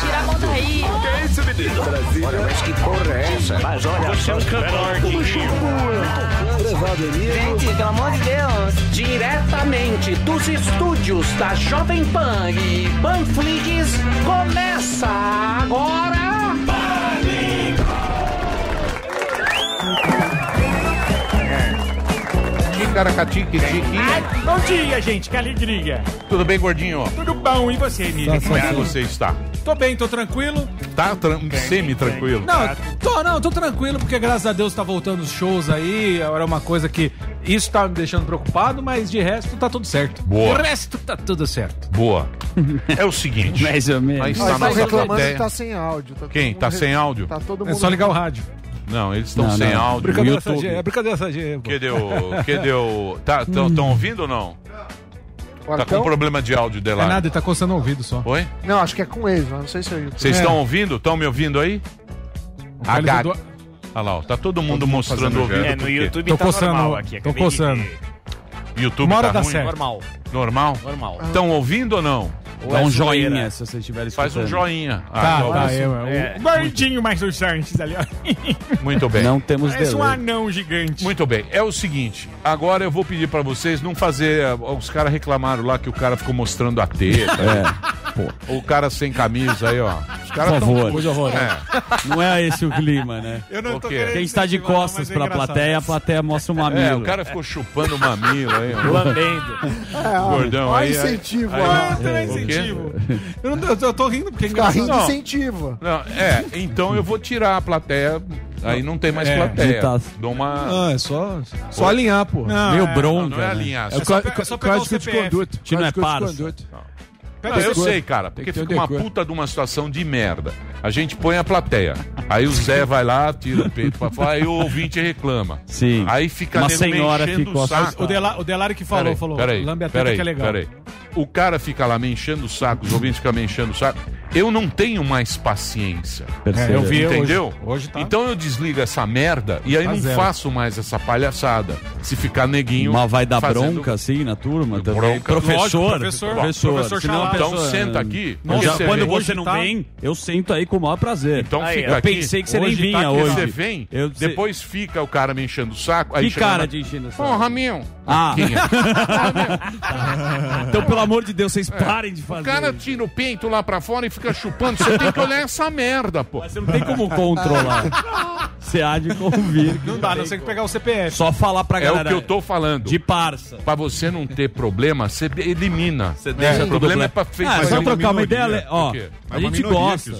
Tira a mão daí. Que isso, menino? Olha, mas que porra é essa? Mas olha, você é um cantor, Gente, pelo amor de Deus. Diretamente dos estúdios da Jovem Pan e Panflix, começa agora. Ticaracatique, tique. Bom dia, gente, que alegria. Tudo bem, gordinho? Tudo bom, e você, Emílio? Como é que você está? Tô bem, tô tranquilo. Tá tran- semi-tranquilo? Não, tô, não, tô tranquilo, porque graças a Deus tá voltando os shows aí. Era uma coisa que isso tá me deixando preocupado, mas de resto tá tudo certo. Boa. De resto tá tudo certo. Boa. É o seguinte. Mais ou menos. Estamos nossa reclamando que tá sem áudio. Tá Quem? todo mundo Tá sem áudio? Tá todo É mundo. só ligar o rádio. Não, eles estão sem não. áudio. Brincadeira YouTube. é brincadeira pô. Que deu? Que deu? Tá, tão, tão ouvindo ou não? Tá com problema de áudio, É Delari? nada, ele tá coçando o ouvido só. Oi? Não, acho que é com eles, mas não sei se é o YouTube. Vocês É. estão ouvindo? Estão me ouvindo aí? H. Olha lá, ó, tá todo mundo mostrando o ouvido. É, É, no? YouTube Tô tá coçando, normal aqui. tô de coçando. ver. YouTube Uma hora tá dá ruim? certo. Normal, Normal? normal. Estão ouvindo ou não? Dá um é joinha zoeira? se você estiver escutando. Faz um joinha. Ah, Tá, então, tá, eu, eu, É. o gordinho mais do Sanches ali, ó. Muito bem. Não temos Parece um delay. anão gigante. Muito bem. É o seguinte, agora eu vou pedir pra vocês não fazer. eh, Os caras reclamaram lá que o cara ficou mostrando a teta. É, O cara sem camisa aí, ó. Os caras Por tão favor. putos. É. não é esse o clima, né? Eu O quê? querendo Quem está de não, costas é pra engraçado. plateia, a plateia mostra o mamilo. É, o cara ficou chupando o mamilo aí, ó. Lambendo. É, ó, Gordão, ó, aí- incentivo. aí-. Ah, O quê? incentivo. Eu, não, eu, tô rindo porque é Fica engraçado. rindo Não. incentiva. Não, é, então eu vou tirar a plateia. Aí não tem mais É, plateia. ditar. Dou uma. Ah, é só, só alinhar, pô. Não, Meio é, Não, bronca, não é né? alinhar. É o só có- pe- é só pegar o código de CPF. Que não é Código de parça. Não, eu decor. sei, cara, porque fica uma puta de uma situação de merda. A gente põe a plateia. Aí o Zé vai lá, tira o peito pra fora, aí o ouvinte reclama. Sim. Aí fica Uma senhora me enchendo ficou o saco. O, Dela, o Delari que falou, Peraí, falou, peraí, lambe a teta peraí, que é legal. peraí. O cara fica lá me enchendo o saco, os ouvintes ficam me enchendo o saco. Eu não tenho mais paciência. É, eu vi Entendeu? hoje. Hoje tá. Então eu desligo essa merda e aí Tá não zero. faço mais essa palhaçada. Se ficar neguinho. Mas vai dar fazendo- bronca assim na turma também? Bronca. Professor, Lógico, professor. professor. Professor senão. Então pessoa- senta aqui. Eu já- você quando vem. você não tá- vem, eu sento aí com o maior prazer. Então Aí, fica eu aqui. pensei que você nem Hoje vinha tá hoje. Você vem, Eu- depois fica o cara me enchendo o saco. Aí Que cara na- de enchendo essa? Porra, meu. Ah, Quem é? então pelo amor de Deus, vocês parem de O fazer. cara tira o peito lá pra fora e fica chupando. Você tem que olhar essa merda, pô. Você não tem como controlar. Você há de convir. Não dá, não sei que pegar o CPF. Só falar pra É o galera. que eu tô falando. De parça. Pra você não ter problema, você elimina. Você deixa o problema é pra fe- Ah, só uma trocar uma ideia. Ó, a gente gosta.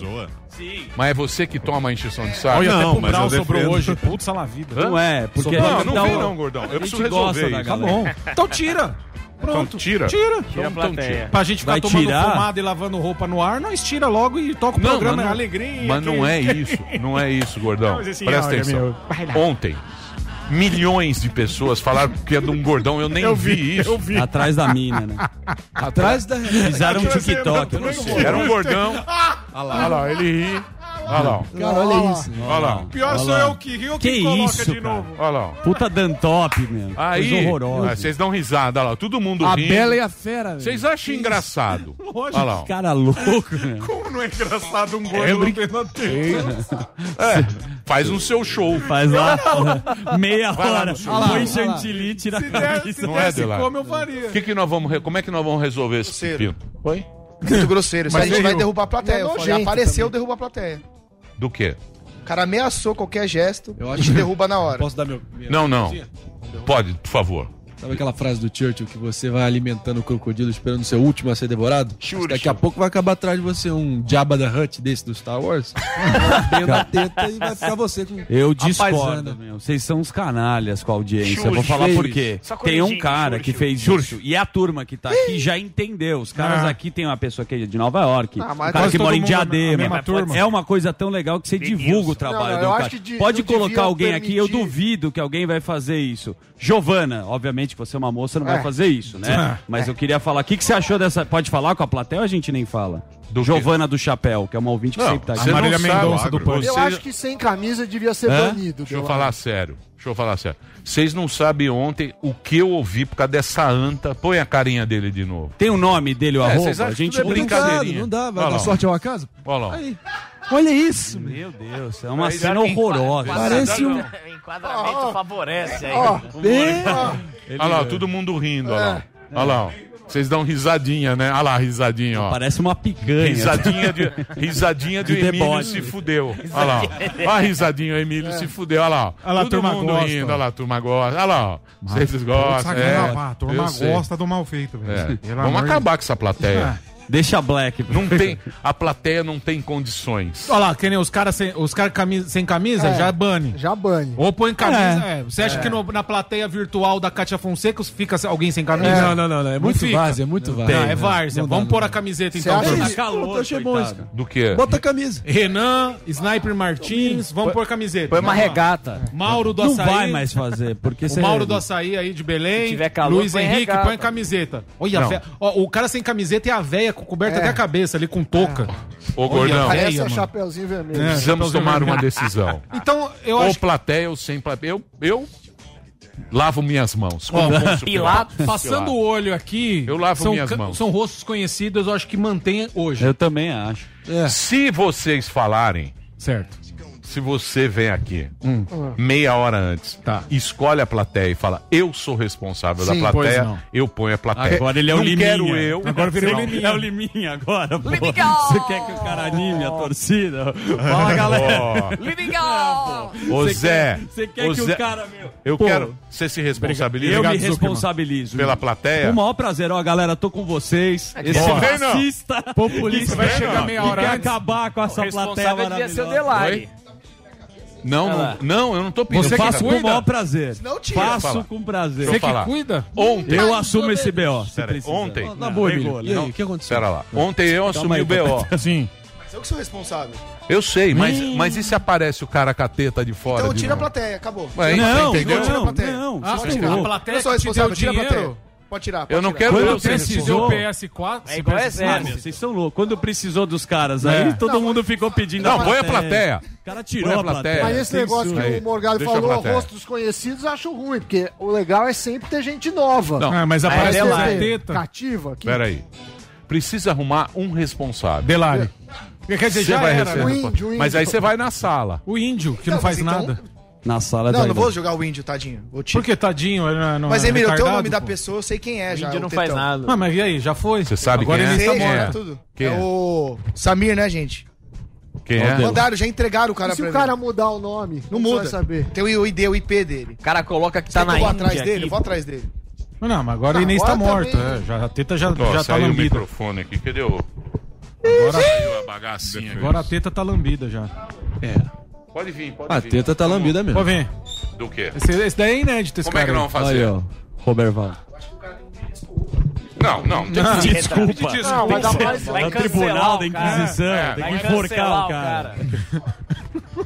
Mas é você que toma a encheção de saco? Olha, Não, mas eu sobrou defendo. hoje. Putz, sala vida. Não é, porque Não, a gente não dá vem não, gordão. Eu a preciso gosta resolver da isso. Tá galera. bom. Então tira. Pronto. Então tira. Tira. Tira a Então, plateia. Pra gente ficar Vai tomando tirar? fumada e lavando roupa no ar, nós tira logo e toca o Não, programa. mas é não- alegria. Mas não que- é isso. Não é isso, gordão. Mas assim, Presta atenção. meu. Ontem, milhões de pessoas falaram que é de um gordão. Eu nem Eu vi, vi, isso. eu vi. Atrás da mina, né? Atrás da. Fizeram um TikTok. eu não sei. Era um gordão. Olha lá, olha lá, ele ri. Olha lá, ó. Cara, olha isso. olha lá. Pior Olha sou lá. eu que eu que, Que coloca isso, de cara? novo. Olha lá. ó. Puta dantop, meu. Aí, Coisa horrorosa. vocês dão risada, olha lá. Todo mundo A rindo. Bela e a Fera, velho. Vocês acham engraçado? Olha lá. Cara louco, né? Como não é engraçado um gordo É é, brinca- É, faz um seu show. Faz lá meia Vai hora. Põe lá, olha chantilly, tira a Se der, se camisa. Não é, Delari? como, eu faria. O que que nós vamos, como é que nós vamos resolver esse pepino? Oi? Muito grosseiro. Mas a gente vai derrubar a plateia. É falei, apareceu, derruba a plateia. Do quê? O cara ameaçou qualquer gesto Eu e te derruba na hora. Posso dar meu. minha- Não, não. Pode, por favor. Sabe aquela frase do Churchill que você vai alimentando o crocodilo esperando ser o último a ser devorado? Churchill. Daqui a pouco vai acabar atrás de você um Jabba da Hutt desse do Star Wars. Bem na teta e vai ficar você com. Eu discordo, meu. Vocês são uns canalhas com a audiência. Eu vou falar por quê. Tem um corrigindo, cara que fez isso. E a turma que tá aqui já entendeu. Os caras Ah. aqui tem uma pessoa que é de Nova York. Ah, um cara que mora em Diadema. mesma turma. É uma coisa tão legal que você divulga o trabalho Não, não, do eu cara. de- Pode colocar alguém aqui, eu permitir- duvido que alguém vai fazer isso. Giovana, obviamente obviamente você é uma moça, não vai É. fazer isso, né? Mas eu queria falar, o que, que você achou dessa... Pode falar com a plateia ou a gente nem fala? Do? Giovana do Chapéu, que é uma ouvinte que Não, sempre tá aqui. não Marília Mendonça do. Pânico. Eu acho que sem camisa devia ser É? banido. Deixa eu falar sério. Deixa eu falar sério. Vocês não sabem ontem o que eu ouvi por causa dessa anta. Põe a carinha dele de novo. Tem o nome dele, o É, arroba? a gente é brinca. brincadeirinha. Não dá, vai Olha dar lá. sorte ao acaso? Olha lá. Aí. Olha isso. Meu Deus, é uma cena horrorosa. Parece um... Enquadramento favorece aí. Olha lá, todo mundo rindo. Olha lá. Olha lá. ó. Vocês dão risadinha, né? Olha lá, risadinha, ó. Parece uma picanha. Risadinha de, risadinha de, De Emílio deboche. se fudeu. Olha lá. ó. Olha a risadinha, o Emílio se fudeu. Olha lá. ó. Olha lá, a Todo turma mundo gosta. rindo. Olha lá, a turma gosta. Olha lá. ó. Vocês gostam. É, a turma gosta do mal feito, velho. É. Vamos acabar com essa plateia. Deixa Black. Não tem, a plateia não tem condições. Olha lá, que nem os caras sem, os cara camisa- sem camisa, É. já bane. já bane. Ou põe camisa. É. Você acha que no- na plateia virtual da Kátia Fonseca fica alguém sem camisa? Não, não, não, não. É muito várzea, é muito Não, várzea. é várzea. Não dá, Vamos não pôr dá. a camiseta Você então. acha Tá calor, Eu achei bom isso. Do que? Bota a camisa. Renan, Sniper Martins, vamos pôr camiseta. Põe uma regata. Mauro do Não Açaí. vai mais fazer, porque você... Mauro do Açaí aí de Belém. tiver calor, Luiz põe Henrique, põe camiseta. Olha, Não. o cara sem camiseta e a véia com- coberta até a cabeça ali com touca. Ô, gordão, Olha, Parece Véia, é chapeuzinho vermelho. É. precisamos Chapeuzinho tomar uma vermelho. decisão. Então, eu Ou acho que plateia ou sem plateia. Eu, eu lavo minhas mãos. Ó, Como fosse o Pilatos. Pilatos. Passando o olho aqui. Eu lavo são, minhas mãos. São rostos conhecidos, eu acho que mantém hoje. Eu também acho. Se vocês falarem, Certo. Se você vem aqui meia hora antes, Tá. escolhe a plateia e fala, eu sou responsável Sim, da plateia, eu ponho a plateia. Agora ele é o Não Liminha. quero eu. Agora virou Não. Liminha. É o Liminha agora, pô. Liminha! Você quer que o cara anime a torcida? Fala, galera. Liminha! Ô Zé, Você quer que Zé, o cara, meu... eu Pô, quero. Você se responsabiliza Eu me Zuckerman. responsabilizo. pela plateia? Com o maior prazer. Ó, galera, tô com vocês. Esse Não vem, não. racista Populista vai chegar meia hora quer antes. acabar com essa O plateia responsável devia ser o maravilhosa. Não, não, não, eu não tô pedindo. Você Eu faço com o maior prazer. Não tira. Faço com prazer. Você que cuida? Ontem, Eu assumo esse BO. ontem, Na boa. E aí, o que aconteceu? pera lá. Ontem eu assumi o BO. Sim. Mas eu que sou responsável. Eu sei, mas, mas e se aparece o cara com a teta de fora? Então de tira a plateia, acabou. Ué, Não, entendeu? Tira a não, plateia. não. Ah, a plateia Eu sou responsável, tira a plateia. Pode tirar. Eu pode não tirar. quero Quando eu precisou- Precisou PS4. É igual PS4. exército. Ah, meu, vocês são loucos. Quando precisou dos caras É. aí, todo mundo ficou pedindo Não, põe a plateia. O cara tirou a a plateia. Mas esse negócio que Aí, o Morgado deixa falou, rostos conhecidos, eu acho ruim, porque o legal é sempre ter gente nova. Não. Ah, mas aparece é a lá. teta. Cativa. Que... Pera aí. Precisa arrumar um responsável. Delari. Quer dizer, Você já vai era. receber- né? O índio, o índio. Mas aí você vai na sala. O índio, que não, Não, faz então- nada. Na sala Não, da não vou jogar o índio, tadinho. Vou tirar. Por que, tadinho? Ele não, não Mas, é Emílio, eu tenho o nome da pô? pessoa, eu sei quem é O já. índio o não faz nada. Ah, mas e aí? Já foi. Você sabe Agora quem ele é? está Sei, Quem já, morto. tudo. Quem é, é? o Samir, né, gente? Quem é? Mandaram, já entregaram o cara E se pra o mim. cara mudar o nome? Não você muda. vai saber. Tem o ID, o IP dele. O cara coloca que Tá tá na eu vou Índia atrás dele? aqui. Eu vou atrás dele. Não, mas agora Ah, ele nem está agora morto. é, já, a teta já, Ó, já tá saiu o lambida. microfone aqui. Cadê o... Agora, a bagacinha. agora a teta tá lambida já. Pode vir, pode A vir. teta tá lambida mesmo. Pode ver. Do quê? Esse, esse daí é inédito, esse Como é que cara não vamos fazer? Aí, ó. Roberval. Não, não. Tem Não, que... Desculpa. Não, vai dar mais... Vai É o tribunal o da cara. Inquisição. É, tem que enforcar o cara.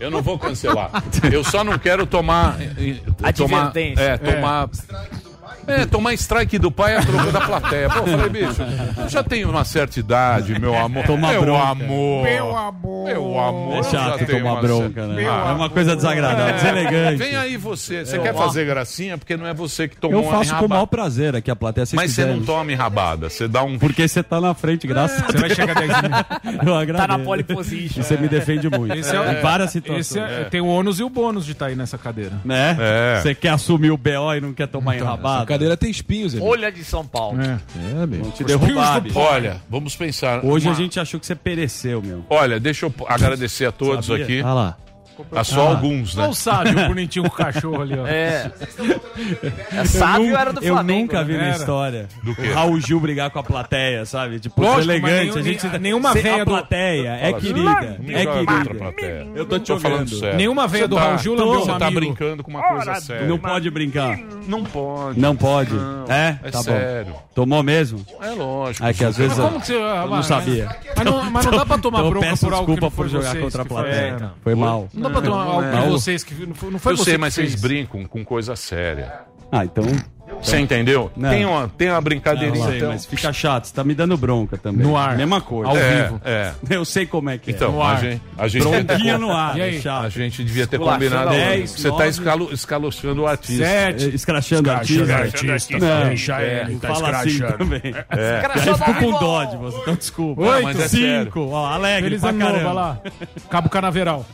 Eu não vou cancelar. Eu só não quero tomar. eh, eh, tomar Advertência. é, tomar. É, tomar strike do pai a troco da plateia. Pô, eu falei, bicho, eu já tenho uma certa idade, meu amor. Tomar meu bronca. amor. Meu amor. Meu amor. É eu chato tomar uma bronca, né? É uma coisa desagradável, deselegante. Vem aí você. Você quer fazer gracinha porque não é você que tomou Eu faço com o enrabada. maior prazer aqui a plateia, se Mas você não toma enrabada. Você dá um. Porque você tá na frente, graças a Você vai chegar 10 minutos. Deus. Eu agradeço. Tá na pole position. E você me defende muito. Esse é em várias Esse situações. é- Tem o ônus e o bônus de estar aí nessa cadeira. Né? É. Você quer assumir o BO e não quer tomar A enrabado? Cadeira tem espinhos, Emílio. Folha de São Paulo. É. É, meu. Vão te derrubar. Olha, vamos pensar. Hoje Uma- a gente achou que você pereceu, meu. Olha, deixa eu agradecer a todos Sabia? aqui. Ah lá. A só alguns, né? Olha o sábio, o bonitinho com o cachorro ali, ó. É. é sábio era do Eu Flamengo. nunca vi né? na história Do quê? o Raul Gil brigar com a plateia, sabe? Tipo, Lógico, elegante. mas a gente, nenhum- nenhuma véia A do- plateia é Fala, querida. não É querida. Eu tô te ouvindo. sério. Nenhuma veia do tá- Raul Gil lambeu Você tá brincando com uma coisa séria. Não pode brincar. Não pode. Não pode. É? É Tá sério. bom. Tomou mesmo? É lógico. É que às vezes Mas eu como que você... eu não sabia. Mas não, mas não dá pra tomar Então eu bronca peço por algo que desculpa não foi por jogar vocês contra a plateia. fizeram. então. Foi mal. Não dá pra tomar algo que vocês que... Não foi, não foi Eu você sei, que mas fez. vocês brincam com coisa séria. Ah, então. Você entendeu? Não. Tem uma, tem uma brincadeirinha. Não sei, então. mas fica chato, você tá me dando bronca também. No ar. Mesma coisa. Ao é, vivo. é. Eu sei como é que Então, No a ar. gente, a gente Bronquinha no ar. E aí? é chato. A gente devia ter combinado. a outra. Dez, Você tá escalo, escalochando o artista. Sete. É, Escrachando artista. artista. Não, Deixa é, ele, tá fala assim escrachando. também. É. Eu fico com dó de você, então desculpa. Não, mas é sério. Cinco, ó, alegre Feliz pra novo, caramba. vai lá. Cabo Canaveral.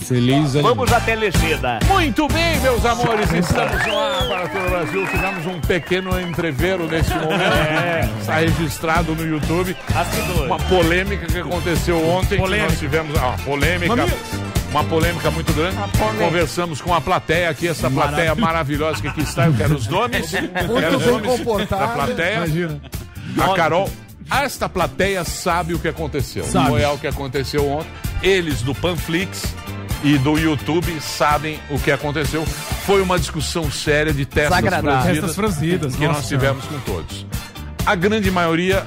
Feliz ano Vamos à telegida. Muito bem, meus amores, estamos no ar para todo o Brasil. Fizemos um pequeno entreveiro nesse momento. Está registrado no YouTube. Uma polêmica que aconteceu ontem. que Polêmica. nós tivemos ah, uma polêmica. Uma polêmica muito grande. Conversamos com a plateia aqui, essa plateia maravilhosa que aqui está. Eu quero os nomes. quero os bem comportada. Da plateia. Imagina. A Carol. Esta plateia sabe o que aconteceu. Sabe. Foi o que aconteceu ontem. Eles do Panflix e do YouTube sabem o que aconteceu. Foi uma discussão séria de testas Desagradável. Testas franzidas. que nossa nós tivemos com todos. A grande maioria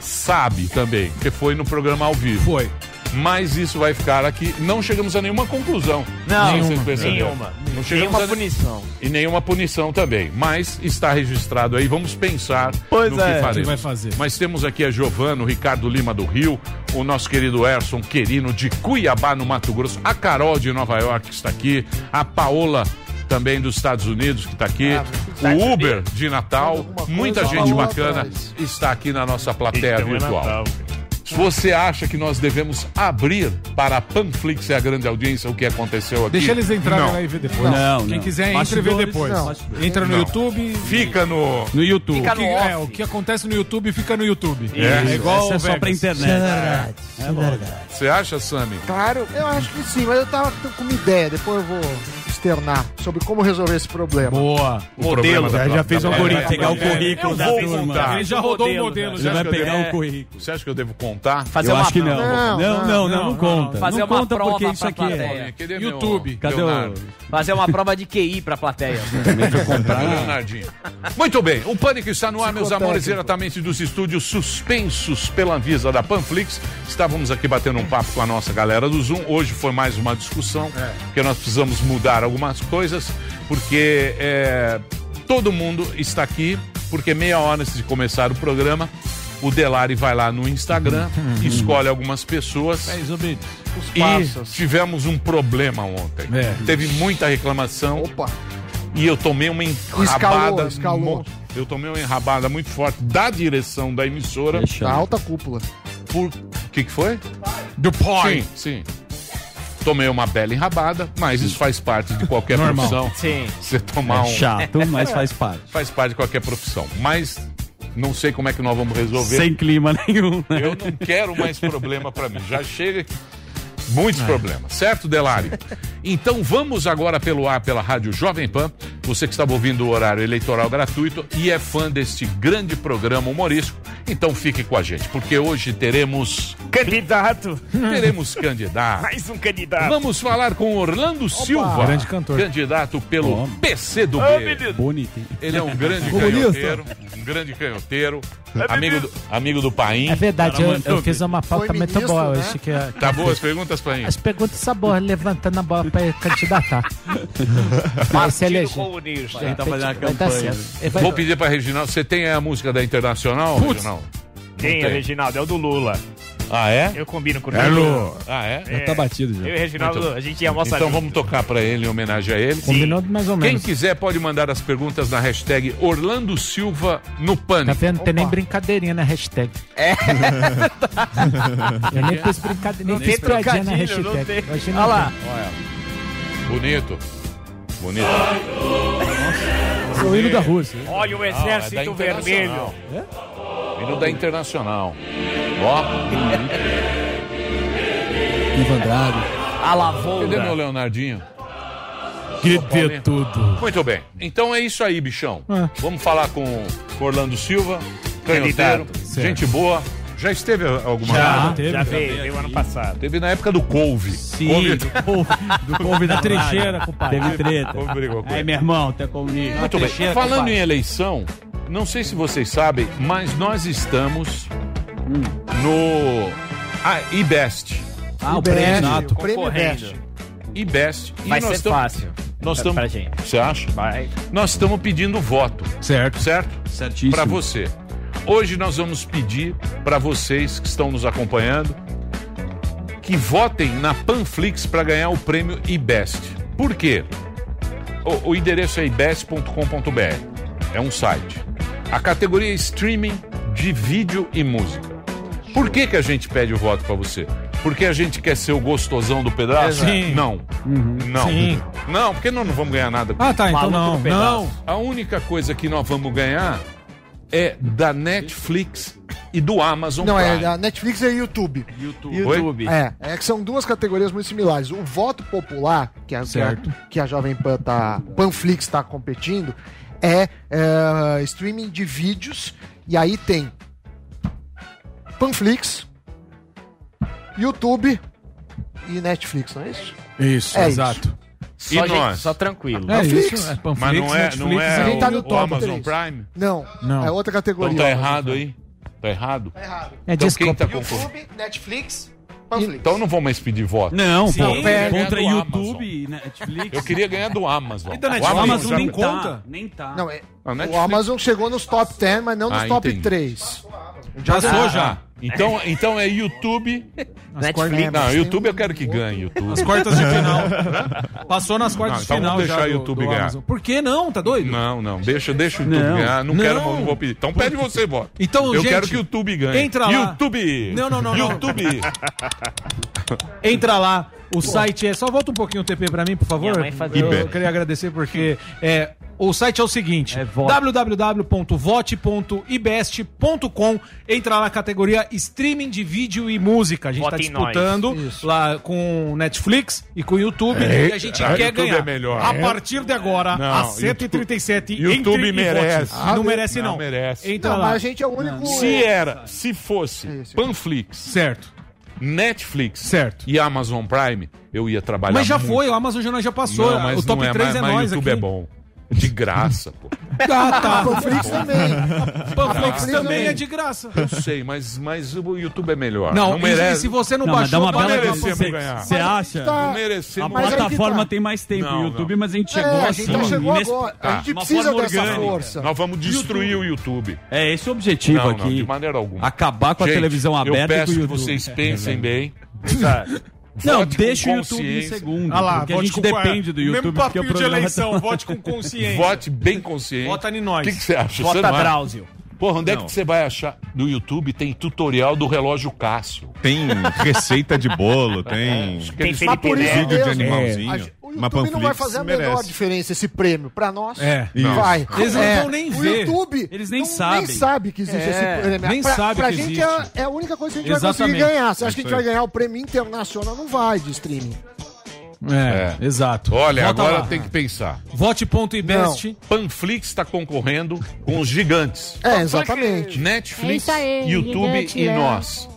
sabe também, porque foi no programa ao vivo. Foi. Mas isso vai ficar aqui. Não chegamos a nenhuma conclusão. Não, nenhuma, nenhuma. Não chegamos Nenhuma a punição. e nenhuma punição também. Mas está registrado aí. Vamos pensar Pois no é. que faremos. O que vai fazer? Mas temos aqui a Giovana, o Ricardo Lima do Rio, o nosso querido Erson Querino de Cuiabá, no Mato Grosso, a Carol de Nova York que está aqui, a Paola também dos Estados Unidos que está aqui, o Uber de Natal, muita gente bacana atrás. está aqui na nossa plateia Então é virtual. Natal. Se você acha que nós devemos abrir para a Panflix e a grande audiência o que aconteceu aqui, Deixa eles entrarem não. lá e ver depois. Não, Quem não. quiser, entra e vê depois. não. Entra no Não. YouTube. Fica no No YouTube. Fica O que, no é, o que acontece no YouTube fica no YouTube. É. igual Essa é só pra internet. Você acha, Sami? Claro, eu acho que sim, mas eu tava com uma ideia, depois eu vou externar sobre como resolver esse problema. Boa. O problema da já fez um. É, Pegar o é, currículo eu da vou turma. contar. Ele já rodou o modelo, modelo. Você Já. vai acha que eu pegar devo- o currículo. Você acha que eu devo contar? Fazer Eu uma acho que não. Não, Não, não, não, não, não, conta. Fazer não uma conta prova porque isso aqui é... YouTube. Cadê o... Fazer uma prova de QI pra plateia. Leonardinho? Muito bem, o Pânico está no ar, meus amores, diretamente dos estúdios suspensos pela Anvisa da Panflix. Estávamos aqui batendo um papo com a nossa galera do Zoom. Hoje foi mais uma discussão, porque nós precisamos mudar algumas coisas, porque é, todo mundo está aqui, porque meia hora antes de começar o programa, o Delari vai lá no Instagram, escolhe algumas pessoas. É, Isobit. E tivemos um problema ontem. É. Teve muita reclamação Opa, e eu tomei uma enrabada. Escalou, escalou. Eu tomei uma enrabada muito forte da direção da emissora. da alta cúpula. Por. O que, que foi? Do pai. Sim, sim. Tomei uma bela enrabada, mas isso faz parte de qualquer Normal. profissão. Sim. Você tomar É um. chato, mas faz parte. Faz parte de qualquer profissão. Mas não sei como é que nós vamos resolver. Sem clima nenhum. né? Eu não quero mais problema pra mim. Já chega Muitos problemas, certo, Delari? Então vamos agora pelo ar pela Rádio Jovem Pan. Você que estava ouvindo o horário eleitoral gratuito e é fã deste grande programa humorístico, então fique com a gente, porque hoje teremos Candidato. teremos candidato. Mais um candidato. Vamos falar com Orlando Silva, Grande cantor. candidato pelo. PC do hein? Ele é um grande canhoteiro, um grande canhoteiro, amigo do, amigo do Paim. É verdade, eu, eu fiz uma pauta Foi muito ministro, boa né? hoje. Que é- Tá boas as perguntas, Paim? As perguntas são boas, levantando a bola pra candidatar. Vai se eleger. Comunista. Ele tá fazendo a campanha. Vou pedir pra Reginaldo. Você tem a música da Internacional, Reginaldo? É tem. Reginaldo? É o do Lula. Ah, é? Eu combino com o É, Lula. Lu. Ah, é? É. Tá batido já. Eu e o Reginaldo, Muito a gente ia mostrar. Então vamos tocar pra ele em homenagem a ele. Combinou mais ou Quem menos. quiser pode mandar as perguntas na hashtag Orlando Silva no Tá Pânico. vendo? Não tem nem brincadeirinha na hashtag. É. Eu nem fiz brincadeirinha, nem fiz tem piadinha na hashtag. Olha lá. Bonito. Bonito. É o hino da Rússia. Olha o Ah, é exército vermelho. Internacional. Hino da Internacional. Ó, Ivan Drago. A cadê lavoura. meu Leonardinho? Que de tudo. Muito bem. Então é isso aí, bichão. Ah. Vamos falar com o Orlando Silva, canhoteiro, gente boa. Já esteve alguma Já. vez? teve, Já já veio, veio ano passado. Teve na época do couve. Sim, Couve- do couve, do couve da trincheira, praia. compadre. Teve treta. couve brigou com Aí, meu irmão, tá comigo. Muito bem. Falando compadre. em eleição, não sei se vocês sabem, mas nós estamos no ah, IBEST. Ah, o IBEST, prêmio. o prêmio. IBEST. E Vai nós ser estamos- fácil. Nós estamos. pra gente. Você acha? Vai. Nós estamos pedindo voto. Certo. Certo? Certíssimo. Para você. Hoje nós vamos pedir para vocês que estão nos acompanhando que votem na Panflix para ganhar o prêmio IBEST. Por quê? O, o endereço é ibest.com.br. É um site. A categoria é streaming de vídeo e música. Por que, que a gente pede o voto para você? Porque a gente quer ser o gostosão do pedaço? Sim. Não. Não. Sim. Não, porque nós não vamos ganhar nada com Ah, tá, então não. Não. a única coisa que nós vamos ganhar é da Netflix e do Amazon Não, é Prime. da Netflix e YouTube. YouTube. É, é que são duas categorias muito similares. O voto popular, que a, Certo. que a Jovem Pan tá, Panflix está competindo, é, é, streaming de vídeos. E aí tem Panflix, YouTube e Netflix, não é isso? Isso, É exato. E Só, gente, nós? só tranquilo. É Panflix. isso. É Mas Panflix, não é, Netflix, não é a gente tá o, no o top Amazon três. Prime? Não, Não. é outra categoria. Então tá errado aí? Tá errado? É Então quem desculpa. tá? YouTube, Netflix, Panflix. Então não vou mais pedir voto. Não, Sim, pô, contra YouTube e Netflix. Eu queria ganhar do Amazon. E da O Netflix? O Amazon Amazon já- nem conta? tá. Nem tá. Não, é, o Amazon chegou nos top 10, mas não nos Ah, top entendi. 3. Passou já. Então, então é YouTube. Netflix. Não, YouTube eu quero que ganhe. YouTube. Nas quartas de final. Passou nas quartas Não, de então final vamos deixar o YouTube do ganhar. Amazon. Por que não? Tá doido? Não, não, deixa, deixa o YouTube Não. ganhar. Não, Não. quero, não vou pedir. Então pede você, voto. Então, eu gente, quero que o YouTube ganhe. entra lá. YouTube! Não, não, não, não. YouTube! Entra lá. O site é. Só volta um pouquinho o TP pra mim, por favor. Eu, isso. queria agradecer porque é, o site é o seguinte: É vote. www.vote.ibest.com. Entra lá na categoria streaming de vídeo e música. A gente tá nós. disputando lá com o Netflix e com o YouTube. e a gente quer YouTube ganhar. é melhor. A partir de agora, Não, às 7h37, YouTube entre e merece. vote. não merece, não. Não merece. Entra Não, lá. mas a gente é o único. Se era, se fosse. Panflix, Certo, Netflix certo. e Amazon Prime, eu ia trabalhar Mas já muito. foi, o Amazon já, já passou. Não, mas o top não é, 3 mas, é mas nós YouTube aqui. é bom. De graça, pô. Ah, tá. Panflix também. Panflix também é de graça. Eu sei, mas, mas o YouTube é melhor. Não, não merece. e se você não, Não, mas dá baixou, uma não bela merecemos Você ganhar. você acha? Tá- Não A merecemos. Que plataforma tá. tem mais tempo. Não, o YouTube, não. mas a gente chegou É, a assim. gente já chegou ines- agora. A gente precisa dessa orgânica. força. Nós vamos destruir o YouTube. É esse o objetivo Não, aqui. não, de maneira alguma. Acabar com a Gente, televisão aberta Eu e peço que YouTube. vocês pensem bem. Não, Vote com deixa o YouTube em segundo. Ah lá, porque a vote gente com- depende do Mesmo YouTube. Porque o papinho de eleição, tá- vote com consciência. Vote bem consciente. Vota em nós. O que, que você acha? Vota não? Drauzio. Porra, onde é que você vai achar? No YouTube tem tutorial do relógio Cássio. Tem receita de bolo, tem Tem Neto. vídeo de mesmo, animalzinho. o Uma YouTube não vai fazer a menor merece. diferença esse prêmio. Pra nós, É. Isso. vai. Eles não É, vão nem o ver. YouTube Eles nem não, sabem. nem sabe que existe É, esse prêmio. nem pra, sabe pra que gente existe. é, é a única coisa que a gente vai Exatamente. conseguir ganhar. Você acha Isso que a gente aí. vai ganhar o prêmio internacional? Não vai de streaming. É, exato. Olha, Vota agora lá. tem que pensar. Vote.ibest. Panflix está concorrendo com os gigantes. É, exatamente. Netflix, isso aí, YouTube gigante, e é. nós.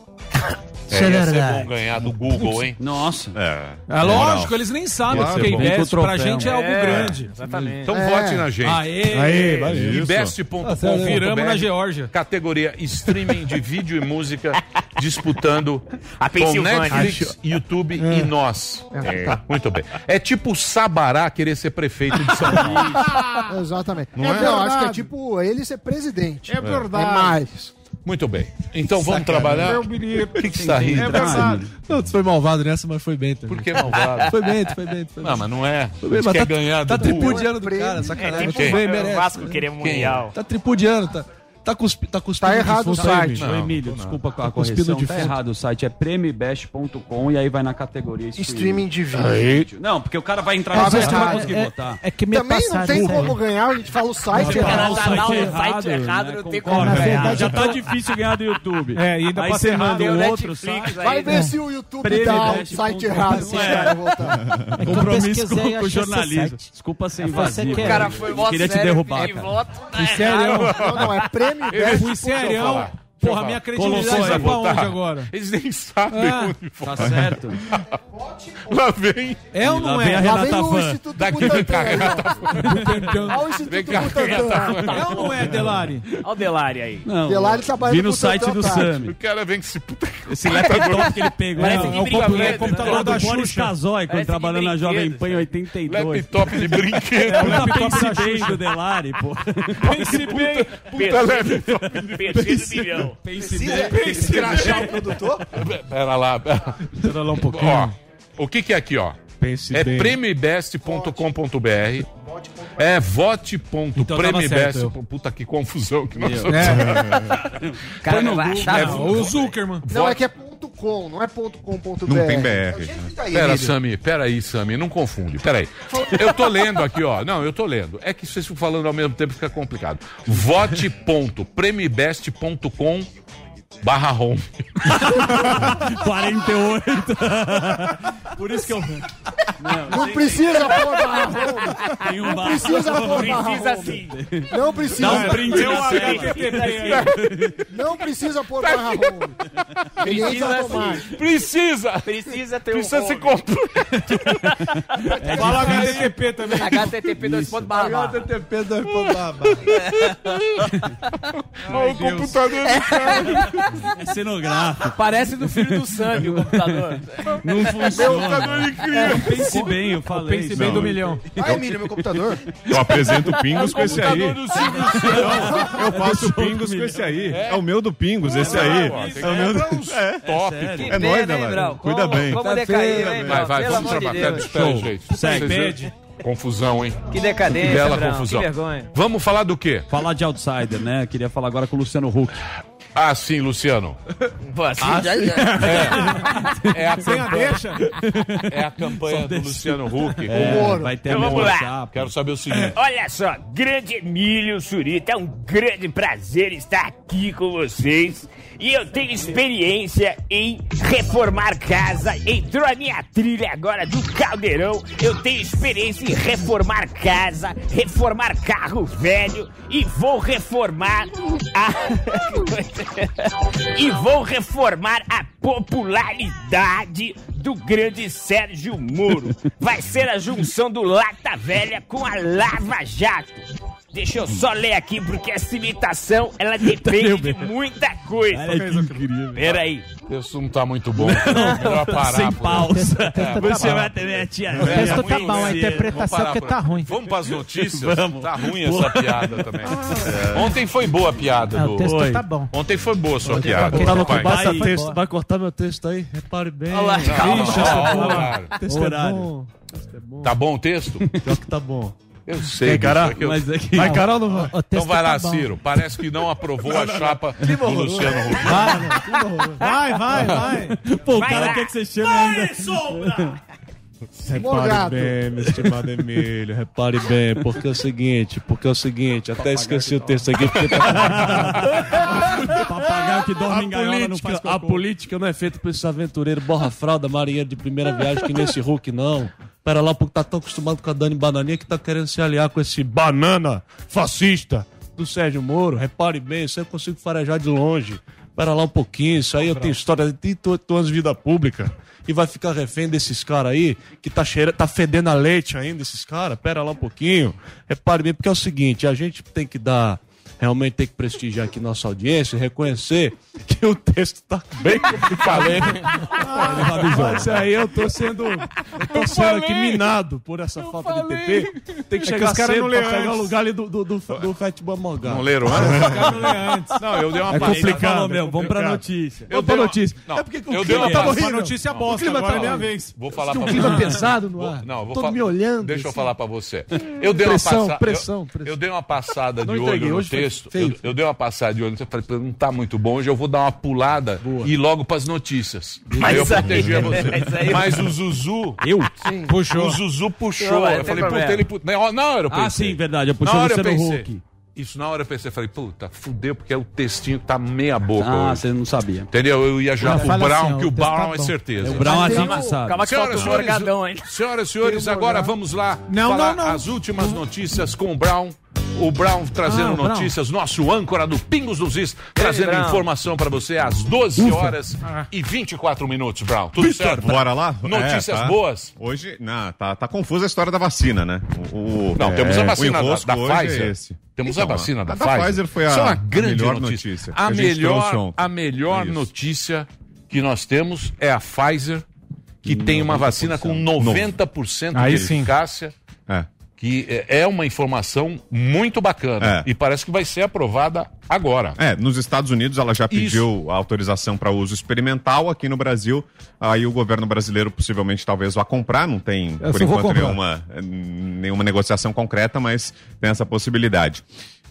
Isso é ia ser verdade. bom ganhar do Google, hein? Nossa. É. É lógico, eles nem sabem Claro, o que é bom. Ibest. Pra gente é algo É, grande. Exatamente. Então É. vote na gente. Aê! Valeu. Isso. Ibest.com.br Viramos na Geórgia. Categoria streaming de vídeo e música disputando A com. Netflix, YouTube e nós. É, Muito bem. É tipo o Sabará querer ser prefeito de São Paulo. Exatamente. Não é? eu acho que é tipo ele ser presidente. É verdade. É mais. Muito bem. Então vamos trabalhar. Meu O menino. que, que você está rindo? É verdade. Não, tu foi malvado nessa, mas foi bem também. Por que malvado? Foi bem, foi bem, foi bem. Não, mas não é. Foi bem, mas quer tá, ganhar tá do Google. tripudiando do cara, É sacanagem. tipo Muito bem, o merece. Vasco né? querer mundial. Tá tripudiando, tá, tá, cuspi, tá cuspindo Tá errado o aí, site. Não, Emílio, não. desculpa com a cuspindo correção. de Tá fundo. errado. O site é premibest.com e aí vai na categoria Streaming de vídeo. Não, porque o cara vai entrar É site e não vai verdade. conseguir votar. É que me Também não tem aí. como ganhar, a gente fala o site errado. o Tá, site tá, o errado, site errado, né, não tem como ganhar. Já tá difícil ganhar do YouTube. É, e ainda aí você errado. manda um outro Netflix site. aí. Vai ver se o YouTube dá o site errado. É Compromisso com, o jornalismo. Desculpa ser invasivo. O cara foi Queria te derrubar, cara. tá sério. errado. Não, não, é prêmio Fui Best. serião. Porra, minha credibilidade vai pra onde agora? Eles nem sabem Ah, onde foi. Tá certo. Lá vem. É ou não Lá vem a é? Lá vem o. Instituto Daqui vem cá, Butantan. Renata. Olha o Vem Instituto. Butantan. É ou não é, Delari? Olha o Delari aí. Não, Delari trabalha vi no no site do. Sami. O cara vem que se puta. Esse laptop que ele pegou. Parece é de o brinquedo, computador, computador do da Boris Xuxa. Casoy, quando de trabalhou na brinquedo. Jovem Pan em 82. Laptop de brinquedo. Laptop da pense bem Xuxa. do Delari, pô. Pense bem. Puta laptop. PC do milhão. Pense bem. Escrachar o produtor? Pera lá. pera. Espera lá um pouquinho. Ó, o que que é aqui, ó? Pense É bem. premibest.com.br É Então vote.premibest. certo, Puta que confusão que nós É. O cara no vai achar. É, O Zuckerman. Não, é que é .com, não é ponto .com.br. Não tem É BR. que tá aí, Pera, Emílio. Sami, pera aí, Sami, não confunde. Pera aí. Eu tô lendo aqui, ó. Não, eu tô lendo. É que vocês falando ao mesmo tempo fica complicado. Vote.premibest.com barra home. 48. Por isso que eu. Não precisa pôr barra home. Tem um bar. Precisa pôr barra Precisa home. sim. Não precisa. Dá um print Tem um na tela. HTTP aí. Não precisa pôr barra home. Precisa automático. Precisa! Precisa ter um. Precisa se home. comprar. Fala HTTP também. HTTP dois pontos barra barra. HTTP dois pontos barra. Olha o computador do cara. É cenográfico. Parece do filho do Sangue o computador. Não funciona. Computador incrível. Pense bem, eu falei. Pense bem Não. do milhão. Ah, Emílio, meu computador. Eu apresento o Pingos com esse aí. Eu faço o Pingos com esse aí. É o meu do Pingos, esse aí. Que É o meu do... É, top. Que É nóis, Brau? Brau? Cuida bem. Como Tá decaiu, feio, hein, Vai, Brau? vai, Pelo vamos trabalhar. Gente. Segue. Confusão, hein? Que decadência, Bela Brau. confusão. Que vergonha. Vamos falar do quê? Falar de outsider, né? Queria falar agora com o Luciano Huck. Ah, sim, Luciano. Pô, assim já, já. É a Sem a campanha, deixa. é a campanha do Luciano Huck. É, vai ter Então vamos lá. chapa. Quero saber o seguinte. Olha só, grande Emílio Surita, é um grande prazer estar aqui com vocês. E eu tenho experiência em reformar casa. Entrou a minha trilha agora do caldeirão. Eu tenho experiência em reformar casa, reformar carro velho e vou reformar a. e vou reformar a popularidade do grande Sérgio Moro. Vai ser a junção do Lata Velha com a Lava Jato. Deixa eu só ler aqui, porque essa imitação, ela depende de muita coisa. Olha que incrível. Peraí. Isso não tá muito bom. Melhor parar. Sem pausa. tá Você vai ter minha tia. O texto tá bom, a? Vamos interpretação parar que por- tá ruim. Vamos pras notícias? Vamos. Tá ruim essa piada também. Ontem foi boa a piada Ah, do... o texto tá bom. Ontem foi boa a sua piada. Tá Vai. cortar meu texto aí? Repare bem. Olha lá, é. Texto é bom. Tá bom o texto? Pior que tá bom. Eu sei. Cara? é que eu- Mas é que... Vai, Carol, não vai? O Então vai lá, tá. Ciro. Parece que não aprovou a chapa do Luciano Huck. Vai, vai, vai. Pô, o Vai cara lá. quer que você chame ainda. Repare Morgado. bem, meu estimado Emílio, repare bem, porque é o seguinte, porque é o seguinte, até esqueci o texto aqui, porque tá... Papagaio que dorme em a não política, faz a política não é feita por esse aventureiro borra-fralda, marinheiro de primeira viagem que nesse Hulk, não. Pera lá, porque tá tão acostumado com a Dani Bananinha que tá querendo se aliar com esse banana fascista do Sérgio Moro. Repare bem, isso aí eu consigo farejar de longe. Pera lá um pouquinho, isso aí eu tenho história de 38 anos de vida pública. E vai ficar refém desses caras aí, que tá, cheira, tá fedendo a leite ainda, esses caras. Pera lá um pouquinho. Repare bem, porque é o seguinte, a gente tem que dar realmente tem que prestigiar aqui nossa audiência e reconhecer que o texto tá bem complicado. Mas aí eu tô sendo, eu tô sendo aqui minado por essa falta de TP. Tem que que chegar caras cedo não pra pegar o antes. lugar ali do, do, do, do. Não leram antes? Não, eu dei uma É passada. complicado. Falou, meu, vamos pra notícia. Eu Vamos pra dei uma- notícia. Não, É porque o eu clima uma tá horrível. Notícia O bosta, clima agora tá é minha vez. Vou falar um pra clima você. pesado no ar. Não, vou Todo falar- me olhando. Deixa eu assim. falar pra você. Eu dei Pressão, uma passada. pressão, eu, pressão. eu dei uma passada Não de olho no hoje foi texto. feio. Eu, eu dei uma passada de olho texto. Falei, "Pô, não tá muito bom. Hoje eu vou dar uma pulada e ir logo pras notícias. Aí eu Mas aí- protegia você. mas o Zuzu. Eu? O Zuzu puxou. Não, eu falei, puta, ele. pu- Na hora- na hora eu pensei. Ah, sim, verdade. Eu Na puxei o hora eu pensei. Huck. Isso, na hora eu pensei, falei, puta, fudeu, porque é o textinho que tá meia boca. Ah, hoje. você não sabia. Entendeu? Eu ia já Ah, pro fala Brown, assim, que o o Brown tá é certeza. O Brown um- sabe. Calma que Senhoras e o senhores, hein? senhoras e senhores, agora vamos lá Não, falar não, não. as últimas notícias com o Brown. O Brown trazendo Ah, o Brown. notícias, nosso âncora do Pingos dos Is, trazendo Brown. informação para você às 12 horas Ah. e 24 minutos, Brown. Tudo Vitor, certo? bora lá? Notícias É, tá. boas. Hoje, não, tá, tá confusa a história da vacina, né? O, o- Não, é, temos a o vacina da, da é Pfizer. esse. Temos Então, a vacina da, a Pfizer. Pfizer foi a, Isso é uma a grande melhor notícia. notícia. A, melhor, a melhor notícia que nós temos é a Pfizer, que tem uma vacina com 90% de Aí sim. eficácia, É. que é é uma informação muito bacana. É. E parece que vai ser aprovada agora. É, nos Estados Unidos ela já Isso. pediu a autorização para uso experimental. Aqui no Brasil, aí o governo brasileiro possivelmente talvez vá comprar. Não tem, Eu por enquanto, nenhuma, nenhuma negociação concreta, mas tem essa possibilidade.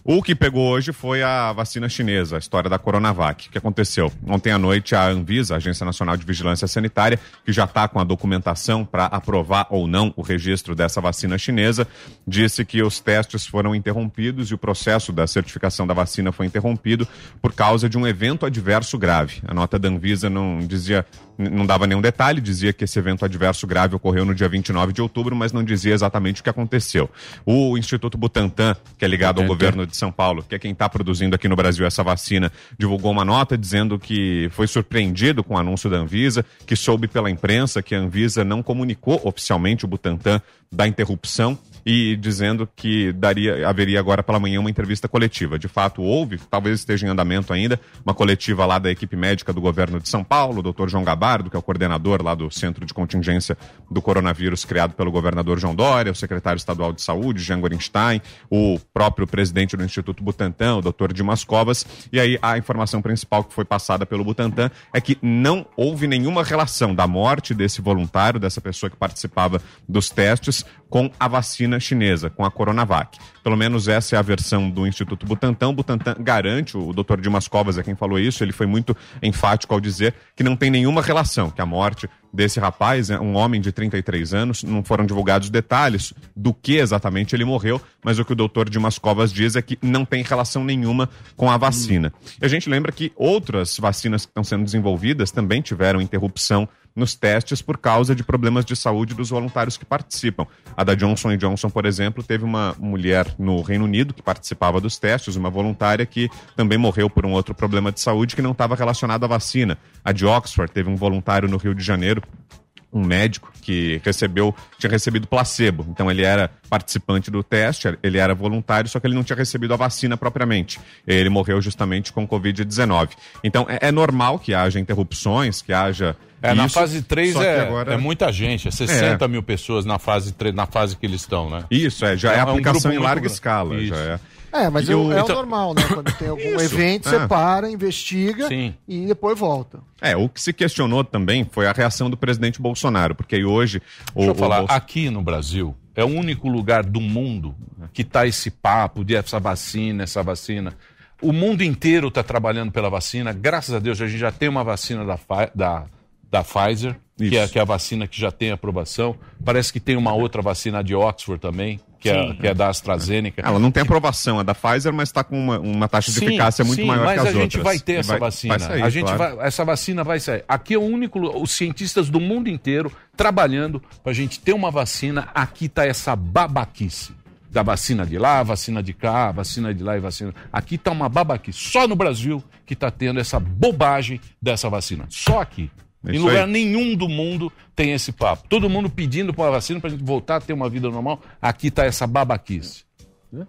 O que pegou hoje foi a vacina chinesa, a história da Coronavac. O que aconteceu? Ontem à noite, a Anvisa, a Agência Nacional de Vigilância Sanitária, que já está com a documentação para aprovar ou não o registro dessa vacina chinesa, disse que os testes foram interrompidos e o processo da certificação da vacina foi interrompido por causa de um evento adverso grave. A nota da Anvisa não dizia, não dava nenhum detalhe, dizia que esse evento adverso grave ocorreu no dia 29 de outubro, mas não dizia exatamente o que aconteceu. O Instituto Butantan, que é ligado ao Butantan. governo de São Paulo, que é quem está produzindo aqui no Brasil essa vacina, divulgou uma nota dizendo que foi surpreendido com o anúncio da Anvisa, que soube pela imprensa que a Anvisa não comunicou oficialmente o Butantan da interrupção e dizendo que daria, haveria agora pela manhã uma entrevista coletiva. De fato, houve, talvez esteja em andamento ainda, uma coletiva lá da equipe médica do governo de São Paulo, o doutor João Gabardo, que é o coordenador lá do Centro de Contingência do Coronavírus criado pelo governador João Dória, o secretário estadual de saúde, Jean Gorenstein, o próprio presidente do Instituto Butantan, o doutor Dimas Covas, e aí a informação principal que foi passada pelo Butantan é que não houve nenhuma relação da morte desse voluntário, dessa pessoa que participava dos testes, com a vacina chinesa, com a Coronavac. Pelo menos essa é a versão do Instituto Butantan. Butantan garante, o Dr. Dimas Covas é quem falou isso, ele foi muito enfático ao dizer que não tem nenhuma relação, que a morte desse rapaz, é um homem de 33 anos, não foram divulgados detalhes do que exatamente ele morreu, mas o que o doutor Dimas Covas diz é que não tem relação nenhuma com a vacina. E a gente lembra que outras vacinas que estão sendo desenvolvidas também tiveram interrupção nos testes por causa de problemas de saúde dos voluntários que participam. A da Johnson Johnson, por exemplo, teve uma mulher no Reino Unido que participava dos testes, uma voluntária que também morreu por um outro problema de saúde que não estava relacionado à vacina. A de Oxford teve um voluntário no Rio de Janeiro um médico que recebeu, tinha recebido placebo. Então ele era participante do teste, ele era voluntário, só que ele não tinha recebido a vacina propriamente. Ele morreu justamente com Covid-19. Então é, é normal que haja interrupções, que haja. É, na isso, fase 3 só que é, agora- é muita gente, é 60 mil pessoas na fase 3, na fase que eles estão, né? Isso, é, já é, É um aplicação grupo em larga escala. Isso. Já é. É, mas E é, o- o, é o então- normal, né? Quando tem algum Isso, evento, é. você para, investiga Sim. e depois volta. É, o que se questionou também foi a reação do presidente Bolsonaro, porque aí hoje. O, Deixa eu o falar, Bolso- aqui no Brasil é o único lugar do mundo que tá esse papo de essa vacina, essa vacina. O mundo inteiro está trabalhando pela vacina. Graças a Deus a gente já tem uma vacina da, da, da Pfizer, que é, que é a vacina que já tem aprovação. Parece que tem uma outra vacina de Oxford também, que, é, que é da AstraZeneca. Ela não tem aprovação, é da Pfizer, mas está com uma, uma taxa de Sim, eficácia muito sim, maior mas que as a outras. gente vai ter essa vai- vacina. vai sair, a gente claro. vai, essa vacina vai sair. Aqui é o único, os cientistas do mundo inteiro trabalhando para a gente ter uma vacina. Aqui está essa babaquice da vacina de lá, vacina de cá, vacina de lá e vacina. Aqui está uma babaquice. Só no Brasil que está tendo essa bobagem dessa vacina. Só aqui. É em lugar aí. nenhum do mundo tem esse papo. Todo mundo pedindo para a vacina para a gente voltar a ter uma vida normal. Aqui está essa babaquice.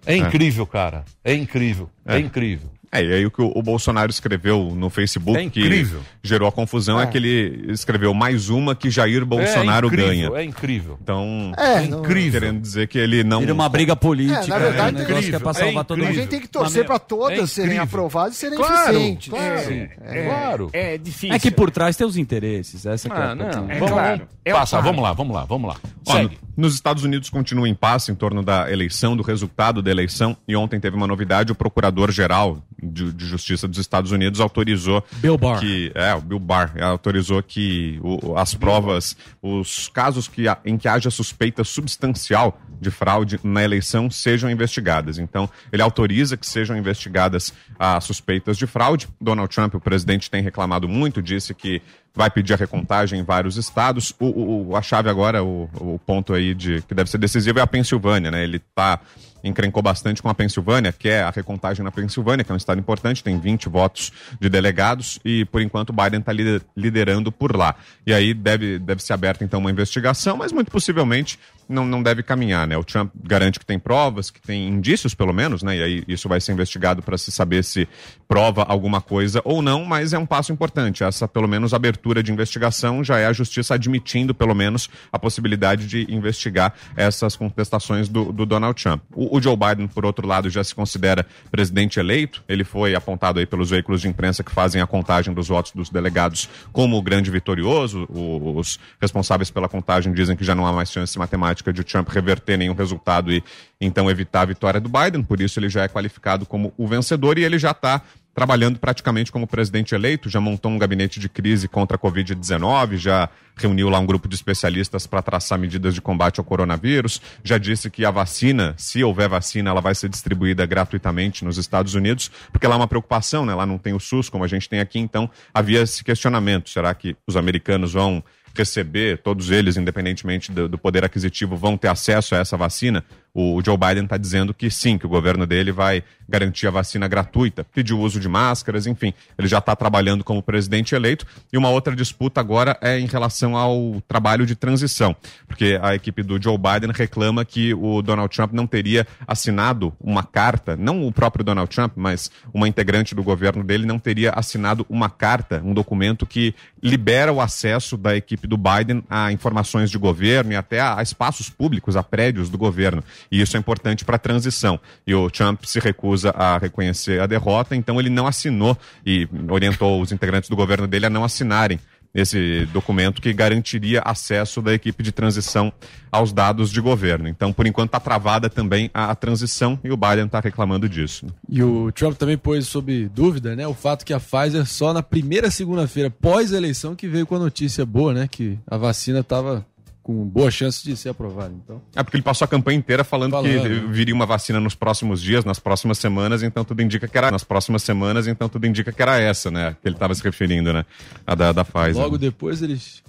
É incrível, cara. É incrível. É, É. incrível. É, e aí o que o, o Bolsonaro escreveu no Facebook É incrível. que gerou a confusão é. É. que ele escreveu mais uma que Jair Bolsonaro é incrível, ganha. É incrível. Então, É, incrível. querendo dizer que ele não. Vira uma briga política. É, na verdade, né? O negócio que é pra é salvar todo A incrível. mundo. gente tem que torcer para todas É serem incrível. aprovadas e serem Claro, eficientes. claro. É, claro. É difícil. É que por trás tem os interesses. Essa que é Ah, a não. É vamos, claro. É o claro. Vamos lá, vamos lá, vamos lá. Ó, nos Estados Unidos continua em impasse em torno da eleição, do resultado da eleição. E ontem teve uma novidade: o procurador-geral de, de Justiça dos Estados Unidos autorizou Bill Barr. que é o Bill Barr autorizou que o- as provas, os casos que, em que haja suspeita substancial de fraude na eleição sejam investigadas. Então, ele autoriza que sejam investigadas as suspeitas de fraude. Donald Trump, o presidente, tem reclamado muito, disse que vai pedir a recontagem em vários estados. O, o- a chave agora, o, o ponto aí de que deve ser decisivo é a Pensilvânia, né? Ele está encrencou bastante com a Pensilvânia, que é a recontagem na Pensilvânia, que é um estado importante, tem 20 votos de delegados e, por enquanto, Biden está liderando por lá. E aí deve, deve ser aberta, então, uma investigação, mas muito possivelmente não, não deve caminhar, né? O Trump garante que tem provas, que tem indícios, pelo menos, né? E aí isso vai ser investigado para se saber se prova alguma coisa ou não, mas é um passo importante. Essa, pelo menos, abertura de investigação já é a justiça admitindo, pelo menos, a possibilidade de investigar essas contestações do, do Donald Trump. O, o Joe Biden, por outro lado, já se considera presidente eleito. Ele foi apontado aí pelos veículos de imprensa que fazem a contagem dos votos dos delegados como o grande vitorioso. Os responsáveis pela contagem dizem que já não há mais chance matemática de Trump reverter nenhum resultado e então evitar a vitória do Biden. Por isso ele já é qualificado como o vencedor e ele já está trabalhando praticamente como presidente eleito, já montou um gabinete de crise contra a Covid-19, já reuniu lá um grupo de especialistas para traçar medidas de combate ao coronavírus, já disse que a vacina, se houver vacina, ela vai ser distribuída gratuitamente nos Estados Unidos, porque lá é uma preocupação, né? Lá não tem o SUS como a gente tem aqui, então havia esse questionamento, será que os americanos vão receber, todos eles, independentemente do, do poder aquisitivo, vão ter acesso a essa vacina? O Joe Biden está dizendo que sim, que o governo dele vai garantir a vacina gratuita, pedir o uso de máscaras, enfim, ele já está trabalhando como presidente eleito. E uma outra disputa agora é em relação ao trabalho de transição, porque a equipe do Joe Biden reclama que o Donald Trump não teria assinado uma carta, não o próprio Donald Trump, mas uma integrante do governo dele não teria assinado uma carta, um documento que libera o acesso da equipe do Biden a informações de governo e até a, espaços públicos, a prédios do governo. E isso é importante para a transição. E o Trump se recusa a reconhecer a derrota, então ele não assinou e orientou os integrantes do governo dele a não assinarem esse documento que garantiria acesso da equipe de transição aos dados de governo. Então, por enquanto, está travada também a, a transição e o Biden está reclamando disso. E o Trump também pôs sob dúvida, né, o fato que a Pfizer só na primeira segunda-feira pós a eleição que veio com a notícia boa, né, que a vacina estava com boa chance de ser aprovada. Então, É porque ele passou a campanha inteira falando, Falando, que né? viria uma vacina nos próximos dias, nas próximas semanas, então tudo indica que era nas próximas semanas, então tudo indica que era essa, né? Que ele estava se referindo, né? A da, da Pfizer. logo depois eles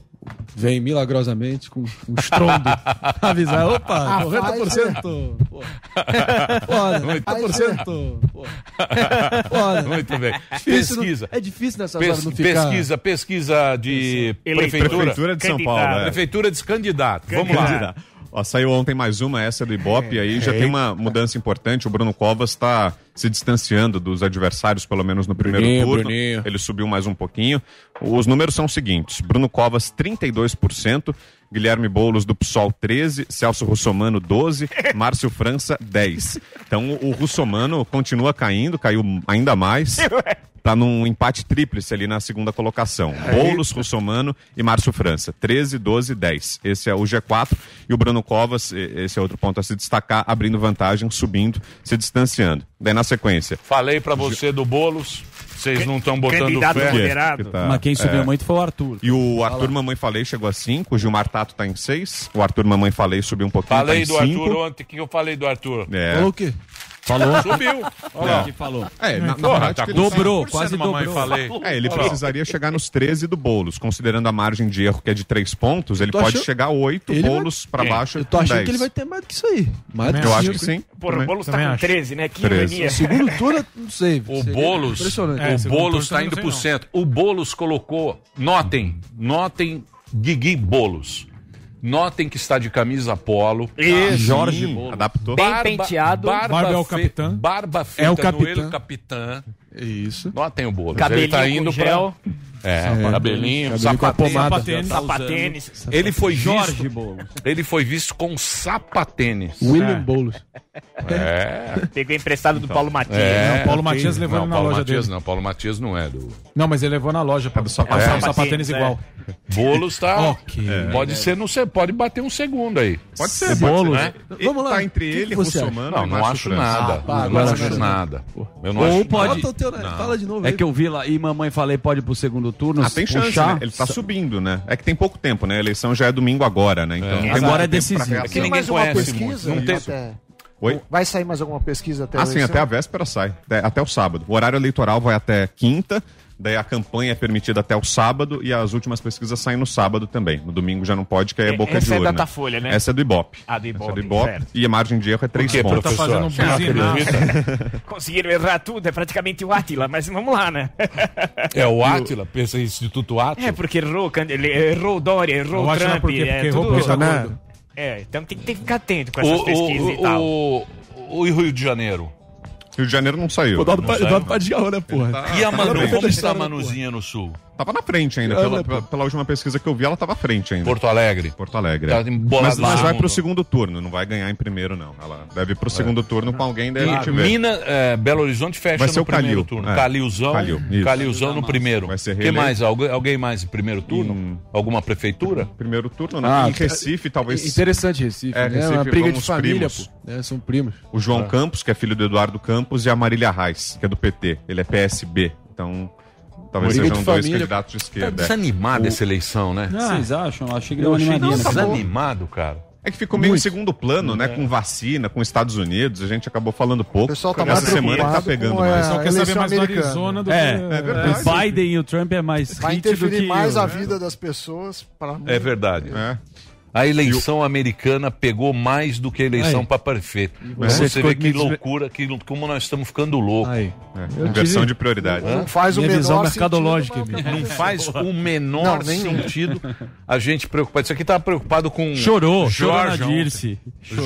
vêm milagrosamente com um estrondo avisar, opa, A 90%. Pô. Foda, 90%. Pô. Foda. Muito bem. Não- Pesquisa. É difícil nessas Pes- horas não ficar... Pesquisa, pesquisa de prefeitura. Prefeitura de São Paulo, é. Prefeitura de candidato. Vamos lá. Ó, saiu ontem mais uma, essa do Ibope, e aí já tem uma mudança importante. O Bruno Covas está se distanciando dos adversários, pelo menos no primeiro Bruninho, turno. Bruninho. Ele subiu mais um pouquinho. Os números são os seguintes: Bruno Covas, 32%, Guilherme Boulos do PSOL, 13%, Celso Russomano, 12%, Márcio França, 10%. Então o Russomano continua caindo, caiu ainda mais. Tá num empate tríplice ali na segunda colocação. Boulos, Russomano e Márcio França. 13, 12, 10. Esse é o G4. E o Bruno Covas, esse é outro ponto a se destacar, abrindo vantagem, subindo, se distanciando. Daí na sequência. Falei pra você do Boulos. Vocês não estão botando Candidato fé. moderado. Que tá- Mas quem subiu é. muito foi o Arthur. E o Arthur Mamãe Falei chegou a 5, o Gilmar Tato tá em 6, o Arthur Mamãe Falei subiu um pouquinho, Falei tá do 5. Arthur ontem. O que eu falei do Arthur? É. Falou o quê? Falou? Subiu. Olha lá. que falou. É, na, na Porra, tá Dobrou, 5% quase dobrou. Falei. É, ele precisaria chegar nos 13 do Boulos, considerando a margem de erro que é de 3 pontos, ele pode achando- chegar a 8, Ele vai- Boulos pra Quem? baixo Eu tô achando 10. que ele vai ter mais do que isso aí. Mais do Eu acho que sim. Porra, o também. Boulos tá Também com acho. 13, né? Que 13. ironia. Segundo turno, não sei. O Boulos, Impressionante. É, o Boulos eu indo sei, cento. O Boulos colocou, notem, notem Guigui Boulos. Notem que está de camisa polo. Isso. Jorge Sim, Boulos. adaptou. Bem penteado. Barba é o fe- capitã. Barba feita É o no capitã. ele capitã. Isso. Notem o Boulos. Cabelinho Ele tá indo gel. pra... É, cabelinho, cabelinho sapatênis. Sapatênis. Sapatênis. Ele foi Jorge visto, Boulos. ele foi visto com sapatênis. William Boulos. É. Pegou emprestado do Paulo Matias. É. Não, Paulo Matias levou Não, ele na Paulo loja Matias dele. não. Paulo Matias não é do... Não, mas ele levou na loja pra passar É. um sapatênis É. igual. Boulos tá... Ok. Pode ser, não sei, pode bater um segundo aí. Pode ser, Boulos. pode ser. Vamos lá. Tá entre O que ele e Russomano Não, não acho nada. Ah, não acho nada. Eu não Ou acho pode- nada. Bota o teu, né? Fala de novo É aí. que eu vi lá, e mamãe falei, pode ir pro segundo turno. Ah, tem chance, né? Ele tá subindo, né? É que tem pouco tempo, né? A eleição já é domingo agora, né? Então, tem Agora é decisivo. É que ninguém mais uma conhece muito. Não tem... Oi? Vai sair mais alguma pesquisa até Ah, sim, até a véspera sai. Até, até o sábado. O horário eleitoral vai até quinta, daí a campanha é permitida até o sábado e as últimas pesquisas saem no sábado também. No domingo já não pode, que aí é E- boca essa de é urna. Datafolha, né? Essa é do Ibope. Ah, do Essa é Ibope, do Ibope. certo. E a margem de erro é 3 quê, pontos. professor? Tá fazendo um buzinaço. Conseguiram errar tudo, é praticamente o Átila, mas vamos lá, né? É o Átila, pensa em Instituto Átila. É, porque errou, ele errou o Dória, errou O o Trump, por quê? é Porque errou tudo... Bolsonaro? É, então tem que ter que ficar atento com essas O, pesquisas o, e tal. o, o, o Rio de Janeiro? Rio de Janeiro não saiu. O Eduardo Não Pa- saiu. Eduardo Padial, né, porra? E a Manu? Tá Como na está a. Manuzinha no Sul? Tava na frente ainda. Pela, pela- pela última pesquisa que eu vi, ela tava à frente ainda. Porto Alegre. Porto Alegre. Tá é. embolado mas, mas vai pro segundo turno, não vai ganhar em primeiro, não. Ela deve ir pro segundo turno com alguém, daí vê. Minas, é, Belo Horizonte fecha Vai ser no o Calil, primeiro turno. é. Calilzão, Calil. Calilzão no primeiro. Vai ser que reeleito. mais? Alguém, alguém mais em primeiro turno? Alguma prefeitura? Primeiro turno, né? Ah, em Recife, talvez. Interessante Recife, É, né? Recife, uma briga de família. É, são primos. O João Ah. Campos, que é filho do Eduardo Campos, e a Marília Reis, que é do PT. Ele é PSB. Então, talvez Briga sejam dois família. candidatos de Tá esquerda. é. desanimada O- essa eleição, né? Ah, Vocês acham? Achei que Eu deu uma achei animadinha. que nessa. desanimado, cara. É que ficou meio Muito. em segundo plano, né? É. Com vacina, com Estados Unidos, a gente acabou falando pouco. O pessoal tá Essa semana que tá pegando mais. é, O pessoal quer saber mais do. Arizona do É, que... É verdade. o Biden e o Trump é mais Vai interferir que mais a vida das pessoas para É verdade. É. A eleição americana pegou mais do que a eleição para prefeito. Você Você, vê que loucura, que, como nós estamos ficando loucos. É, Inversão de prioridade. Não faz o menor visão sentido, mercadológica. Não faz o menor Não, sentido a gente preocupar. Isso aqui tava preocupado com. Chorou, ontem.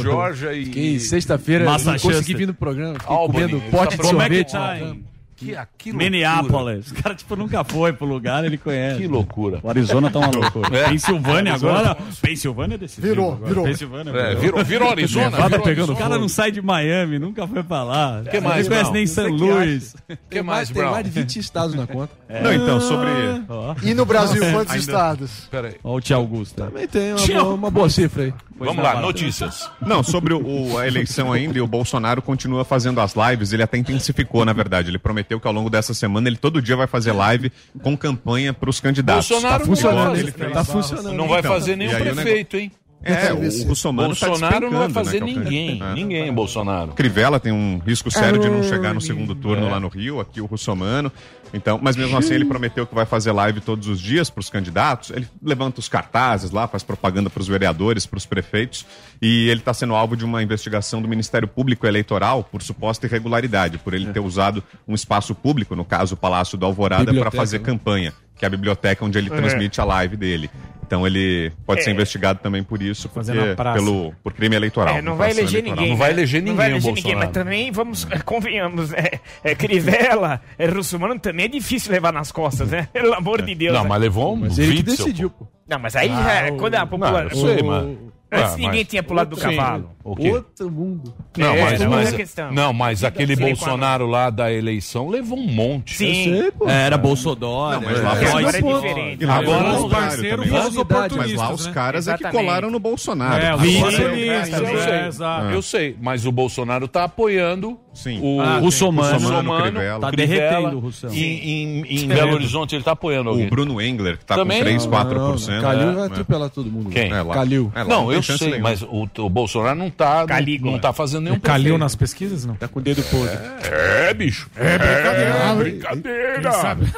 Georgia e. Sexta-feira não consegui vir no programa. Albany, comendo pote tá de Como é que sorvete. tá, hein? Que, que loucura. Minneapolis. O cara, tipo, nunca foi pro lugar, ele conhece. Que loucura. O Arizona tá uma loucura. É. Pensilvânia Arizona agora. Pensilvânia é decisivo. Virou, agora. virou. Pensilvânia É, virou, virou Arizona. Virou pegando. O Arizona. cara não sai de Miami, nunca foi pra lá. Que mais, não conhece nem que Luís. que Tem mais, tem Brown? mais de 20 estados na conta. Não, então, sobre. Ó, E no Brasil, quantos estados? Pera aí. ó o Tia Augusta. Também tem uma, boa, uma boa cifra aí. Vamos na lá, notícias. Não, sobre o, o- a eleição ainda, e o Bolsonaro continua fazendo as lives, ele até intensificou, na verdade. Ele prometeu que ao longo dessa semana ele todo dia vai fazer live com campanha para os candidatos. Bolsonaro Tá não vai funcionando, fazer. ele. Tá funcionando. Não vai Então, fazer nenhum prefeito, hein? É, o, o Russomano tá Bolsonaro não vai fazer né, é ninguém. É. Ninguém, Bolsonaro. Crivella tem um risco sério de não chegar no segundo turno é. lá no Rio, aqui o Russomano. Então, mas mesmo assim ele prometeu que vai fazer live todos os dias para os candidatos. Ele levanta os cartazes lá, faz propaganda para os vereadores, para os prefeitos. E ele está sendo alvo de uma investigação do Ministério Público Eleitoral por suposta irregularidade, por ele ter usado um espaço público, no caso o Palácio do Alvorada, para fazer né? campanha, que é a biblioteca onde ele É. transmite a live dele. Então ele pode ser É. investigado também por isso, porque, pelo, por crime eleitoral. É, não vai eleger eleitoral. ninguém. Não vai né? eleger Não vai ninguém, o eleger ninguém, mas também, vamos, eh, convenhamos, é, é Crivella, é Russomano também é difícil levar nas costas, né? Pelo amor de Deus. Não, né? mas levou um Mas ele decidiu, pô. Não, mas aí já, quando a Não, população... eu sei, mano. Antes Ah, ninguém mas- tinha pulado do Sim. cavalo. O? Outro mundo. Não, É, mas, é mas- a questão. não, mas aquele Bolsonaro lá da eleição levou um monte. Sim. Eu sei, pô. É, Era Bolsonaro. Não, mas lá foi agora é Mas- diferente. Agora os o parceiros os Mas lá Mas lá os oportunistas, né? caras é que colaram no Bolsonaro. É, os Agora- oportunistas, Eu é, sei, exato. eu sei, mas o Bolsonaro tá apoiando Sim. o Ah, Russomano. Russomano, Crivella. Tá Crivella. derretendo o Russão. Em, em- em Belo Horizonte ele tá apoiando alguém. O Bruno Engler, que tá Também? com 3, Não, 4%. Calil é, vai é. atropelar todo mundo. Quem? É. Calil. É, Não, eu sei, mas o, o Bolsonaro não tá, não, Calígula. não tá fazendo nenhum Caliu prefeito. nas pesquisas, não? Tá com o dedo podre. É, bicho. É brincadeira. brincadeira.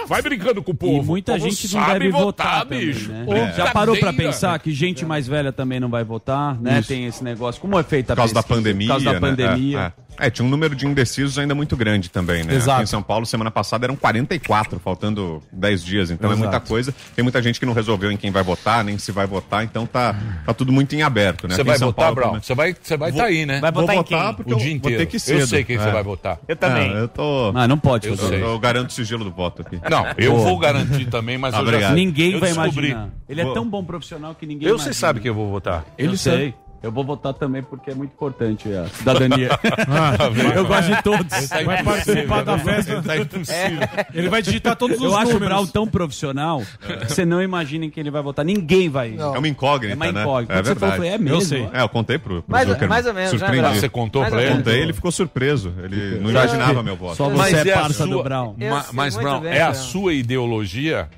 Vai brincando com o povo. E muita povo gente não sabe deve votar, também, bicho. né? Ô, Já parou pra pensar que gente mais velha também não vai votar, né? Isso. Tem esse negócio. Como é feita a Por causa da pesquisa? pandemia. Por causa da né? pandemia. É, é. É, tinha um número de indecisos ainda muito grande também, né? Exato. Aqui em São Paulo, semana passada, eram 44, faltando 10 dias. Então é Exato. muita coisa. Tem muita gente que não resolveu em quem vai votar, nem se vai votar. Então tá, tá tudo muito em aberto, né? Você vai em São votar, Paulo, Brown? pelo Você vai estar vai tá aí, né? Vai Vou votar em votar quem? porque O eu dia vou inteiro. ter que ser. Eu sei quem você É. vai votar. Eu também. É, eu tô. Ah, não pode Eu fazer. sei. Eu garanto o sigilo do voto aqui. Não, eu vou garantir também, mas eu já. Ninguém eu vai descobri. imaginar. Ele é Vou- tão bom profissional que ninguém Eu imagina. sei sabe que eu vou votar. Eu Ele sei. Eu vou votar também porque é muito importante a cidadania. eu gosto de todos. Vai participar da festa. Tá impossível. Ele vai digitar todos os Eu acho o números. Brown tão profissional que você não imagina em que ele vai votar. Ninguém vai. Não. É uma incógnita, É uma né? incógnita. É Quando você falou, eu verdade. falei, é mesmo? Eu sei. É, eu contei pro, pro Mais, Zuckerman. mais ou menos, né, Surpreendi. Brau? Você contou Mais pra ele? Contei, ele ficou surpreso. Ele não imaginava meu voto. Só Mas você é é a parça sua- do. Eu sei mas, bem, é a sua ideologia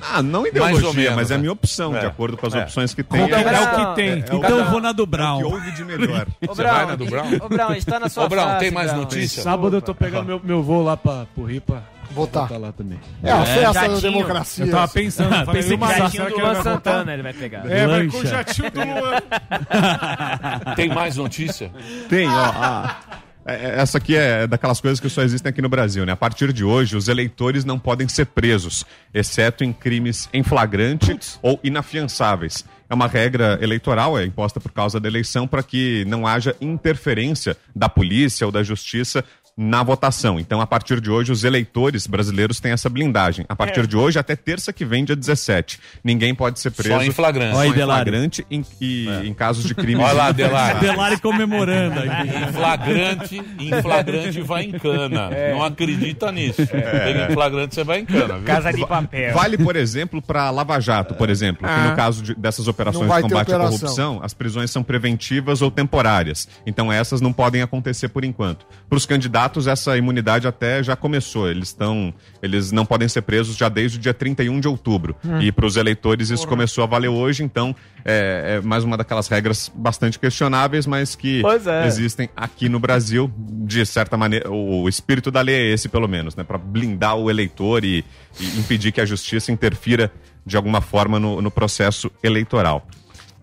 Ah, não Mais ideologia, ou menos, mas é a né? minha opção, É. de acordo com as É. opções que tem. É, é o que tem. É, é o então que- eu vou na do Brown. É o que houve de melhor. Você vai na do Brown? Ô, Brown, está na sua Ô, Brown, frase, tem mais Brown. notícia? Sábado eu tô pegando meu, meu voo lá pra, pro Rio pra Votar. votar lá também. É a festa da Jatinho. democracia. Eu tava pensando, falei, Pensei que uma- já Jatinho do que Luan? Santana ele vai pegar. É, vai com o jatinho do Luan. Tem mais notícia? Tem, ó. a- é- Essa aqui é daquelas coisas que só existem aqui no Brasil, né? A partir de hoje, os eleitores não podem ser presos, exceto em crimes em flagrante ou inafiançáveis. É uma regra eleitoral, é imposta por causa da eleição, para que não haja interferência da polícia ou da justiça na votação. Então, a partir de hoje, os eleitores brasileiros têm essa blindagem. A partir de hoje, até terça que vem, dia 17. Ninguém pode ser preso. Só em flagrante. Só em flagrante em- e em casos de crimes. Olha lá, Delari. Delari comemorando aqui. Em flagrante, em flagrante vai em cana. Não acredita nisso. Pega em flagrante, você vai em cana. Viu? Casa de papel. Vale, por exemplo, para Lava Jato, por exemplo, que Ah. no caso de- dessas operações de combate à corrupção, as prisões são preventivas ou temporárias. Então essas não podem acontecer por enquanto. Para os candidatos, essa imunidade até já começou. Eles estão, eles não podem ser presos já desde o dia 31 de outubro. Hum. E para os eleitores isso começou a valer hoje. Então é, é mais uma daquelas regras bastante questionáveis, mas que é. existem aqui no Brasil. De certa maneira, o espírito da lei é esse, pelo menos, né? Para blindar o eleitor e, e impedir que a justiça interfira de alguma forma no, no processo eleitoral.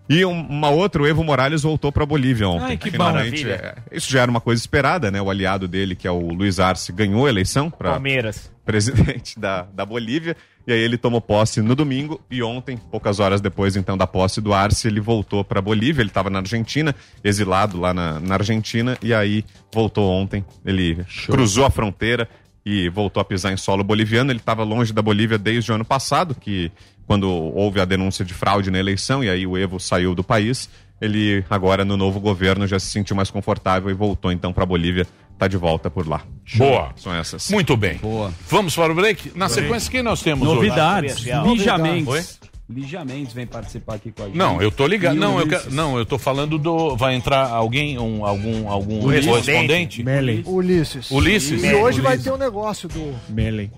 E um- uma outra, o Evo Morales voltou para Bolívia ontem. Ai, que Finalmente, maravilha. é, isso já era uma coisa esperada, né? O aliado dele, que é o Luiz Arce, ganhou a eleição para Palmeiras. presidente da, da Bolívia. E aí ele tomou posse no domingo e ontem, poucas horas depois então da posse do Arce, ele voltou para Bolívia. Ele estava na Argentina, exilado lá na, na Argentina, e aí voltou ontem. Ele cruzou a fronteira e voltou a pisar em solo boliviano. Ele estava longe da Bolívia desde o ano passado, que quando houve a denúncia de fraude na eleição e aí o Evo saiu do país. Ele agora no novo governo já se sentiu mais confortável e voltou então para Bolívia. Tá de volta por lá. Boa. São essas. Muito bem. Boa. Vamos para o break? Na sequência, quem nós temos Novidades. Hoje? Novidades. Mendes. Lígia Mendes vem participar aqui com a gente. Não, eu tô ligado. Não, eu, Ulisses. quero- não, eu tô falando do. Vai entrar alguém, um, algum, algum Ulisses. correspondente? Melen. Ulisses. Ulisses? E hoje vai ter um negócio do, Melen.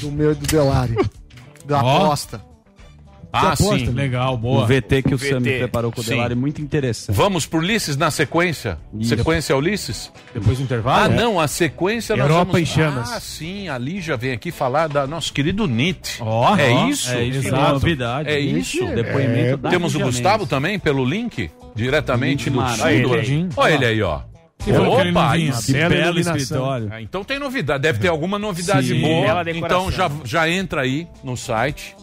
do meu e do Delari. Da Ó. aposta. Ah, Aposta, sim. Legal, O boa. VT que o VT. Sami preparou com o. Delari, muito interessante. Vamos pro Ulisses na sequência? Isso. Sequência Ulisses? Depois do Ah, intervalo? não, a sequência nós Europa vamos... em chamas. Ah, sim, a Lígia vem aqui falar da nosso querido NIT. Ó, é ó, isso? É isso, é Exato. novidade. É isso. Depoimento da Temos o Gustavo Mendes. também pelo link, diretamente do sul. Olha ele aí, ó. Que foi que ele não Opa. Que Bela belo escritório. Ah, Então tem novidade, deve ter alguma novidade Sim. boa. Então já, já entra aí no site.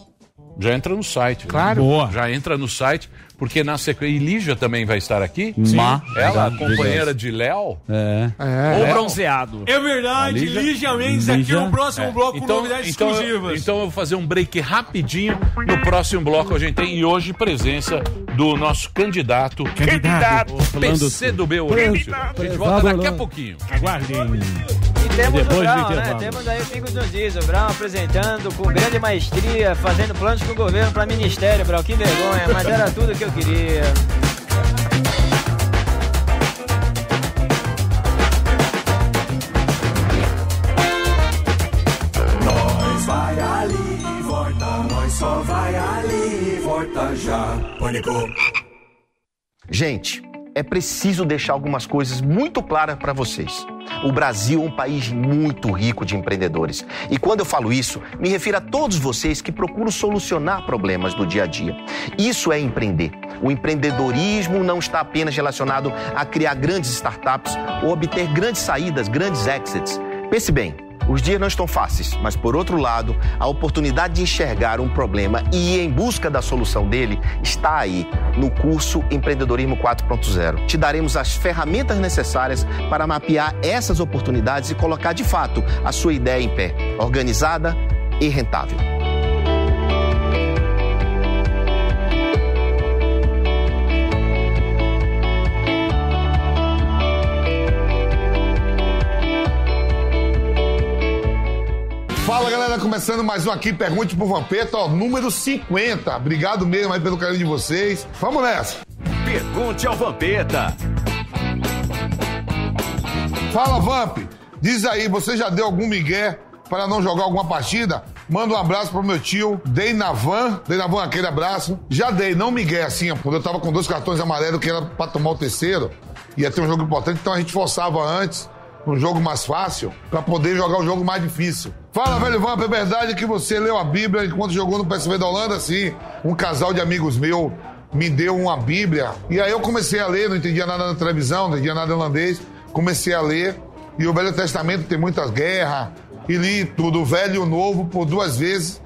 Já entra no site. Claro. Boa. Já entra no site, porque na sequência. E Lígia também vai estar aqui. Má. Ela, Já- companheira de Léo. É. Ou É. bronzeado. É verdade, Lígia- Lígia Mendes aqui Lígia- no próximo bloco com novidades então, eu- exclusivas. então eu vou fazer um break rapidinho. No próximo bloco a gente tem e hoje presença do nosso candidato. Candidato. PC do B Horácio. A gente volta daqui a pouquinho. Aguardem. E temos Depois o Brown, né? Temos aí o nos Dias, o Brown apresentando com grande maestria, fazendo planos com o governo para ministério, Brown. Que vergonha, mas era tudo que eu queria. Nós vai ali, volta, nós só vai ali, volta já. Pânico. Gente, é preciso deixar algumas coisas muito claras para vocês. O Brasil é um país muito rico de empreendedores. E quando eu falo isso, me refiro a todos vocês que procuram solucionar problemas do dia a dia. Isso é empreender. O empreendedorismo não está apenas relacionado a criar grandes startups ou obter grandes saídas, grandes exits. Pense bem, os dias não estão fáceis, mas por outro lado, a oportunidade de enxergar um problema e ir em busca da solução dele está aí no curso Empreendedorismo 4.0. Te daremos as ferramentas necessárias para mapear essas oportunidades e colocar de fato a sua ideia em pé, organizada e rentável. Fala galera, começando mais um aqui, pergunte pro Vampeta, ó, número 50. Obrigado mesmo aí pelo carinho de vocês. Vamos nessa. Pergunte ao Vampeta. Fala Vamp, diz aí, você já deu algum migué para não jogar alguma partida, manda um abraço pro meu tio, Deinavan. Deinavan, aquele abraço. Já dei, não Miguel, assim, quando eu tava com dois cartões amarelos que era pra tomar o terceiro, ia ter um jogo importante, então a gente forçava antes, um jogo mais fácil, pra poder jogar o jogo mais difícil. Fala, velho Vamp, é verdade que você leu a Bíblia enquanto jogou no PSV da Holanda? Sim, um casal de amigos meu me deu uma Bíblia. E aí eu comecei a ler, não entendia nada na televisão, não entendia nada em holandês. Comecei a ler. E o Velho Testamento tem muitas guerras. E li tudo, o Velho e o Novo, por duas vezes.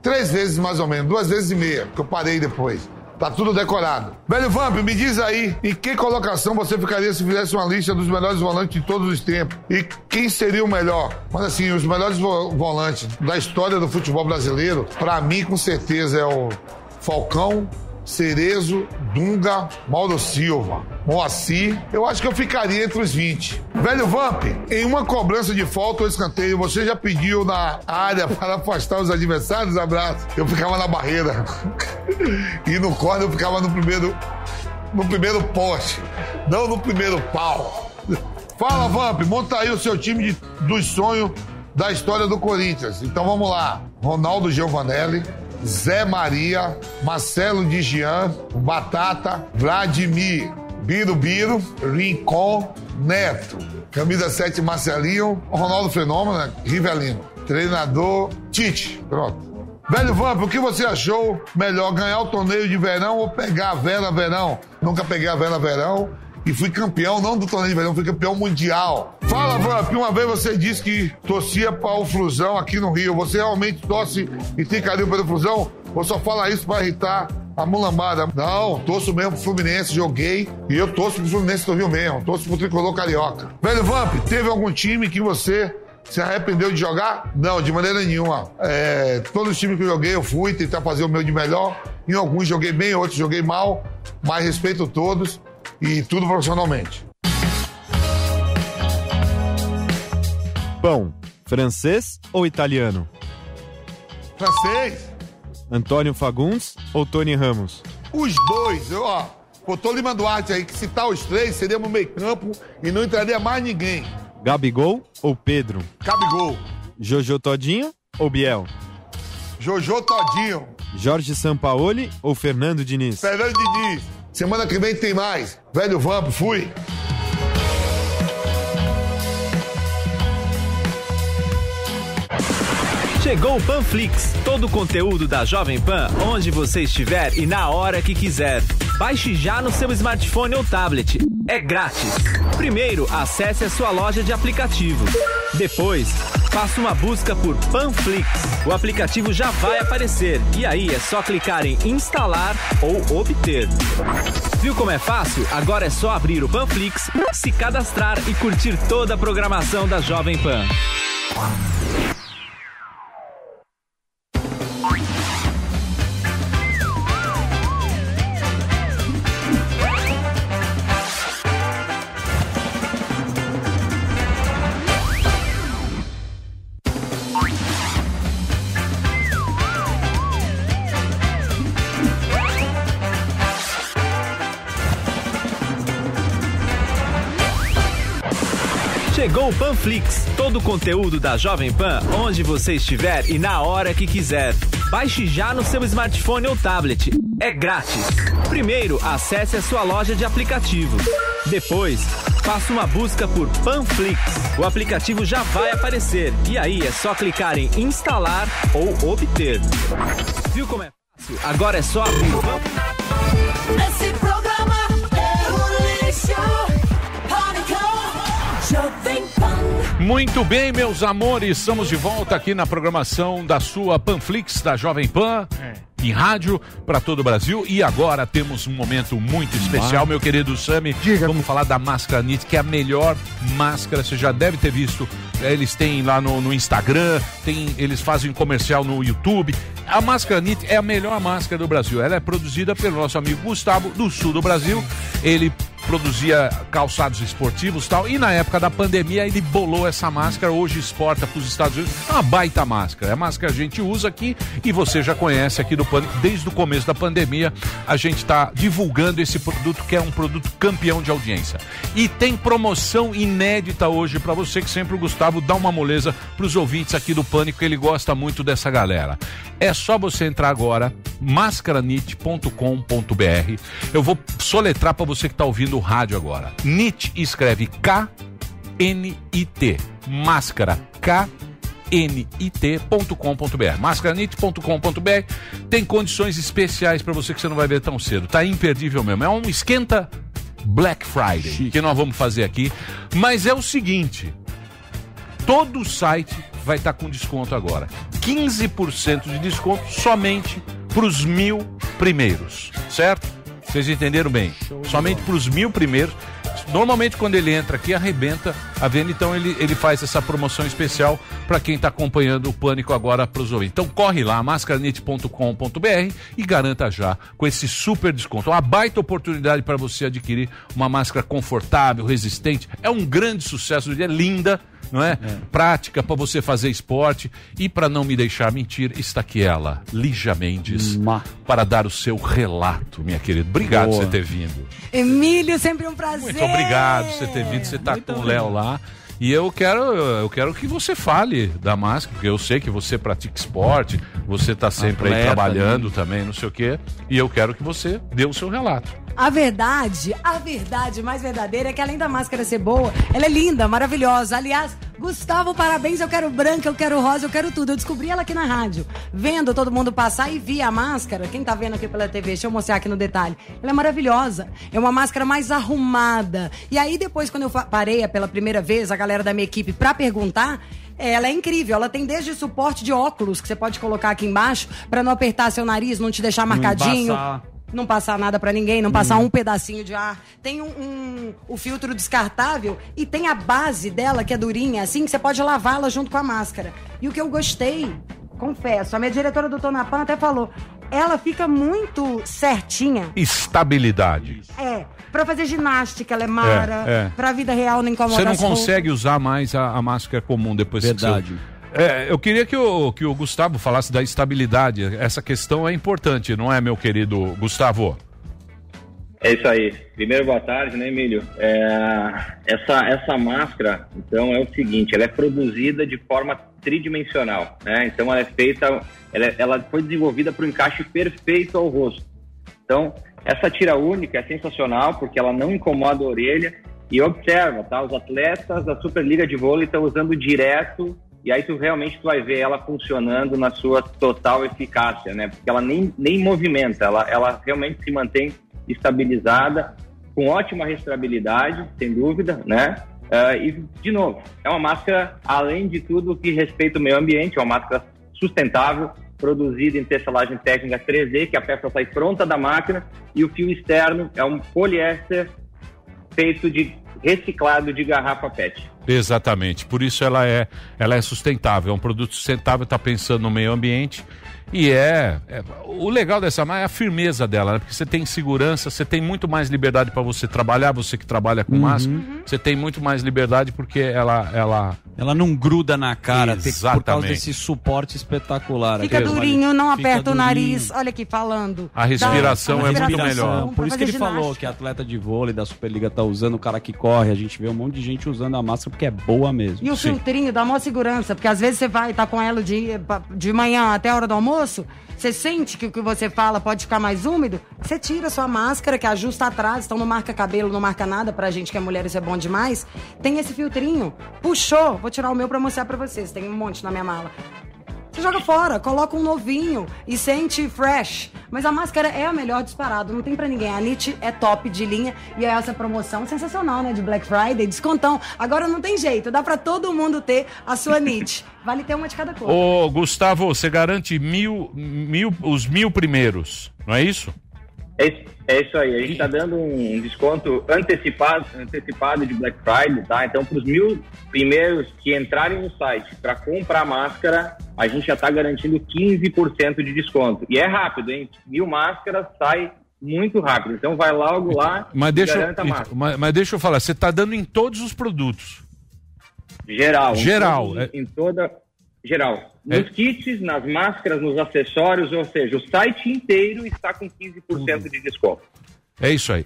Três vezes mais ou menos, duas vezes e meia, porque eu parei depois. Tá tudo decorado. Velho Vamp, me diz aí, em que colocação você ficaria se fizesse uma lista dos melhores volantes de todos os tempos? E quem seria o melhor? Mas assim, os melhores vo- volantes da história do futebol brasileiro, pra mim, com certeza, é o Falcão, Cerezo, Dunga, Mauro Silva, Moacir. Eu acho que eu ficaria entre os 20. Velho Vamp, em uma cobrança de falta ou escanteio, você já pediu na área para afastar os adversários? Abraço. Eu ficava na barreira. e no corner eu ficava no primeiro, no primeiro poste, não no primeiro pau. Fala, Vamp, monta aí o seu time de, dos sonhos da história do Corinthians. Então vamos lá. Ronaldo Giovanelli, Zé Maria, Marcelo de Jean, Batata, Vladimir, Birubiru, Rincon, Neto. Camisa 7, Marcelinho, Ronaldo Fenômeno, né? Rivelino. Treinador, Tite. Pronto. Velho Vamp, o que você achou melhor, ganhar o torneio de verão ou pegar a vela verão? Nunca peguei a vela verão e fui campeão, não do torneio de verão, fui campeão mundial. Fala, Vamp, uma vez você disse que torcia para o Flusão aqui no Rio. Você realmente torce e tem carinho pelo Flusão? Ou só fala isso para irritar a mulambada? Não, torço mesmo pro Fluminense, joguei e eu torço pro Fluminense do Rio mesmo, torço pro Tricolor Carioca. Velho Vamp, teve algum time que você se arrependeu de jogar? Não, de maneira nenhuma. É, todos os times que eu joguei, eu fui tentar fazer o meu de melhor. Em alguns joguei bem, outros joguei mal, mas respeito todos e tudo profissionalmente. Pão, francês ou italiano? Francês, Antônio Fagundes ou Tony Ramos? os dois, ó. Botou Lima Duarte aí, que se tá os três, seria no meio campo e não entraria mais ninguém. Gabigol ou Pedro? Cabigol, Jojo Todinho ou Biel? Jojo Todinho, Jorge Sampaoli ou Fernando Diniz? Fernando Diniz. Semana que vem tem mais. Velho Vamp, fui. Chegou o Panflix, todo o conteúdo da Jovem Pan, onde você estiver e na hora que quiser. Baixe já no seu smartphone ou tablet. É grátis. Primeiro, acesse a sua loja de aplicativos. Depois, faça uma busca por Panflix. O aplicativo já vai aparecer e aí é só clicar em instalar ou obter. Viu como é fácil? Agora é só abrir o Panflix, se cadastrar e curtir toda a programação da Jovem Pan. Panflix, todo o conteúdo da Jovem Pan, onde você estiver e na hora que quiser. Baixe já no seu smartphone ou tablet. É grátis. Primeiro, acesse a sua loja de aplicativos. Depois, faça uma busca por Panflix. O aplicativo já vai aparecer e aí é só clicar em instalar ou obter. Viu como é fácil? Agora é só abrir. Esse programa é um lixo. Pânico, Jovem Pan. Muito bem, meus amores, estamos de volta aqui na programação da sua Panflix da Jovem Pan. Em rádio para todo o Brasil e agora temos um momento muito especial, meu querido Sami. Vamos falar da máscara Nit, que é a melhor máscara. Você já deve ter visto. eh, Eles têm lá no, no Instagram, tem, eles fazem comercial no YouTube. A máscara Nit é a melhor máscara do Brasil. Ela é produzida pelo nosso amigo Gustavo, do sul do Brasil. Ele produzia calçados esportivos e tal. E na época da pandemia ele bolou essa máscara, hoje exporta para os Estados Unidos. É uma baita máscara. É a máscara que a gente usa aqui e você já conhece aqui do Pânico. Desde o começo da pandemia, a gente está divulgando esse produto que é um produto campeão de audiência. E tem promoção inédita hoje para você, que sempre o Gustavo dá uma moleza para os ouvintes aqui do Pânico, que ele gosta muito dessa galera. É só você entrar agora, mascaranit.com.br. Eu vou soletrar para você que está ouvindo o rádio agora. NIT escreve K-N-I-T. Máscara K nit.com.br. Mascaranit.com.br tem condições especiais para você que você não vai ver tão cedo. Tá imperdível mesmo. É um esquenta Black Friday que nós vamos fazer aqui. Mas é o seguinte: todo o site vai estar com desconto agora. 15% de desconto somente para os mil primeiros, certo? Vocês entenderam bem? Somente para os mil primeiros. Normalmente quando ele entra aqui arrebenta a venda, então ele, ele faz essa promoção especial para quem está acompanhando o Pânico agora para os ouvintes. Então corre lá, mascaranite.com.br e garanta já com esse super desconto. Uma baita oportunidade para você adquirir uma máscara confortável, resistente. É um grande sucesso, é linda não é? Prática para você fazer esporte. E para não me deixar mentir, está aqui ela, Lígia Mendes, para dar o seu relato, minha querida. Obrigado Boa. por você ter vindo. Emílio, sempre um prazer. Muito obrigado por você ter vindo. Você está com o Léo lá. E eu quero, eu quero que você fale da máscara, porque eu sei que você pratica esporte, você está sempre aí Atleta, trabalhando também, não sei o quê. E eu quero que você dê o seu relato. A verdade, a verdade mais verdadeira é que além da máscara ser boa, ela é linda, maravilhosa. Aliás, Gustavo, parabéns, eu quero branca, eu quero rosa, eu quero tudo. Eu descobri ela aqui na rádio, vendo todo mundo passar e vi a máscara. Quem tá vendo aqui pela TV, deixa eu mostrar aqui no detalhe. Ela é maravilhosa. É uma máscara mais arrumada. E aí depois, quando eu parei pela primeira vez, a galera da minha equipe, pra perguntar, ela é incrível. Ela tem desde suporte de óculos que você pode colocar aqui embaixo pra não apertar seu nariz, não te deixar marcadinho. embaçar. Não passar nada pra ninguém, não passar um pedacinho de ar. Tem um, um- o filtro descartável e tem a base dela, que é durinha, assim, que você pode lavá-la junto com a máscara. E o que eu gostei, confesso, a minha diretora do Tonapan até falou, ela fica muito certinha. Estabilidade. É, pra fazer ginástica ela é mara, É, é. pra vida real não incomoda Você não roupas. consegue usar mais a, a máscara comum depois Verdade. que você... É, eu queria que o, que o Gustavo falasse da estabilidade. Essa questão é importante, não é, meu querido Gustavo? É isso aí. Primeiro, boa tarde, né, Emílio? É, essa, essa máscara, então, é o seguinte, ela é produzida de forma tridimensional, né? Então, ela é feita, ela, é- ela foi desenvolvida para o encaixe perfeito ao rosto. Então, essa tira única é sensacional, porque ela não incomoda a orelha. E observa, tá? Os atletas da Superliga de Vôlei estão usando direto e aí tu realmente tu vai ver ela funcionando na sua total eficácia, né? Porque ela nem, nem movimenta, ela, ela realmente se mantém estabilizada, com ótima respirabilidade, sem dúvida, né? Ah, e, de novo, é uma máscara, além de tudo, que respeita o meio ambiente, é uma máscara sustentável, produzida em tecelagem técnica 3D, que a peça sai pronta da máquina, e o fio externo é um poliéster feito de reciclado de garrafa PET. Exatamente. Por isso ela é, ela é sustentável. É um produto sustentável, está pensando no meio ambiente. E é, é- O legal dessa marca é a firmeza dela, né? Porque você tem segurança, você tem muito mais liberdade para você trabalhar, você que trabalha com Uhum. máscara, você tem muito mais liberdade porque ela. Ela, ela não gruda na cara tem- por causa Exatamente. desse suporte espetacular. Fica aqui. durinho, não Fica aperta o nariz. Olha aqui, falando. A respiração Dá- é muito respiração melhor. Por isso que ele falou ginástica. que atleta de vôlei da Superliga tá usando, o cara que corre, a gente vê um monte de gente usando a máscara porque é boa mesmo. E o filtrinho dá maior segurança, porque às vezes você vai estar com ela de, de manhã até a hora do almoço, você sente que o que você fala pode ficar mais úmido, você tira a sua máscara, que ajusta atrás, então não marca cabelo, não marca nada, pra gente que é mulher isso é bom demais. Tem esse filtrinho, puxou, vou tirar o meu pra mostrar pra vocês, tem um monte na minha mala. Você joga fora, coloca um novinho e sente fresh. Mas a máscara é a melhor disparado, não tem pra ninguém. A NIT é top de linha e é essa promoção sensacional, né? De Black Friday, descontão. Agora não tem jeito, dá pra todo mundo ter a sua NIT. Vale ter uma de cada cor. Ô, Gustavo, você garante mil, mil, os mil primeiros, não é isso? É isso, é isso aí, a gente está dando um desconto antecipado, antecipado de Black Friday, tá? Então, para os mil primeiros que entrarem no site para comprar máscara, a gente já está garantindo 15% de desconto. E é rápido, hein? Mil máscaras sai muito rápido. Então vai logo lá Mas e deixa, garanta máscara. mas, mas deixa eu falar, você está dando em todos os produtos. Geral. em Geral, todo- é. Em toda. Geral. Nos É. kits, nas máscaras, nos acessórios, ou seja, o site inteiro está com 15% de desconto. É isso aí.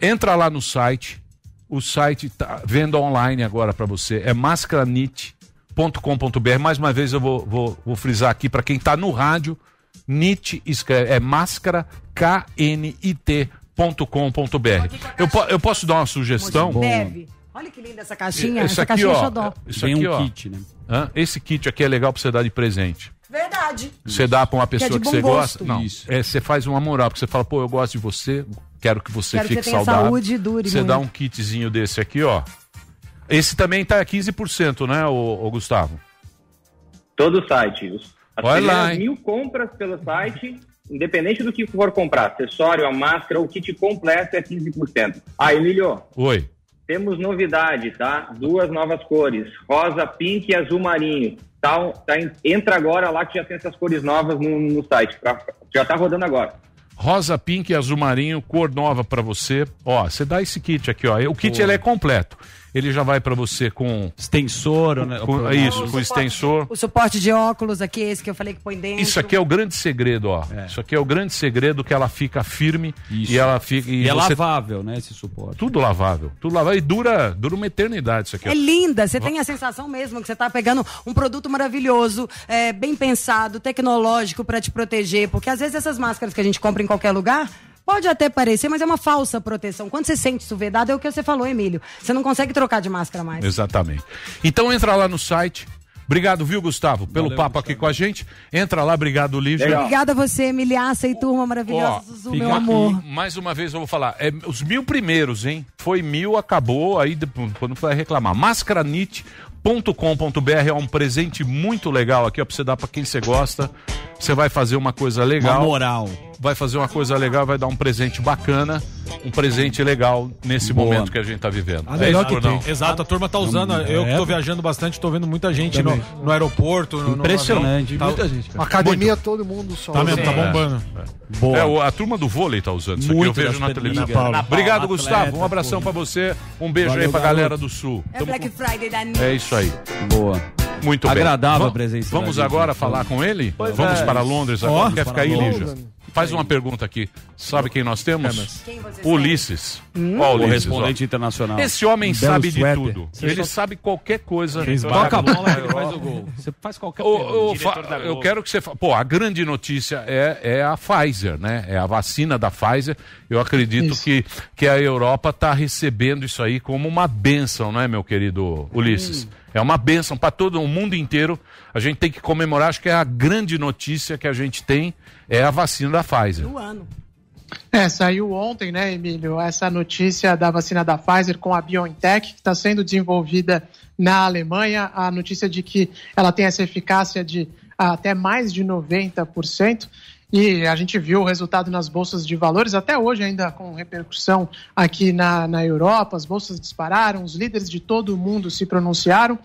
Entra lá no site. O site tá venda online agora para você. É mascaranit.com.br. Mais uma vez eu vou, vou, vou frisar aqui para quem está no rádio. NIT escreve, é máscara knit.com.br. Eu, po- eu posso dar uma sugestão? Deve. Olha que linda essa caixinha. Esse essa aqui, caixinha ó. xodó. Isso Vem aqui, um ó. kit, né? Hã? Esse kit aqui é legal para você dar de presente. Verdade. Você dá pra uma Que é pessoa que, você gosto. gosta. Não, é, você faz uma moral, porque você fala, pô, eu gosto de você, quero que você Quero que fique você tenha saudável. saúde e dure Você dá um kitzinho desse aqui, ó. Esse também tá 15%, né, ô, ô Gustavo? Todo o site. As Vai lá, mil compras pelo site, independente do que for comprar, acessório, a máscara, o kit completo é 15%. Ah, Emílio, Oi. Temos novidade, tá? Duas novas cores, rosa, pink e azul marinho. Tá, tá entra agora lá que já tem essas cores novas no, no site. pra- já tá rodando agora. Rosa, pink e azul marinho, cor nova pra você. Ó, você dá esse kit aqui, ó. O kit Pô. ele é completo. Ele já vai pra você com extensor, né? Com, isso, com extensor. O suporte de óculos aqui, esse que eu falei que põe dentro. Isso aqui é o grande segredo, ó. Isso aqui é o grande segredo que ela fica firme e ela fica E, é você- lavável, né, esse suporte. Tudo lavável. Tudo lavável e dura, dura uma eternidade isso aqui. ó. É linda, você tem a sensação mesmo que você tá pegando um produto maravilhoso, é, bem pensado, tecnológico pra te proteger, porque às vezes essas máscaras que a gente compra em qualquer lugar pode até parecer, mas é uma falsa proteção. Quando você sente isso vedado, é o que você falou, Emílio. Você não consegue trocar de máscara mais. Exatamente. Então entra lá no site. Obrigado, viu, Gustavo, pelo Valeu, papo aqui com a gente. Entra lá, obrigado, Lívia. Obrigada a você, Emilhaça e turma maravilhosa, Ó, Zuzu, meu aqui, amor. Mais uma vez eu vou falar. É, os mil primeiros, hein? Foi mil, acabou, aí quando vai reclamar. Mascaranit.com.br é um presente muito legal aqui, ó, pra você dar pra quem você gosta. Você vai fazer uma coisa legal. Uma moral. Vai fazer uma coisa legal, vai dar um presente bacana, um presente legal nesse Boa. momento que a gente tá vivendo. Ah, É melhor isso, que tem. Exato, a turma tá usando. Eu que tô viajando bastante, tô vendo muita gente no, no aeroporto. No, no Impressionante, avião. muita gente, cara. Academia, todo mundo só. Tá mesmo, tá bombando. É, o- a turma do vôlei tá usando isso aqui, eu Muito vejo na televisão. Paula. Obrigado, Atleta, Gustavo. Um abração pra você. Um beijo Valeu, aí pra garoto. galera do Sul. É Black Friday da É isso aí. Boa. Muito bem. Agradável a presença Vamos agora né? falar com ele? Pois Vamos é. para Londres agora. Quer para ficar aí. Lígia? Faz uma pergunta aqui. Sabe quem nós temos? Quem Ulisses. Hum? Ó, O Ulisses, correspondente ó. internacional. Esse homem belo sabe de tudo. Você Ele só- sabe qualquer coisa. Toca a bola, ele faz o gol. Você faz qualquer Diretor fa- eu quero que você fa... Pô, a grande notícia é, é a Pfizer, né? É a vacina da Pfizer. Eu acredito que, que a Europa está recebendo isso aí como uma benção, não é, meu querido Ulisses? É uma benção para todo o mundo inteiro. A gente tem que comemorar. Acho que é a grande notícia que a gente tem é a vacina da Pfizer. Do ano. É, saiu ontem, né, Emílio, essa notícia da vacina da Pfizer com a BioNTech, que está sendo desenvolvida na Alemanha, a notícia de que ela tem essa eficácia de até mais de 90%. E a gente viu o resultado nas bolsas de valores, até hoje ainda com repercussão aqui na, na Europa, as bolsas dispararam, os líderes de todo o mundo se pronunciaram.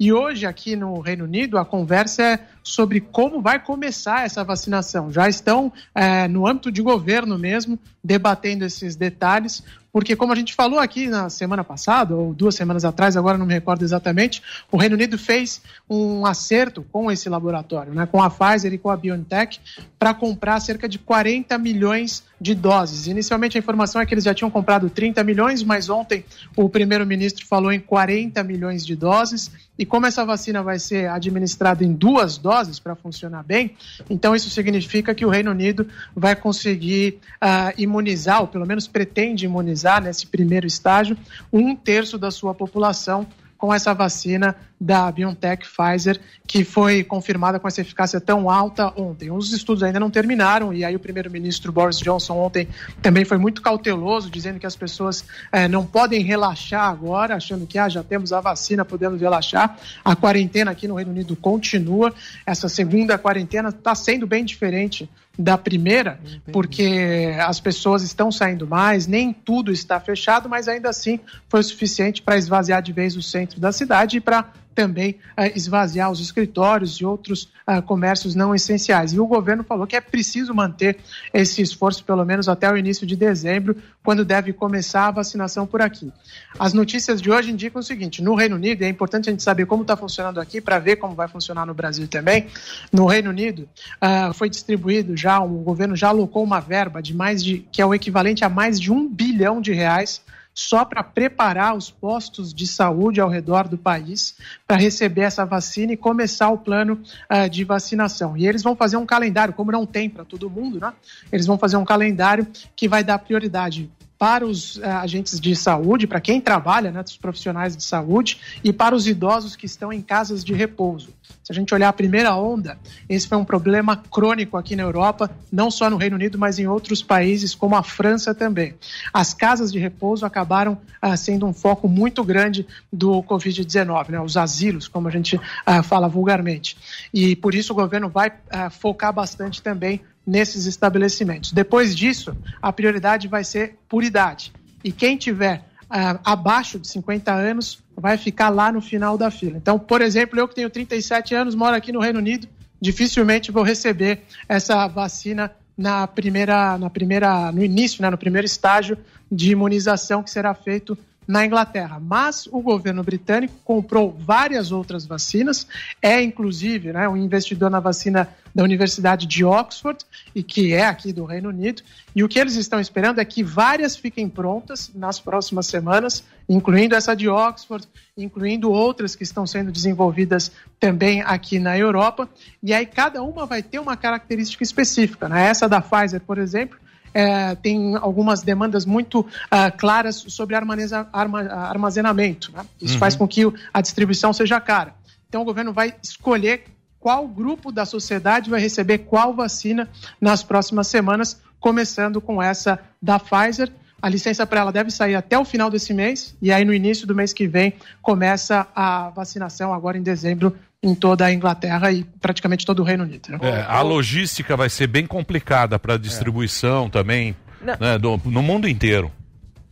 E hoje, aqui no Reino Unido, a conversa é sobre como vai começar essa vacinação. Já estão eh, no âmbito de governo mesmo, debatendo esses detalhes, porque, como a gente falou aqui na semana passada, ou duas semanas atrás, agora não me recordo exatamente, o Reino Unido fez um acerto com esse laboratório, né, com a Pfizer e com a BioNTech, para comprar cerca de 40 milhões de doses. Inicialmente, a informação é que eles já tinham comprado 30 milhões, mas ontem o primeiro-ministro falou em 40 milhões de doses. E como essa vacina vai ser administrada em duas doses para funcionar bem, então isso significa que o Reino Unido vai conseguir ah, imunizar, ou pelo menos pretende imunizar nesse primeiro estágio, um terço da sua população com essa vacina da BioNTech Pfizer, que foi confirmada com essa eficácia tão alta ontem. Os estudos ainda não terminaram, e aí o primeiro-ministro Boris Johnson ontem também foi muito cauteloso, dizendo que as pessoas eh, não podem relaxar agora, achando que ah, já temos a vacina, podemos relaxar. A quarentena aqui no Reino Unido continua. Essa segunda quarentena está sendo bem diferente da primeira, porque as pessoas estão saindo mais, nem tudo está fechado, mas ainda assim foi o suficiente para esvaziar de vez o centro da cidade e para também ah, esvaziar os escritórios e outros ah, comércios não essenciais. E o governo falou que é preciso manter esse esforço pelo menos até o início de dezembro, quando deve começar a vacinação por aqui. As notícias de hoje indicam o seguinte: no Reino Unido, é importante a gente saber como está funcionando aqui para ver como vai funcionar no Brasil também. No Reino Unido, ah, foi distribuído já, o governo já alocou uma verba de mais de, que é o equivalente a mais de um bilhão de reais só para preparar os postos de saúde ao redor do país para receber essa vacina e começar o plano ah, de vacinação. E eles vão fazer um calendário, como não tem para todo mundo, né? Eles vão fazer um calendário que vai dar prioridade para os eh, agentes de saúde, para quem trabalha, né, dos profissionais de saúde, e para os idosos que estão em casas de repouso. Se a gente olhar a primeira onda, esse foi um problema crônico aqui na Europa, não só no Reino Unido, mas em outros países, como a França também. As casas de repouso acabaram ah, sendo um foco muito grande do Covid-19, né, os asilos, como a gente ah, fala vulgarmente. E por isso o governo vai ah, focar bastante também nesses estabelecimentos. Depois disso, a prioridade vai ser por idade. E quem tiver ah, abaixo de 50 anos vai ficar lá no final da fila. Então, por exemplo, eu que tenho 37 anos, moro aqui no Reino Unido, dificilmente vou receber essa vacina na primeira, na primeira, no início, né, no primeiro estágio de imunização que será feito na Inglaterra. Mas o governo britânico comprou várias outras vacinas, é inclusive né, um investidor na vacina da Universidade de Oxford, e que é aqui do Reino Unido. E o que eles estão esperando é que várias fiquem prontas nas próximas semanas, incluindo essa de Oxford, incluindo outras que estão sendo desenvolvidas também aqui na Europa. E aí cada uma vai ter uma característica específica. Né? Essa da Pfizer, por exemplo, é, tem algumas demandas muito ah, claras sobre armazena- arma- armazenamento. né? Isso Uhum. faz com que a distribuição seja cara. Então, o governo vai escolher qual grupo da sociedade vai receber qual vacina nas próximas semanas, começando com essa da Pfizer. A licença para ela deve sair até o final desse mês, e aí no início do mês que vem começa a vacinação, agora em dezembro, em toda a Inglaterra e praticamente todo o Reino Unido. né? É, a logística vai ser bem complicada para distribuição também, Não. né, do- no mundo inteiro.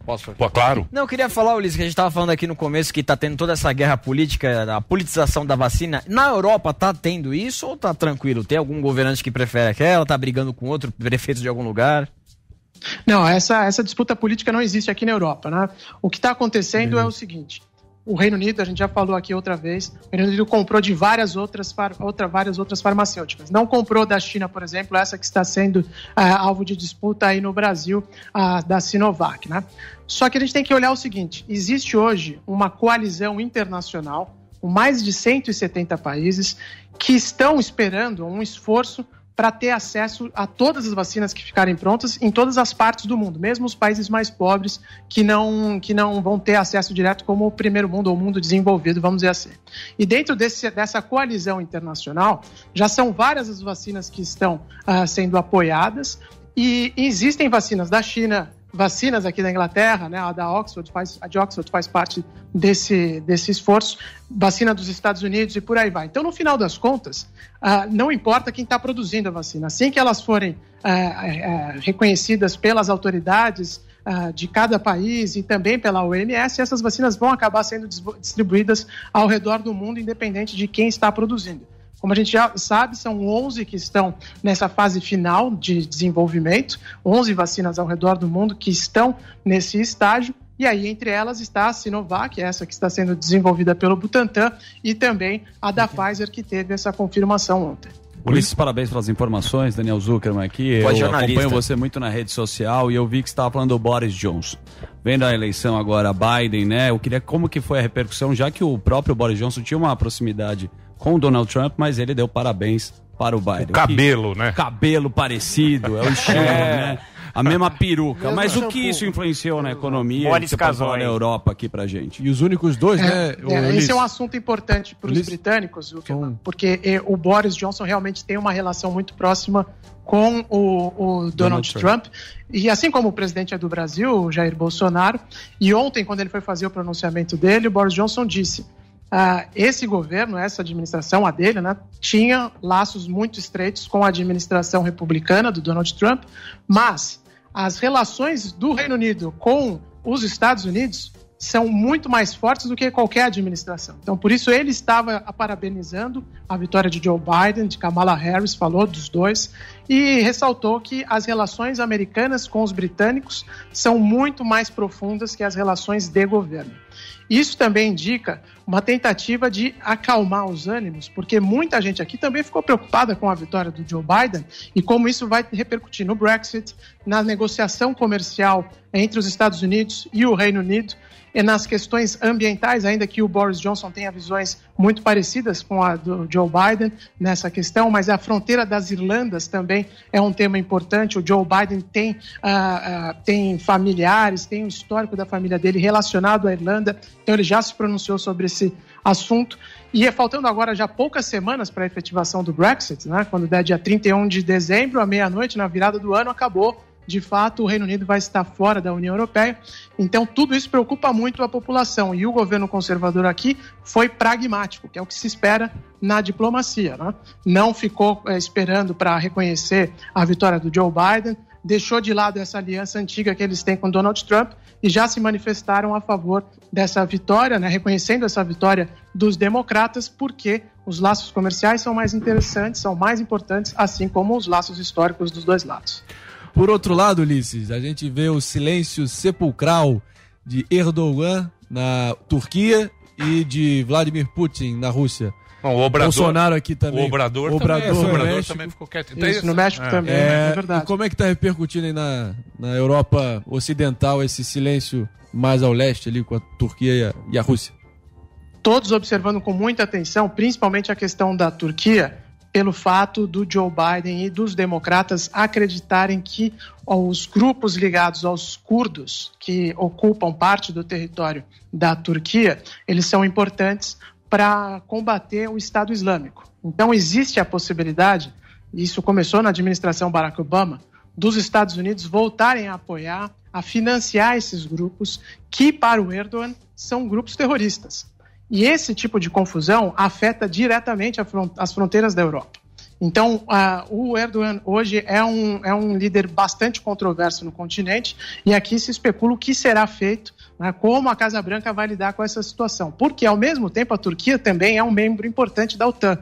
Posso Pô, claro. Não, eu queria falar, Ulisses, que a gente estava falando aqui no começo que tá tendo toda essa guerra política, a politização da vacina. Na Europa tá tendo isso ou tá tranquilo? Tem algum governante que prefere aquela, tá brigando com outro prefeito de algum lugar? Não, essa, essa disputa política não existe aqui na Europa. Né? O que está acontecendo é o seguinte: o Reino Unido, a gente já falou aqui outra vez, o Reino Unido comprou de várias outras, outra, várias outras farmacêuticas. Não comprou da China, por exemplo, essa que está sendo ah, alvo de disputa aí no Brasil, a da Sinovac. Né? Só que a gente tem que olhar o seguinte: existe hoje uma coalizão internacional, com mais de 170 países, que estão esperando um esforço para ter acesso a todas as vacinas que ficarem prontas em todas as partes do mundo, mesmo os países mais pobres que não, que não vão ter acesso direto como o primeiro mundo ou o mundo desenvolvido, vamos dizer assim. E dentro desse, dessa coalizão internacional, já são várias as vacinas que estão ah, sendo apoiadas e existem vacinas da China, vacinas aqui da Inglaterra, né, a da Oxford faz, a de Oxford faz parte desse, desse esforço, vacina dos Estados Unidos e por aí vai. Então, no final das contas, ah, não importa quem está produzindo a vacina, assim que elas forem ah, ah, reconhecidas pelas autoridades ah, de cada país e também pela OMS, essas vacinas vão acabar sendo dis- distribuídas ao redor do mundo, independente de quem está produzindo. Como a gente já sabe, são 11 que estão nessa fase final de desenvolvimento, 11 vacinas ao redor do mundo que estão nesse estágio. E aí, entre elas, está a Sinovac, essa que está sendo desenvolvida pelo Butantan, e também a da Pfizer, que teve essa confirmação ontem. Ulisses, parabéns pelas informações, Daniel Zuckerman aqui. Pode eu jornalista. acompanho você muito na rede social e eu vi que você estava falando do Boris Johnson. Vendo a eleição agora, Biden, né? Eu queria como que foi a repercussão, já que o próprio Boris Johnson tinha uma proximidade com o Donald Trump, mas ele deu parabéns para o Biden. O cabelo, né? Cabelo parecido, é o estilo, É. né? A mesma peruca. Mesmo Mas o que isso influenciou na economia? Boris que Casói. na Europa aqui pra gente? E os únicos dois, né? É, o é, Ulisses? esse é um assunto importante para os britânicos, porque eh, o Boris Johnson realmente tem uma relação muito próxima com o, o Donald, Donald Trump. E assim como o presidente é do Brasil, o Jair Bolsonaro, e ontem, quando ele foi fazer o pronunciamento dele, o Boris Johnson disse. Ah, esse governo, essa administração, a dele, né, tinha laços muito estreitos com a administração republicana do Donald Trump, mas as relações do Reino Unido com os Estados Unidos são muito mais fortes do que qualquer administração. Então, por isso, ele estava parabenizando a vitória de Joe Biden, de Kamala Harris, falou dos dois, e ressaltou que as relações americanas com os britânicos são muito mais profundas que as relações de governo. Isso também indica uma tentativa de acalmar os ânimos, porque muita gente aqui também ficou preocupada com a vitória do Joe Biden e como isso vai repercutir no Brexit, na negociação comercial entre os Estados Unidos e o Reino Unido e nas questões ambientais, ainda que o Boris Johnson tenha visões muito parecidas com a do Joe Biden nessa questão, mas a fronteira das Irlandas também é um tema importante. O Joe Biden tem, ah, ah, tem familiares, tem um histórico da família dele relacionado à Irlanda, então ele já se pronunciou sobre esse assunto. E é faltando agora já poucas semanas para a efetivação do Brexit, né? quando der dia 31 de dezembro, à meia-noite, na virada do ano, acabou de fato, o Reino Unido vai estar fora da União Europeia. Então, tudo isso preocupa muito a população. E o governo conservador aqui foi pragmático, que é o que se espera na diplomacia. Né? Não ficou é, esperando para reconhecer a vitória do Joe Biden, deixou de lado essa aliança antiga que eles têm com Donald Trump e já se manifestaram a favor dessa vitória, né? reconhecendo essa vitória dos democratas, porque os laços comerciais são mais interessantes, são mais importantes, assim como os laços históricos dos dois lados. Por outro lado, Ulisses, a gente vê o silêncio sepulcral de Erdogan na Turquia e de Vladimir Putin na Rússia. Bom, o Obrador, Bolsonaro aqui também. O Obrador, o Obrador, também, o no Obrador México. também ficou quieto. Isso, no México também, é verdade. E como é que está repercutindo aí na, na Europa Ocidental esse silêncio mais ao leste ali com a Turquia e a, e a Rússia? Todos observando com muita atenção, principalmente a questão da Turquia, pelo fato do Joe Biden e dos democratas acreditarem que os grupos ligados aos curdos, que ocupam parte do território da Turquia, eles são importantes para combater o Estado Islâmico. Então, existe a possibilidade, e isso começou na administração Barack Obama, dos Estados Unidos voltarem a apoiar, a financiar esses grupos que, para o Erdogan, são grupos terroristas. E esse tipo de confusão afeta diretamente as fronteiras da Europa. Então, uh, o Erdogan hoje é um, é um líder bastante controverso no continente e aqui se especula o que será feito, né, como a Casa Branca vai lidar com essa situação. Porque, ao mesmo tempo, a Turquia também é um membro importante da OTAN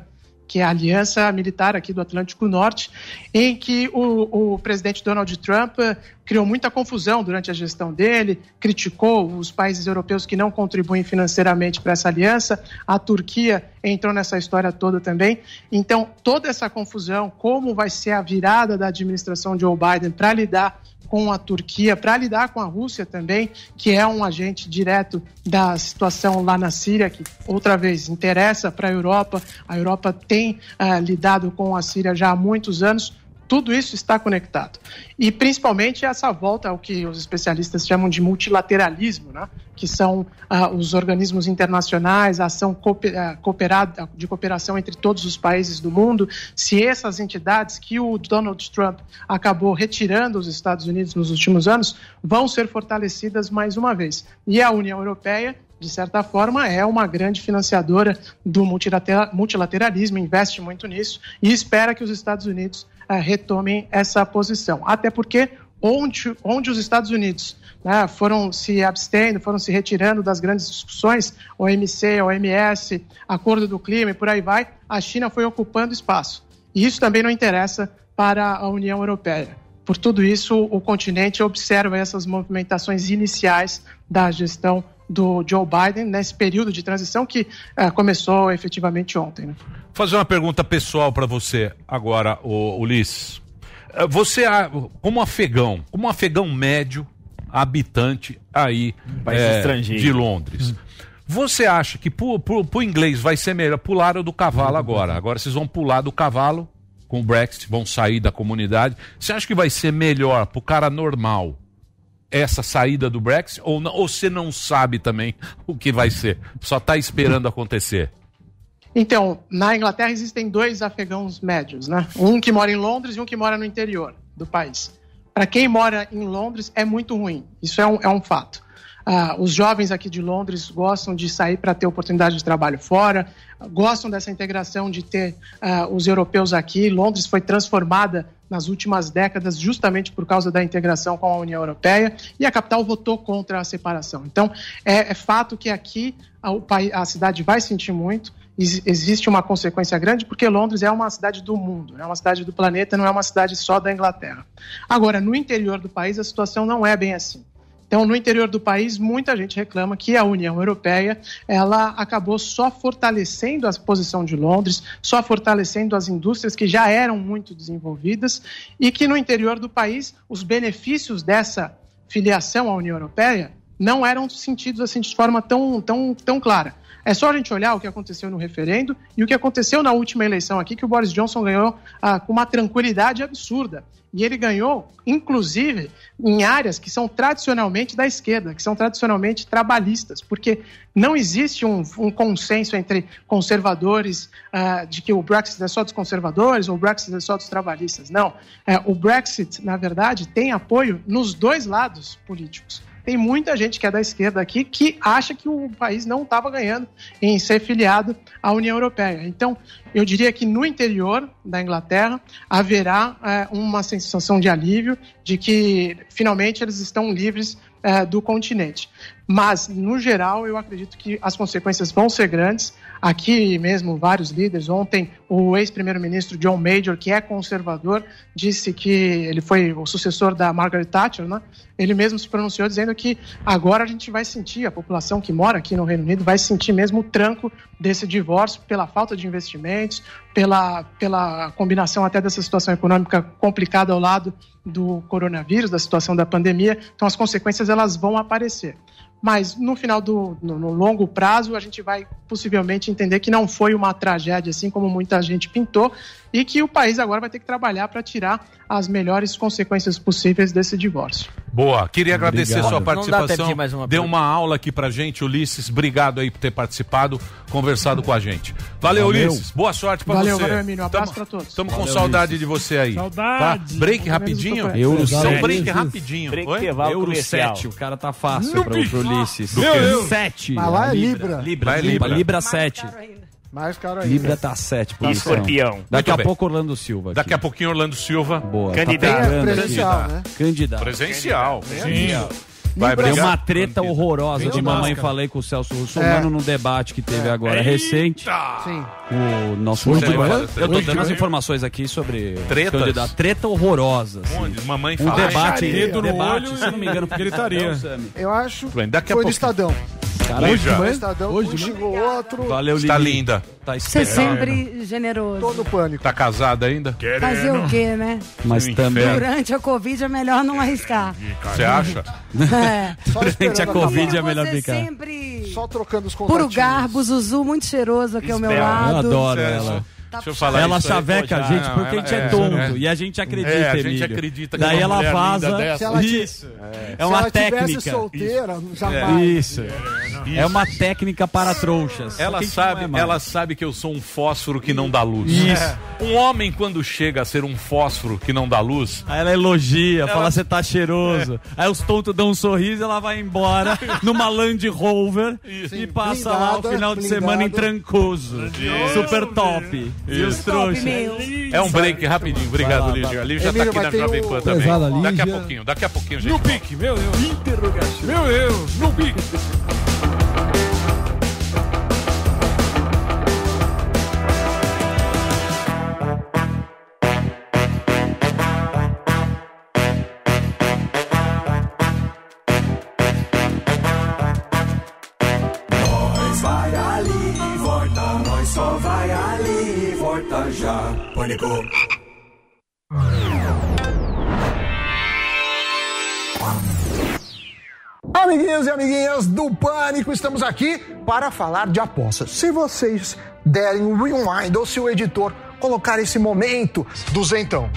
que é a aliança militar aqui do Atlântico Norte, em que o, o, presidente Donald Trump eh, criou muita confusão durante a gestão dele, criticou os países europeus que não contribuem financeiramente para essa aliança, a Turquia entrou nessa história toda também. Então, toda essa confusão, como vai ser a virada da administração de Joe Biden para lidar com a Turquia, para lidar com a Rússia também, que é um agente direto da situação lá na Síria, que outra vez interessa para a Europa. A Europa tem uh, lidado com a Síria já há muitos anos. Tudo isso está conectado. E principalmente essa volta ao que os especialistas chamam de multilateralismo, né? que são ah, os organismos internacionais, a ação ah, cooperada, de cooperação entre todos os países do mundo. Se essas entidades que o Donald Trump acabou retirando os Estados Unidos nos últimos anos vão ser fortalecidas mais uma vez. E a União Europeia de certa forma, é uma grande financiadora do multilateralismo, investe muito nisso e espera que os Estados Unidos uh, retomem essa posição. Até porque onde, onde os Estados Unidos né, foram se abstendo, foram se retirando das grandes discussões, OMC, OMS, Acordo do Clima e por aí vai, a China foi ocupando espaço. E isso também não interessa para a União Europeia. Por tudo isso, o continente observa essas movimentações iniciais da gestão do Joe Biden nesse período de transição que uh, começou efetivamente ontem. Né? Fazer uma pergunta pessoal para você agora, o Ulisses. Eh, Você, como afegão, como afegão médio, habitante aí país estrangeiro. de Londres, você acha que pro, pro, pro inglês vai ser melhor? Pularam do cavalo agora. Agora vocês vão pular do cavalo com o Brexit, vão sair da comunidade. Você acha que vai ser melhor pro cara normal essa saída do Brexit? Ou, não, ou você não sabe também o que vai ser? Só está esperando acontecer? Então, na Inglaterra existem dois afegãos médios, né? Um que mora em Londres e um que mora no interior do país. Para quem mora em Londres é muito ruim, isso é um, é um fato. ah, os jovens aqui de Londres gostam de sair para ter oportunidade de trabalho fora, gostam dessa integração de ter ah, os europeus aqui. Londres foi transformada nas últimas décadas justamente por causa da integração com a União Europeia e a capital votou contra a separação. Então, é, é fato que aqui a, a cidade vai sentir muito. Ex- Existe uma consequência grande porque Londres é uma cidade do mundo, é uma cidade do planeta, não é uma cidade só da Inglaterra. Agora, no interior do país, a situação não é bem assim. Então, no interior do país, muita gente reclama que a União Europeia ela acabou só fortalecendo a posição de Londres, só fortalecendo as indústrias que já eram muito desenvolvidas e que no interior do país os benefícios dessa filiação à União Europeia não eram sentidos assim de forma tão, tão, tão clara. É só a gente olhar o que aconteceu no referendo e o que aconteceu na última eleição aqui, que o Boris Johnson ganhou ah, com uma tranquilidade absurda. E ele ganhou, inclusive, em áreas que são tradicionalmente da esquerda, que são tradicionalmente trabalhistas, porque não existe um, um consenso entre conservadores ah, de que o Brexit é só dos conservadores ou o Brexit é só dos trabalhistas. Não. É, o Brexit, na verdade, tem apoio nos dois lados políticos tem muita gente que é da esquerda aqui que acha que o país não estava ganhando em ser filiado à União Europeia. Então, eu diria que no interior da Inglaterra haverá é, uma sensação de alívio de que finalmente eles estão livres é, do continente. Mas, no geral, eu acredito que as consequências vão ser grandes. Aqui mesmo, vários líderes. Ontem, o ex-primeiro-ministro John Major, que é conservador, disse que ele foi o sucessor da Margaret Thatcher, né? Ele mesmo se pronunciou dizendo que agora a gente vai sentir, a população que mora aqui no Reino Unido vai sentir mesmo o tranco desse divórcio pela falta de investimentos, pela, pela combinação até dessa situação econômica complicada ao lado do coronavírus, da situação da pandemia. Então, as consequências elas vão aparecer. Mas no final do no, no longo prazo, a gente vai possivelmente entender que não foi uma tragédia assim como muita gente pintou e que o país agora vai ter que trabalhar para tirar as melhores consequências possíveis desse divórcio. Boa, queria agradecer Obrigado. sua participação. uma Deu uma aula aqui pra gente, Ulisses. Obrigado aí por ter participado, conversado com a gente. Valeu, Valeu. Ulisses. Boa sorte pra Valeu, você. valeu, Emílio. Um abraço para todos. Estamos com saudade Ulisses. de você aí. Saudade. Tá? Break rapidinho? Euro São 7. break rapidinho. Break Oi? Euro comercial. 7, o cara tá fácil No pra- bicho. pro Ulisses. Deus. 7. Mas lá é Libra. Libra, Lá é Libra. Libra. Libra 7. Mais caro ainda. Libra tá 7. Tá Escorpião. Daqui Muito a bem. pouco Orlando Silva. Daqui a pouquinho Orlando Silva. Boa. Candidato. Tá Presencial, aqui. né? Candidato. Presencial. Sim. Presencial. Vai Deu brigar? uma treta horrorosa de mamãe máscara. falei com o Celso Russomano É. no debate que teve agora Eita! recente. Sim. O nosso Eu tô dando as informações aqui sobre Tretas? candidato. Treta horrorosa. assim. Onde? Mamãe um fala. debate, Dedo no debate, olho se eu não me engano, gritaria. Eu acho a foi pouco- no Estadão. Caralho, Hoje? No Estadão, Hoje um de xingou o outro. Valeu, Está Lili. linda. Tá Você sempre generoso. Todo pânico. Tá casada ainda? Fazer o quê, né? Mas No também. Durante a Covid é melhor não arriscar. Você acha? É. Esperando a. Covid é melhor ficar. sempre Só trocando os puro contatinhos. garbo, Zuzu muito cheiroso aqui ao meu lado. Eu adoro Sério. Ela. Deixa eu falar ela isso aí, chaveca pô, a gente porque a gente é, é, tonto. é. E a gente acredita, É, a gente Emílio. acredita que Daí ela vaza. ela Isso. Se É uma ela técnica. solteira, jamais. Isso. É uma técnica para trouxas. Ela sabe, é, ela sabe que eu sou um fósforo que não dá luz. Isso. Um homem, quando chega a ser um fósforo que não dá luz, Aí ela elogia, Ela- fala você tá cheiroso. Aí os tontos dão um sorriso e ela vai embora numa Land Rover e passa lá o final de blindada. semana em Trancoso. Super top. E os trouxas. é um break rapidinho. Obrigado, Lígia. vai A. Lígia já tá Emílio, aqui na Jovem o- Pan também. Pesada Daqui a pouquinho, daqui a pouquinho, gente. No pique, meu Deus. Interrogativo. Meu Deus, no pique. Pânico. Amiguinhos e amiguinhas do Pânico, estamos aqui para falar de apostas. Se vocês derem um rewind ou se o editor colocar esse momento, duzentão.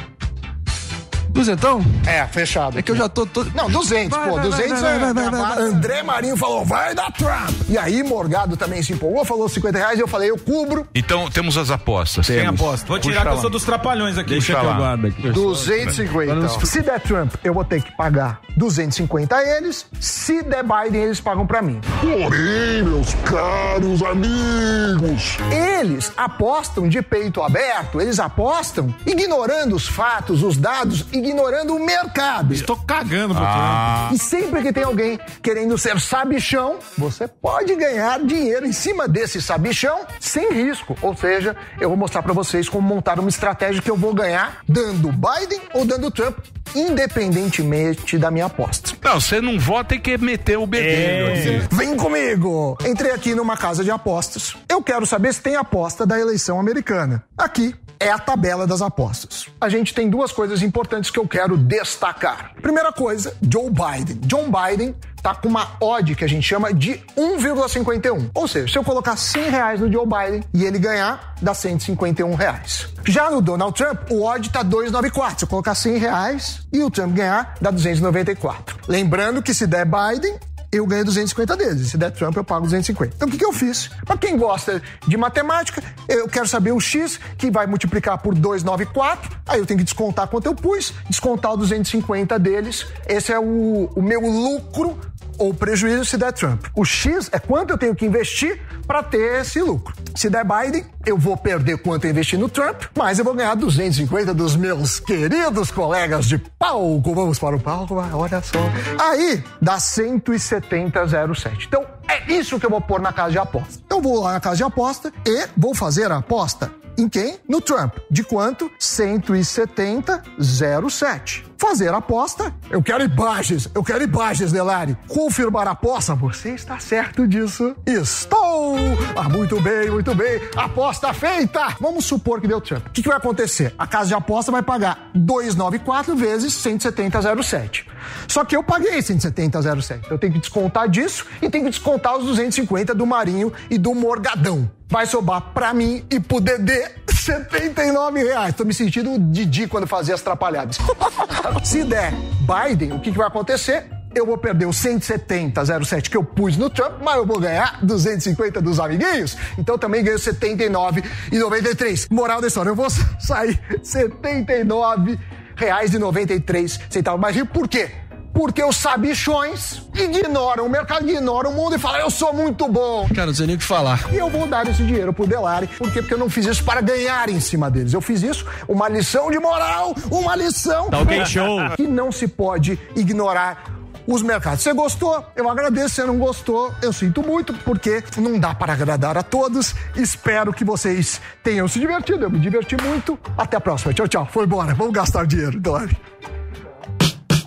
Duzentão? É, fechado. É que eu já tô todo. Não, 200, Vai, pô. vai, 200 vai, é. vai, vai, vai, vai. André Marinho falou, vai dar Trump. E aí, Morgado também se empolgou, falou 50 reais. Eu falei, eu cubro. Então temos as apostas. Tem aposta. Vou tirar que eu sou dos trapalhões aqui. Deixa Deixa que eu guardo aqui. 250. Então. Se der Trump, eu vou ter que pagar 250 a eles. Se der Biden, eles pagam pra mim. Porém, meus caros amigos, eles apostam de peito aberto, eles apostam ignorando os fatos, os dados, ignorando o mercado. Estou cagando pro E sempre que tem alguém querendo ser sabichão, você pode ganhar dinheiro em cima desse sabichão sem risco. Ou seja, eu vou mostrar pra vocês como montar uma estratégia que eu vou ganhar dando Biden ou dando Trump, independentemente da minha aposta. Não, você não vota e quer meter o bedelho aqui. Vem comigo! Entrei aqui numa casa de apostas. Eu quero saber se tem aposta da eleição americana. Aqui é a tabela das apostas. A gente tem duas coisas importantes que eu quero destacar. Primeira coisa, Joe Biden. John Biden tá com uma odd que a gente chama de 1,51. Ou seja, se eu colocar 100 reais no Joe Biden e ele ganhar, dá 151 reais. Já no Donald Trump, o odd tá 294. Se eu colocar 100 reais e o Trump ganhar, dá 294. Lembrando que se der Biden, eu ganho 250 deles. Se der Trump, eu pago 250. Então, o que, que eu fiz? Pra quem gosta de matemática, eu quero saber o X, que vai multiplicar por 294. Aí eu tenho que descontar quanto eu pus, descontar o 250 deles. Esse é o, o meu lucro ou prejuízo se der Trump. O X é quanto eu tenho que investir para ter esse lucro. Se der Biden, eu vou perder quanto eu investi no Trump, mas eu vou ganhar 250 dos meus queridos colegas de palco. Vamos para o palco, olha só. Aí dá 170,07. Então é isso que eu vou pôr na casa de aposta. Eu vou lá na casa de aposta e vou fazer a aposta em quem? No Trump. De quanto? 170,07. Fazer aposta. Eu quero imagens. Eu quero imagens, Delari. Confirmar a aposta. Você está certo disso? Estou! Ah, muito bem, muito bem. Aposta feita! Vamos supor que deu Trump. O que, que vai acontecer? A casa de aposta vai pagar 294 vezes 170,07. Só que eu paguei 170,07. Eu tenho que descontar disso e tenho que descontar os 250 do Marinho e do Morgadão. Vai sobrar pra mim e pro Dedê 79 reais. Tô me sentindo o Didi quando fazia as trapalhadas. Se der Biden, o que, que vai acontecer? Eu vou perder os 170,07 que eu pus no Trump, mas eu vou ganhar 250 dos amiguinhos. Então também ganho 79,93. Moral da história, eu vou sair 79 reais e 93 centavos rico. Por quê? Porque os sabichões ignoram o mercado, ignoram o mundo e falam, eu sou muito bom. Cara, não sei nem o que falar. E eu vou dar esse dinheiro pro Delari. Por quê? Porque eu não fiz isso para ganhar em cima deles. Eu fiz isso, uma lição de moral, uma lição. Tá ok, show. Que não se pode ignorar os mercados. Você gostou? Eu agradeço. Se não gostou, eu sinto muito, porque não dá para agradar a todos. Espero que vocês tenham se divertido. Eu me diverti muito. Até a próxima. Tchau, tchau. Foi embora. Vamos gastar dinheiro, Delari.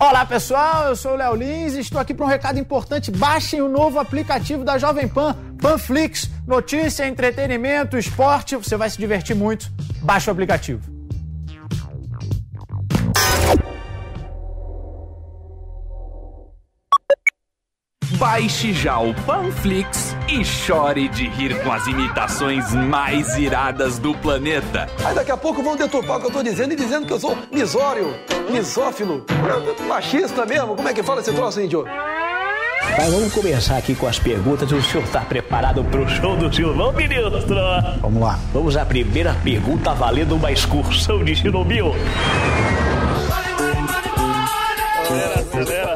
Olá pessoal, eu sou o Léo Lins e estou aqui para um recado importante. Baixem o novo aplicativo da Jovem Pan, Panflix. Notícia, entretenimento, esporte, você vai se divertir muito. Baixe o aplicativo. Baixe já o Panflix e chore de rir com as imitações mais iradas do planeta. Aí daqui a pouco vão deturpar o que eu tô dizendo e dizendo que eu sou misório, misófilo, machista mesmo. Como é que fala esse troço, índio? Mas vamos começar aqui com as perguntas. O senhor está preparado para o show do Silvão, ministro? Vamos lá. Vamos à primeira pergunta valendo uma excursão de Chernobyl. Acelera, acelera,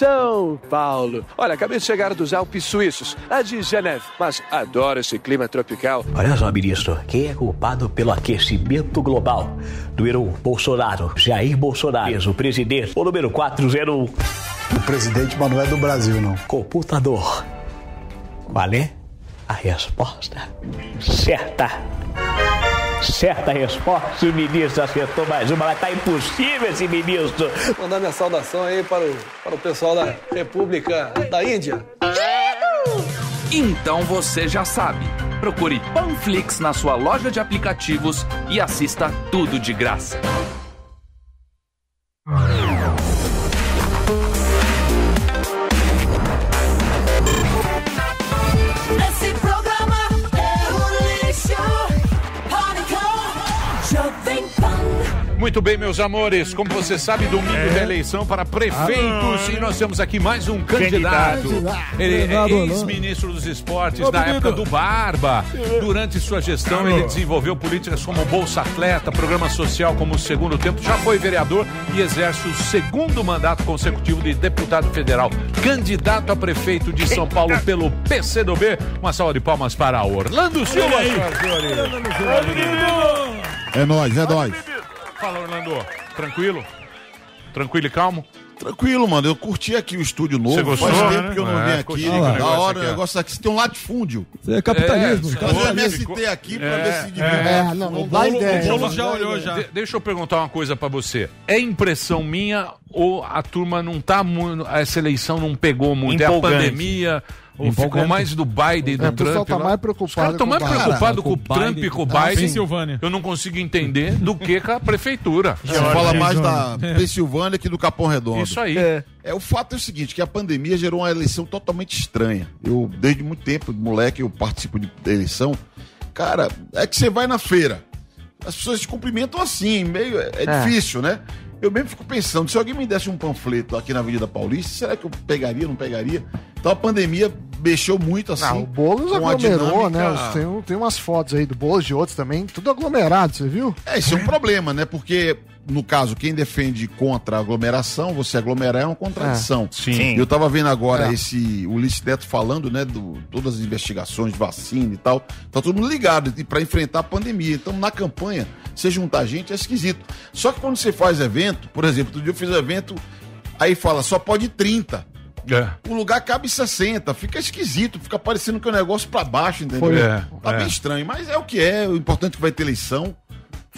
São Paulo. Olha, acabei de chegar dos Alpes Suíços, lá de Geneve, mas adoro esse clima tropical. Olha só, ministro, quem é culpado pelo aquecimento global? Número 1, Bolsonaro. Jair Bolsonaro, o presidente. O número 401. O presidente, mas não é do Brasil, não. Computador. Qual é a resposta certa? Certa resposta, o ministro acertou mais uma, mas tá impossível esse ministro. Mandar minha saudação aí para o, para o pessoal da República da Índia. Então você já sabe. Procure Panflix na sua loja de aplicativos e assista tudo de graça. Muito bem, meus amores. Como você sabe, domingo É. da eleição para prefeitos. Ah, e nós temos aqui mais um candidato. Candidato. Ele é ex-ministro dos esportes Ô, da época do Barba. Durante sua gestão, ele desenvolveu políticas como Bolsa Atleta, programa social como o Segundo Tempo. Já foi vereador e exerce o segundo mandato consecutivo de deputado federal. Candidato a prefeito de São Paulo pelo PCdoB. Uma salva de palmas para Orlando Silva. É nóis, é nóis. Fala, Orlando. Tranquilo? Tranquilo e calmo? Tranquilo, mano. Eu curti aqui o estúdio novo. Você gostou, Faz tempo né? que eu não É, venho ficou aqui. chique da negócio hora aqui, o ó. negócio aqui. Você tem um latifúndio. Isso é capitalismo. É, capitalismo. Trazer o MST aqui pra ver se divide. É, não, não dá ideia. O não já olhou já. De- deixa eu perguntar uma coisa pra você. É impressão minha ou a turma não tá muito. Essa eleição não pegou muito? É a Empolgante. pandemia? Empolgante. ficou mais do Biden e do É, o pessoal Trump? tá mais Os preocupado caras estão com mais preocupados com o com o Trump e com o Ah, Biden. Pensilvânia. Eu não consigo entender do que com a prefeitura. Você fala mais da Pensilvânia que do Capão Redondo. Isso aí. É. É, o fato é o seguinte, que a pandemia gerou uma eleição totalmente estranha. Eu, desde muito tempo, moleque, eu participo de da eleição. Cara, é que você vai na feira. As pessoas te cumprimentam assim, meio. É, é É. difícil, né? Eu mesmo fico pensando, se alguém me desse um panfleto aqui na Avenida Paulista, será que eu pegaria, não pegaria? Então a pandemia mexeu muito assim. Não, o Boulos aglomerou, né? dinâmica- Tem, tem umas fotos aí do Boulos de outros também, tudo aglomerado, você viu? É, isso é um problema, né? Porque, no caso, quem defende contra a aglomeração, você aglomerar é uma contradição. É, sim. Eu tava vendo agora É. esse Ulisses Neto falando, né, do todas as investigações de vacina e tal. Tá todo mundo ligado para enfrentar a pandemia. Então, na campanha, você juntar gente é esquisito. Só que quando você faz evento, por exemplo, outro dia eu fiz um evento, aí fala, só pode 30. É. O lugar cabe 60, fica esquisito, fica parecendo que é um negócio pra baixo, entendeu? Foi. É, tá é. bem estranho, mas é o que é. O importante é que vai ter eleição.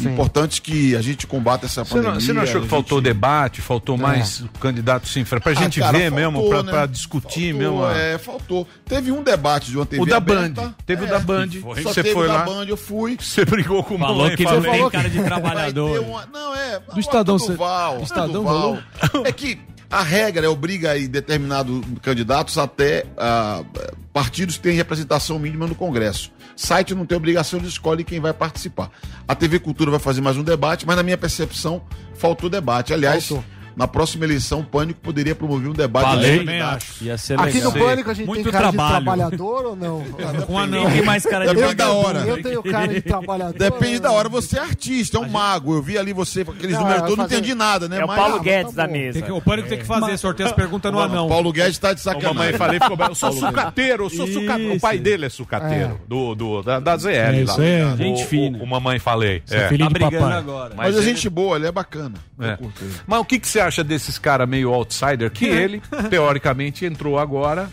O importante é que a gente combata essa Você pandemia. não, você não achou a que faltou gente- debate, faltou mais o candidato se enfrentar? Pra Ah, gente cara, ver faltou, mesmo, pra, né? pra discutir Faltou, mesmo. a- É, faltou. Teve um debate de uma TV O da aberta. Band. Teve o É, da Band. Só Você teve foi o da lá. Band, eu fui. Você brigou com o Falou mamãe, que falei. tem cara de trabalhador. uma- Não, é. Do Estadão, do você- Val, do Estadão do Val. É que a regra é obriga aí determinados candidatos até ah, partidos que têm representação mínima no Congresso. Site não tem obrigação, eles escolhem quem vai participar. A TV Cultura vai fazer mais um debate, mas na minha percepção faltou debate. Aliás, Faltou. Na próxima eleição, o Pânico poderia promover um debate. Falei. Também candidatos. Ia ser Aqui legal. no Pânico a gente Muito tem cara trabalho. de trabalhador ou não? Com anão. Tem mais cara de Depende da hora. Eu tenho cara de trabalhador. Depende da hora. Você é artista, é um mago. Eu vi ali você com aqueles Não, números todos, não fazer- entendi nada, né? É o Mas- Paulo Ah, Guedes tá da mesa. Tem que- o pânico tem que fazer, sorteia as perguntas no anão. Paulo Guedes tá de A sacanagem. mamãe falei, ficou. Eu sou sucateiro, eu sou sucateiro. O pai dele é sucateiro, do, do, da, da ZL. É, isso lá. é O- gente fina. O, mamãe falei. Você é É. Tá de brigando papai. agora. Mas é ele- gente boa, ele é bacana. É. Mas o que, que você acha desses caras meio outsider? Que ele, teoricamente, entrou agora.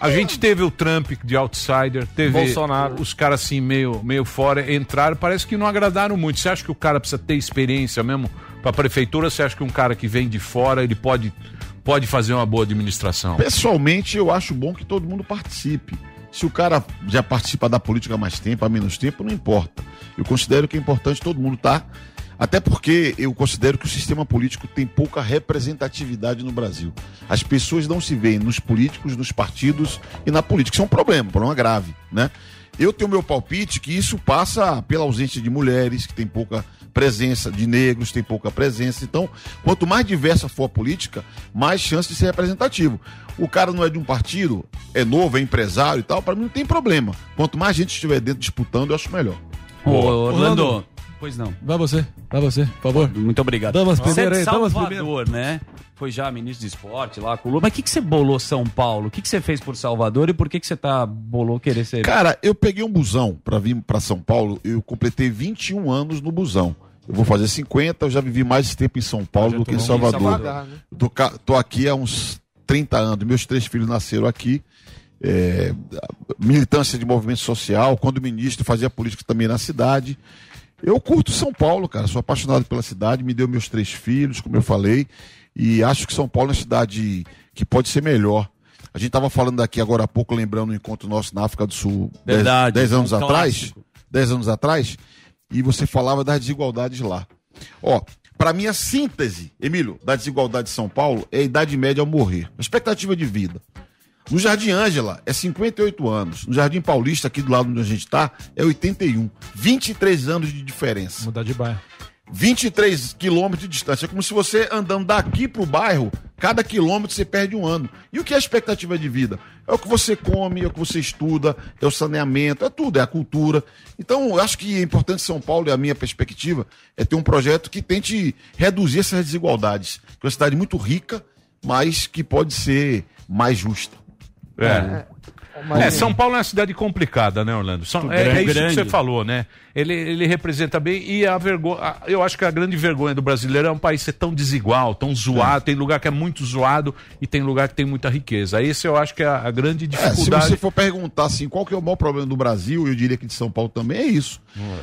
A gente teve o Trump de outsider, teve Bolsonaro. os caras assim meio, meio fora, entraram, parece que não agradaram muito. Você acha que o cara precisa ter experiência mesmo para prefeitura? Você acha que um cara que vem de fora, ele pode, pode fazer uma boa administração? Pessoalmente, eu acho bom que todo mundo participe. Se o cara já participa da política há mais tempo, há menos tempo, não importa. Eu considero que é importante todo mundo estar. Até porque eu considero que o sistema político tem pouca representatividade no Brasil. As pessoas não se veem nos políticos, nos partidos e na política. Isso é um problema, um problema grave, né? Eu tenho meu palpite que isso passa pela ausência de mulheres, que tem pouca presença, de negros, tem pouca presença. Então, quanto mais diversa for a política, mais chance de ser representativo. O cara não é de um partido, é novo, é empresário e tal, para mim não tem problema. Quanto mais gente estiver dentro disputando, eu acho melhor. Ô, Orlando. Orlando. Pois não. Vai você, vai você, por favor. Muito obrigado. Damas Você é primeiro aí, damas primeiro. Salvador, né? Foi já ministro de esporte lá com o Lula. Mas o que, que você bolou São Paulo? O que, que você fez por Salvador e por que, que você tá bolou querer ser... Cara, eu peguei um busão para vir para São Paulo, eu completei 21 anos no busão. Eu vou fazer 50, eu já vivi mais tempo em São Paulo do que em Salvador. Devagar, né? Eu Tô, ca- tô aqui há uns 30 anos, meus três filhos nasceram aqui. É, militância de movimento social, quando ministro fazia política também na cidade. Eu curto São Paulo, cara, sou apaixonado pela cidade, me deu meus três filhos, como eu falei, e acho que São Paulo é uma cidade que pode ser melhor. A gente estava falando aqui agora há pouco, lembrando o encontro nosso na África do Sul, Verdade, 10 anos um atrás. 10 anos atrás, e você falava das desigualdades lá. Ó, para mim a síntese, Emílio, da desigualdade de São Paulo é a idade média ao morrer, a expectativa de vida. No Jardim Ângela é 58 anos. No Jardim Paulista, aqui do lado onde a gente está, é 81. 23 anos de diferença. Mudar de bairro. 23 quilômetros de distância. É como se você andando daqui pro bairro, cada quilômetro você perde um ano. E o que é a expectativa de vida? É o que você come, é o que você estuda, é o saneamento, é tudo, é a cultura. Então, eu acho que é importante São Paulo, e a minha perspectiva, é ter um projeto que tente reduzir essas desigualdades. Que é uma cidade muito rica, mas que pode ser mais justa. É. É, São Paulo é uma cidade complicada, né, Orlando? São, é, é isso Grande. que você falou, né? Ele, ele representa bem e a vergonha. Eu acho que a grande vergonha do brasileiro é um país ser tão desigual, tão zoado. Tem lugar que é muito zoado e tem lugar que tem muita riqueza. Esse eu acho que é a, a grande É, se dificuldade. você for perguntar assim, qual que é o maior problema do Brasil, eu diria que de São Paulo também é isso.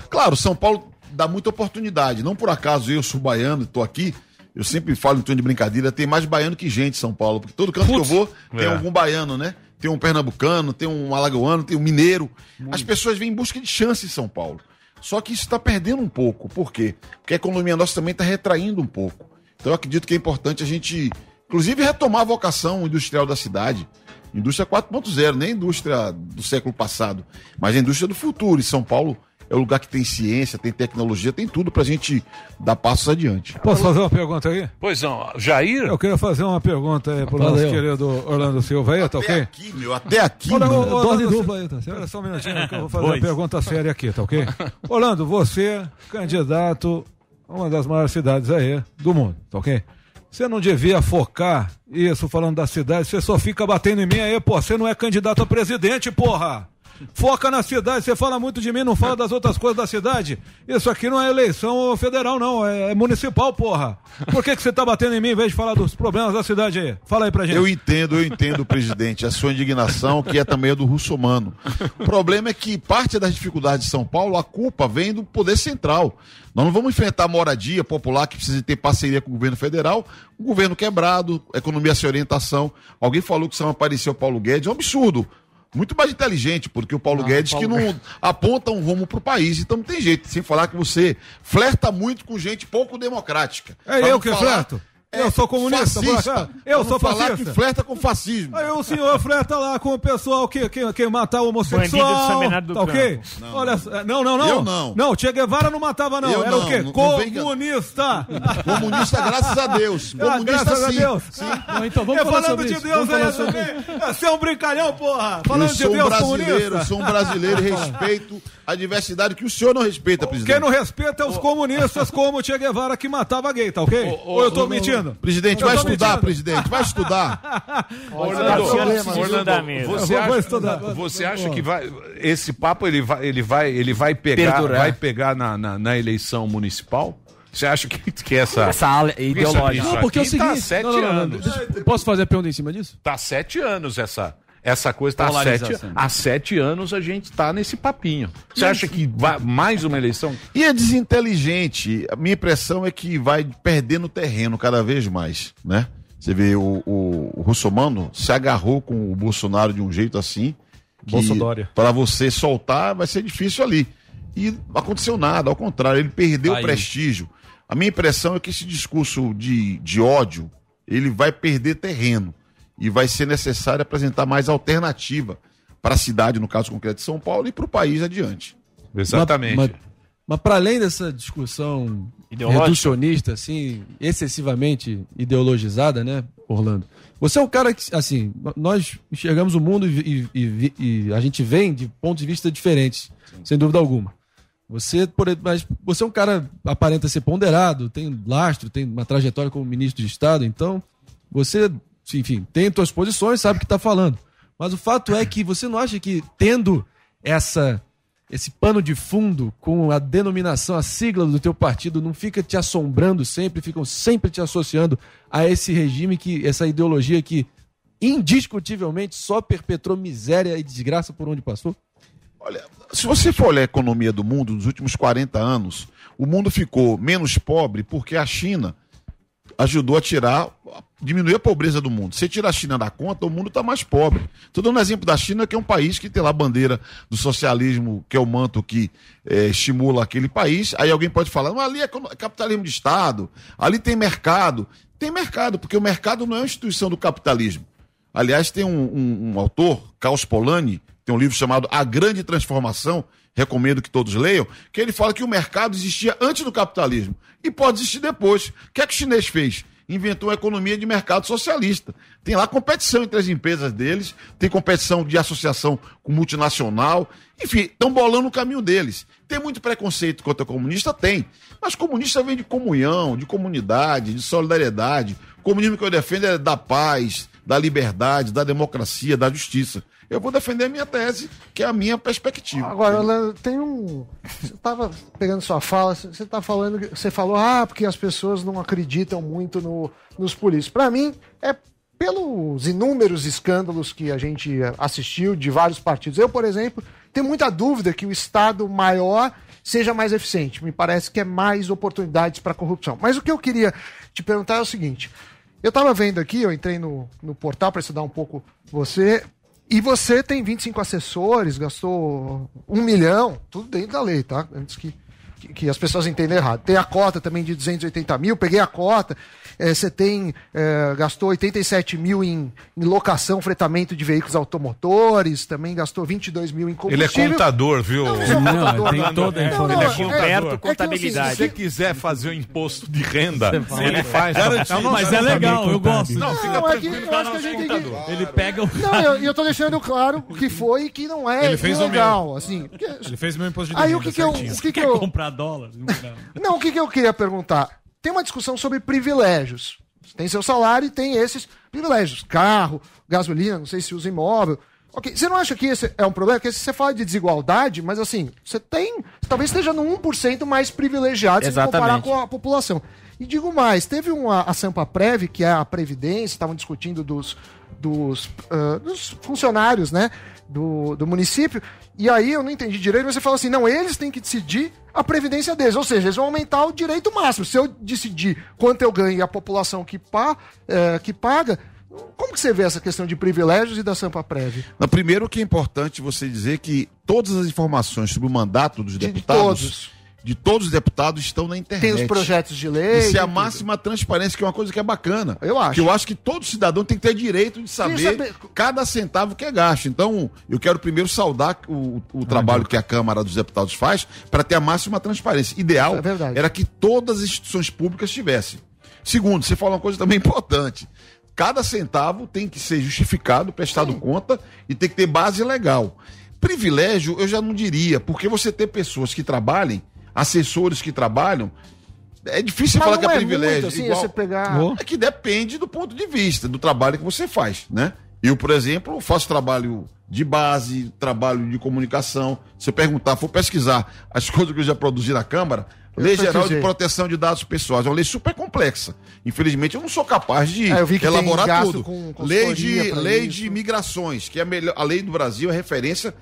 Claro, São Paulo dá muita oportunidade. Não por acaso eu sou baiano e tô aqui. Eu sempre falo em tom de brincadeira, tem mais baiano que gente em São Paulo. Porque todo canto que eu vou tem É. algum baiano, né? Tem um pernambucano, tem um alagoano, tem um mineiro. As pessoas vêm em busca de chance em São Paulo. Só que isso está perdendo um pouco. Por quê? Porque a economia nossa também está retraindo um pouco. Então eu acredito que é importante a gente, inclusive, retomar a vocação industrial da cidade. Indústria 4.0, nem indústria do século passado, mas a indústria do futuro. E São Paulo é o lugar que tem ciência, tem tecnologia, tem tudo para a gente dar passos adiante. Posso fazer uma pergunta aí? Pois não, Jair? Eu queria fazer uma pergunta aí pro Valeu. nosso querido Orlando Silva aí, tá ok? Aqui, meu, até aqui, Olha, Dose Orlando, dupla aí, tá? Espera só um minutinho que eu vou fazer Dois. uma pergunta séria aqui, tá ok? Orlando, você, candidato a uma das maiores cidades aí do mundo, tá ok? Você não devia focar isso falando da cidade, você só fica batendo em mim aí, pô, você não é candidato a presidente, porra! Foca na cidade, você fala muito de mim, não fala das outras coisas da cidade. Isso aqui não é eleição federal, não, é municipal, porra. Por que, que você tá batendo em mim em vez de falar dos problemas da cidade aí? Fala aí pra gente. Eu entendo, eu entendo, presidente, a sua indignação, que é também a do russomano. O problema é que parte das dificuldades de São Paulo, a culpa vem do poder central. Nós não vamos enfrentar moradia popular que precisa ter parceria com o governo federal, o governo quebrado, economia sem orientação. Alguém falou que só apareceu Paulo Guedes, é um absurdo. Muito mais inteligente, porque o Paulo Não, Guedes Paulo que não aponta um rumo pro país. Então não tem jeito, sem falar que você flerta muito com gente pouco democrática. É eu que falar- flerto? Eu sou comunista, fascista. Eu sou falar fascista. que flerta com fascismo. Aí o senhor fleta lá com o pessoal que, que, que matar o Bandido homossexual. Bernardo do Tá ok? Não, Olha, não, não, não. Eu não. Não, Che Guevara não matava, não. Eu Era não, o quê? não- Comunista. Comunista, graças a Deus. Ah, Comunista, graças a sim. Deus. Sim. Não, então é falando de Deus aí também. Você é um brincalhão, porra. Falando eu de sou um Deus brasileiro, comunista. sou um brasileiro e respeito a diversidade que o senhor não respeita, presidente. Quem não respeita é os comunistas como o Che Guevara que matava gay, tá ok? Ou eu tô mentindo? Presidente, Eu vai estudar, mentindo. presidente, vai estudar. Orlando, Orlando, você acha, estudar. você acha que vai, esse papo ele vai, ele vai, ele vai pegar, Perdurar. vai pegar na, na, na eleição municipal? Você acha que, que essa Essa ala ideológica. Isso, isso Não, porque é o tá há seguinte. sete não, não, não, não, anos. posso fazer a pergunta em cima disso? Tá há sete anos essa essa coisa tá há sete, há sete anos a gente tá nesse papinho. Você acha que vai mais uma eleição? E é desinteligente. A minha impressão é que vai perdendo terreno cada vez mais, né? Você vê, o, o, o Russomano se agarrou com o Bolsonaro de um jeito assim. Bolsodória. Para você soltar vai ser difícil ali. E não aconteceu nada, ao contrário, ele perdeu o Caiu. prestígio. A minha impressão é que esse discurso de, de ódio, ele vai perder terreno. E vai ser necessário apresentar mais alternativa para a cidade, no caso concreto de São Paulo, e para o país adiante. Exatamente. Mas, mas para além dessa discussão Ideológica? reducionista, assim, excessivamente ideologizada, né, Orlando? Você é um cara que, assim, nós enxergamos o mundo e, e- e- e a gente vem de pontos de vista diferentes, sem dúvida alguma. Você, por, mas você é um cara aparenta ser ponderado, tem lastro, tem uma trajetória como ministro de Estado, então você, enfim, tem suas posições, sabe o que está falando. Mas o fato é que você não acha que tendo essa esse pano de fundo com a denominação, a sigla do teu partido não fica te assombrando sempre, ficam sempre te associando a esse regime que essa ideologia que indiscutivelmente só perpetrou miséria e desgraça por onde passou? Se você for olhar a economia do mundo nos últimos 40 anos, o mundo ficou menos pobre porque a China ajudou a tirar, diminuir a pobreza do mundo. Se tira a China da conta, o mundo está mais pobre. Estou dando exemplo da China, que é um país que tem lá a bandeira do socialismo, que é o manto que eh, estimula aquele país. Aí alguém pode falar, mas ali é econo- capitalismo de Estado, ali tem mercado. Tem mercado, porque o mercado não é uma instituição do capitalismo. Aliás, tem um, um- um autor, Carlos Polanyi, tem um livro chamado A Grande Transformação, recomendo que todos leiam, que ele fala que o mercado existia antes do capitalismo e pode existir depois. O que é que o chinês fez? Inventou uma economia de mercado socialista. Tem lá competição entre as empresas deles, tem competição de associação com multinacional. Enfim, estão bolando o caminho deles. Tem muito preconceito contra comunista? Tem. Mas comunista vem de comunhão, de comunidade, de solidariedade. O comunismo que eu defendo é da paz, da liberdade, da democracia, da justiça. Eu vou defender a minha tese, que é a minha perspectiva. Agora, Orlando, tem um. Você estava pegando sua fala, você tá falando. Você falou, ah, porque as pessoas não acreditam muito no, nos políticos. Para mim, é pelos inúmeros escândalos que a gente assistiu de vários partidos. Eu, por exemplo, tenho muita dúvida que o Estado maior seja mais eficiente. Me parece que é mais oportunidades para corrupção. Mas o que eu queria te perguntar é o seguinte: eu estava vendo aqui, eu entrei no, no portal para estudar um pouco você, e você tem 25 assessores, gastou um milhão, tudo dentro da lei, tá? Antes que, que, que as pessoas entendam errado. Tem a cota também de 280 mil, peguei a cota. Eh, você tem, eh, gastou 87 mil em, em locação, fretamento de veículos automotores, também gastou 22 mil em Ele é combustível. contador, viu? Não, não, Não, tem toda a Ele é informação. contador. É, é que, contabilidade. Se você quiser fazer o imposto de renda, ele faz. Garantido. Mas é legal, eu gosto. Não, fica Não, é que tranquilo eu que é acho que a nosso gente tem que- contador. Ele pega o. Não, eu, eu tô deixando claro o que foi e que não é Ele fez o ilegal, assim. porque- Ele fez meu imposto de Aí renda o que que eu- o que que Quer eu- comprar dólar? Não, o que, que eu queria perguntar? Tem uma discussão sobre privilégios. Tem seu salário e tem esses privilégios. Carro, gasolina, não sei se usa imóvel. Ok, você não acha que esse é um problema? Porque você fala de desigualdade, mas assim, você tem. Talvez esteja no 1% mais privilegiado se você comparar com a população. E digo mais, teve uma a Sampa Prev, que é a Previdência, estavam discutindo dos, dos, ah, dos funcionários, né? Do, do município. E aí eu não entendi direito, mas você falou assim: não, eles têm que decidir a previdência deles. Ou seja, eles vão aumentar o direito máximo. Se eu decidir quanto eu ganho e a população que, pa, eh, que paga, como que você vê essa questão de privilégios e da Sampa? Não, primeiro que é importante você dizer que todas as informações sobre o mandato dos deputados, todos. De todos os deputados estão na internet. Tem os projetos de lei. Isso é a máxima transparência, que é uma coisa que é bacana. Eu acho. Que eu acho que todo cidadão tem que ter direito de saber, saber- cada centavo que é gasto. Então, eu quero primeiro saudar o, o trabalho que a Câmara dos Deputados faz para ter a máxima transparência. Ideal era que todas as instituições públicas tivessem. Segundo, você fala uma coisa também importante. Cada centavo tem que ser justificado, prestado conta e tem que ter base legal. Privilégio, eu já não diria, porque você ter pessoas que trabalhem, assessores que trabalham, é difícil Mas falar que é é privilégio. muito, assim, igual- você pegar- É que depende do ponto de vista, do trabalho que você faz, né? Eu, por exemplo, faço trabalho de base, trabalho de comunicação. Se eu perguntar, for pesquisar as coisas que eu já produzi na Câmara, Eu Lei Geral de. Proteção de Dados Pessoais, é uma lei super complexa. Infelizmente, eu não sou capaz de eu vi que tem elaborar tudo. com lei de, lei isso. de migrações, que é a, melhor, a lei do Brasil é referência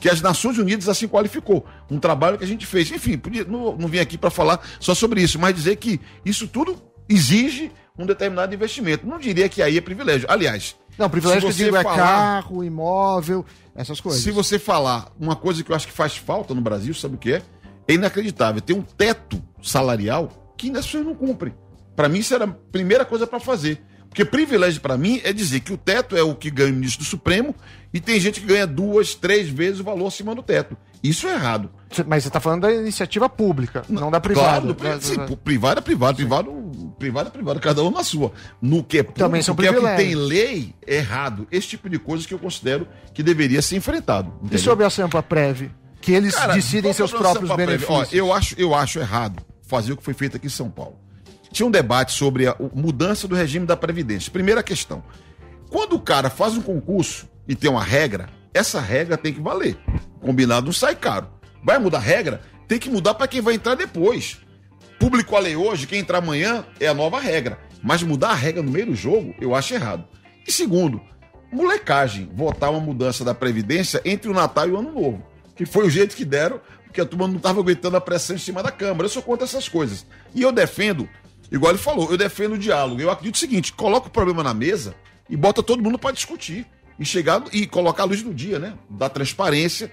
que as Nações Unidas assim qualificou. Um trabalho que a gente fez. Enfim, podia, não, não vim aqui para falar só sobre isso, mas dizer que isso tudo exige um determinado investimento. Não diria que aí é privilégio. Aliás, Não, privilégio que eu digo é falar- carro, imóvel, essas coisas. se você falar uma coisa que eu acho que faz falta no Brasil, sabe o que é? É inacreditável. Tem um teto salarial que as pessoas não cumprem. Para mim, isso era a primeira coisa para fazer. Porque privilégio para mim é dizer que o teto é o que ganha o ministro do Supremo e tem gente que ganha duas, três vezes o valor acima do teto. Isso é errado. Mas você está falando da iniciativa pública, não, da privada. Claro, do- sim, pô, privado é privado, privado, privado é privado, cada um na sua. No que é público, Também são que é o que tem lei, é errado. Esse tipo de coisa que eu considero que deveria ser enfrentado. E entendeu? sobre a Sampa Prev? Que eles Cara, decidem seus próprios benefícios. Ó, eu, acho, eu acho errado fazer o que foi feito aqui em São Paulo. Tinha um debate sobre a mudança do regime da Previdência. Primeira questão. Quando o cara faz um concurso e tem uma regra, essa regra tem que valer. Combinado não sai caro. Vai mudar a regra? Tem que mudar para quem vai entrar depois. Publicou a lei hoje, quem entrar amanhã é a nova regra. Mas mudar a regra no meio do jogo, eu acho errado. E segundo, molecagem, votar uma mudança da Previdência entre o Natal e o Ano Novo. Que foi o jeito que deram, porque a turma não estava aguentando a pressão em cima da Câmara. Eu sou contra essas coisas. E eu defendo, igual ele falou, eu defendo o diálogo. Eu acredito o seguinte: coloca o problema na mesa e bota todo mundo para discutir. E chegar e colocar a luz no dia, né? Da transparência,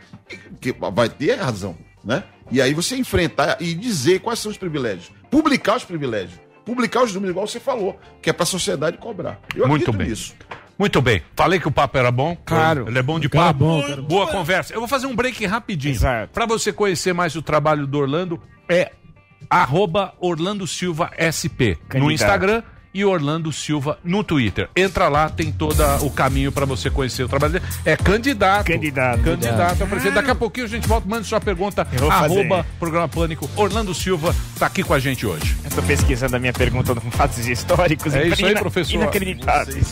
que vai ter razão, né? E aí você enfrentar e dizer quais são os privilégios. Publicar os privilégios. Publicar os números, igual você falou, que é para a sociedade cobrar. Eu Muito acredito bem. nisso. Muito bem. Falei que o papo era bom. Claro. Ele é bom de Cara papo. bom. Boa conversa. Eu vou fazer um break rapidinho. Para você conhecer mais o trabalho do Orlando, é arroba Orlando Silva SP no. Instagram e Orlando Silva no Twitter. Entra lá, tem todo o caminho para você conhecer o trabalho dele. É candidato. Candidato. Candidato a prefeito. Daqui a pouquinho a gente volta, manda sua pergunta. Fazer. Arroba Programa Pânico. Orlando Silva tá aqui com a gente hoje. Eu tô pesquisando a minha pergunta com fatos históricos. É e isso aí, professor. Inacreditáveis.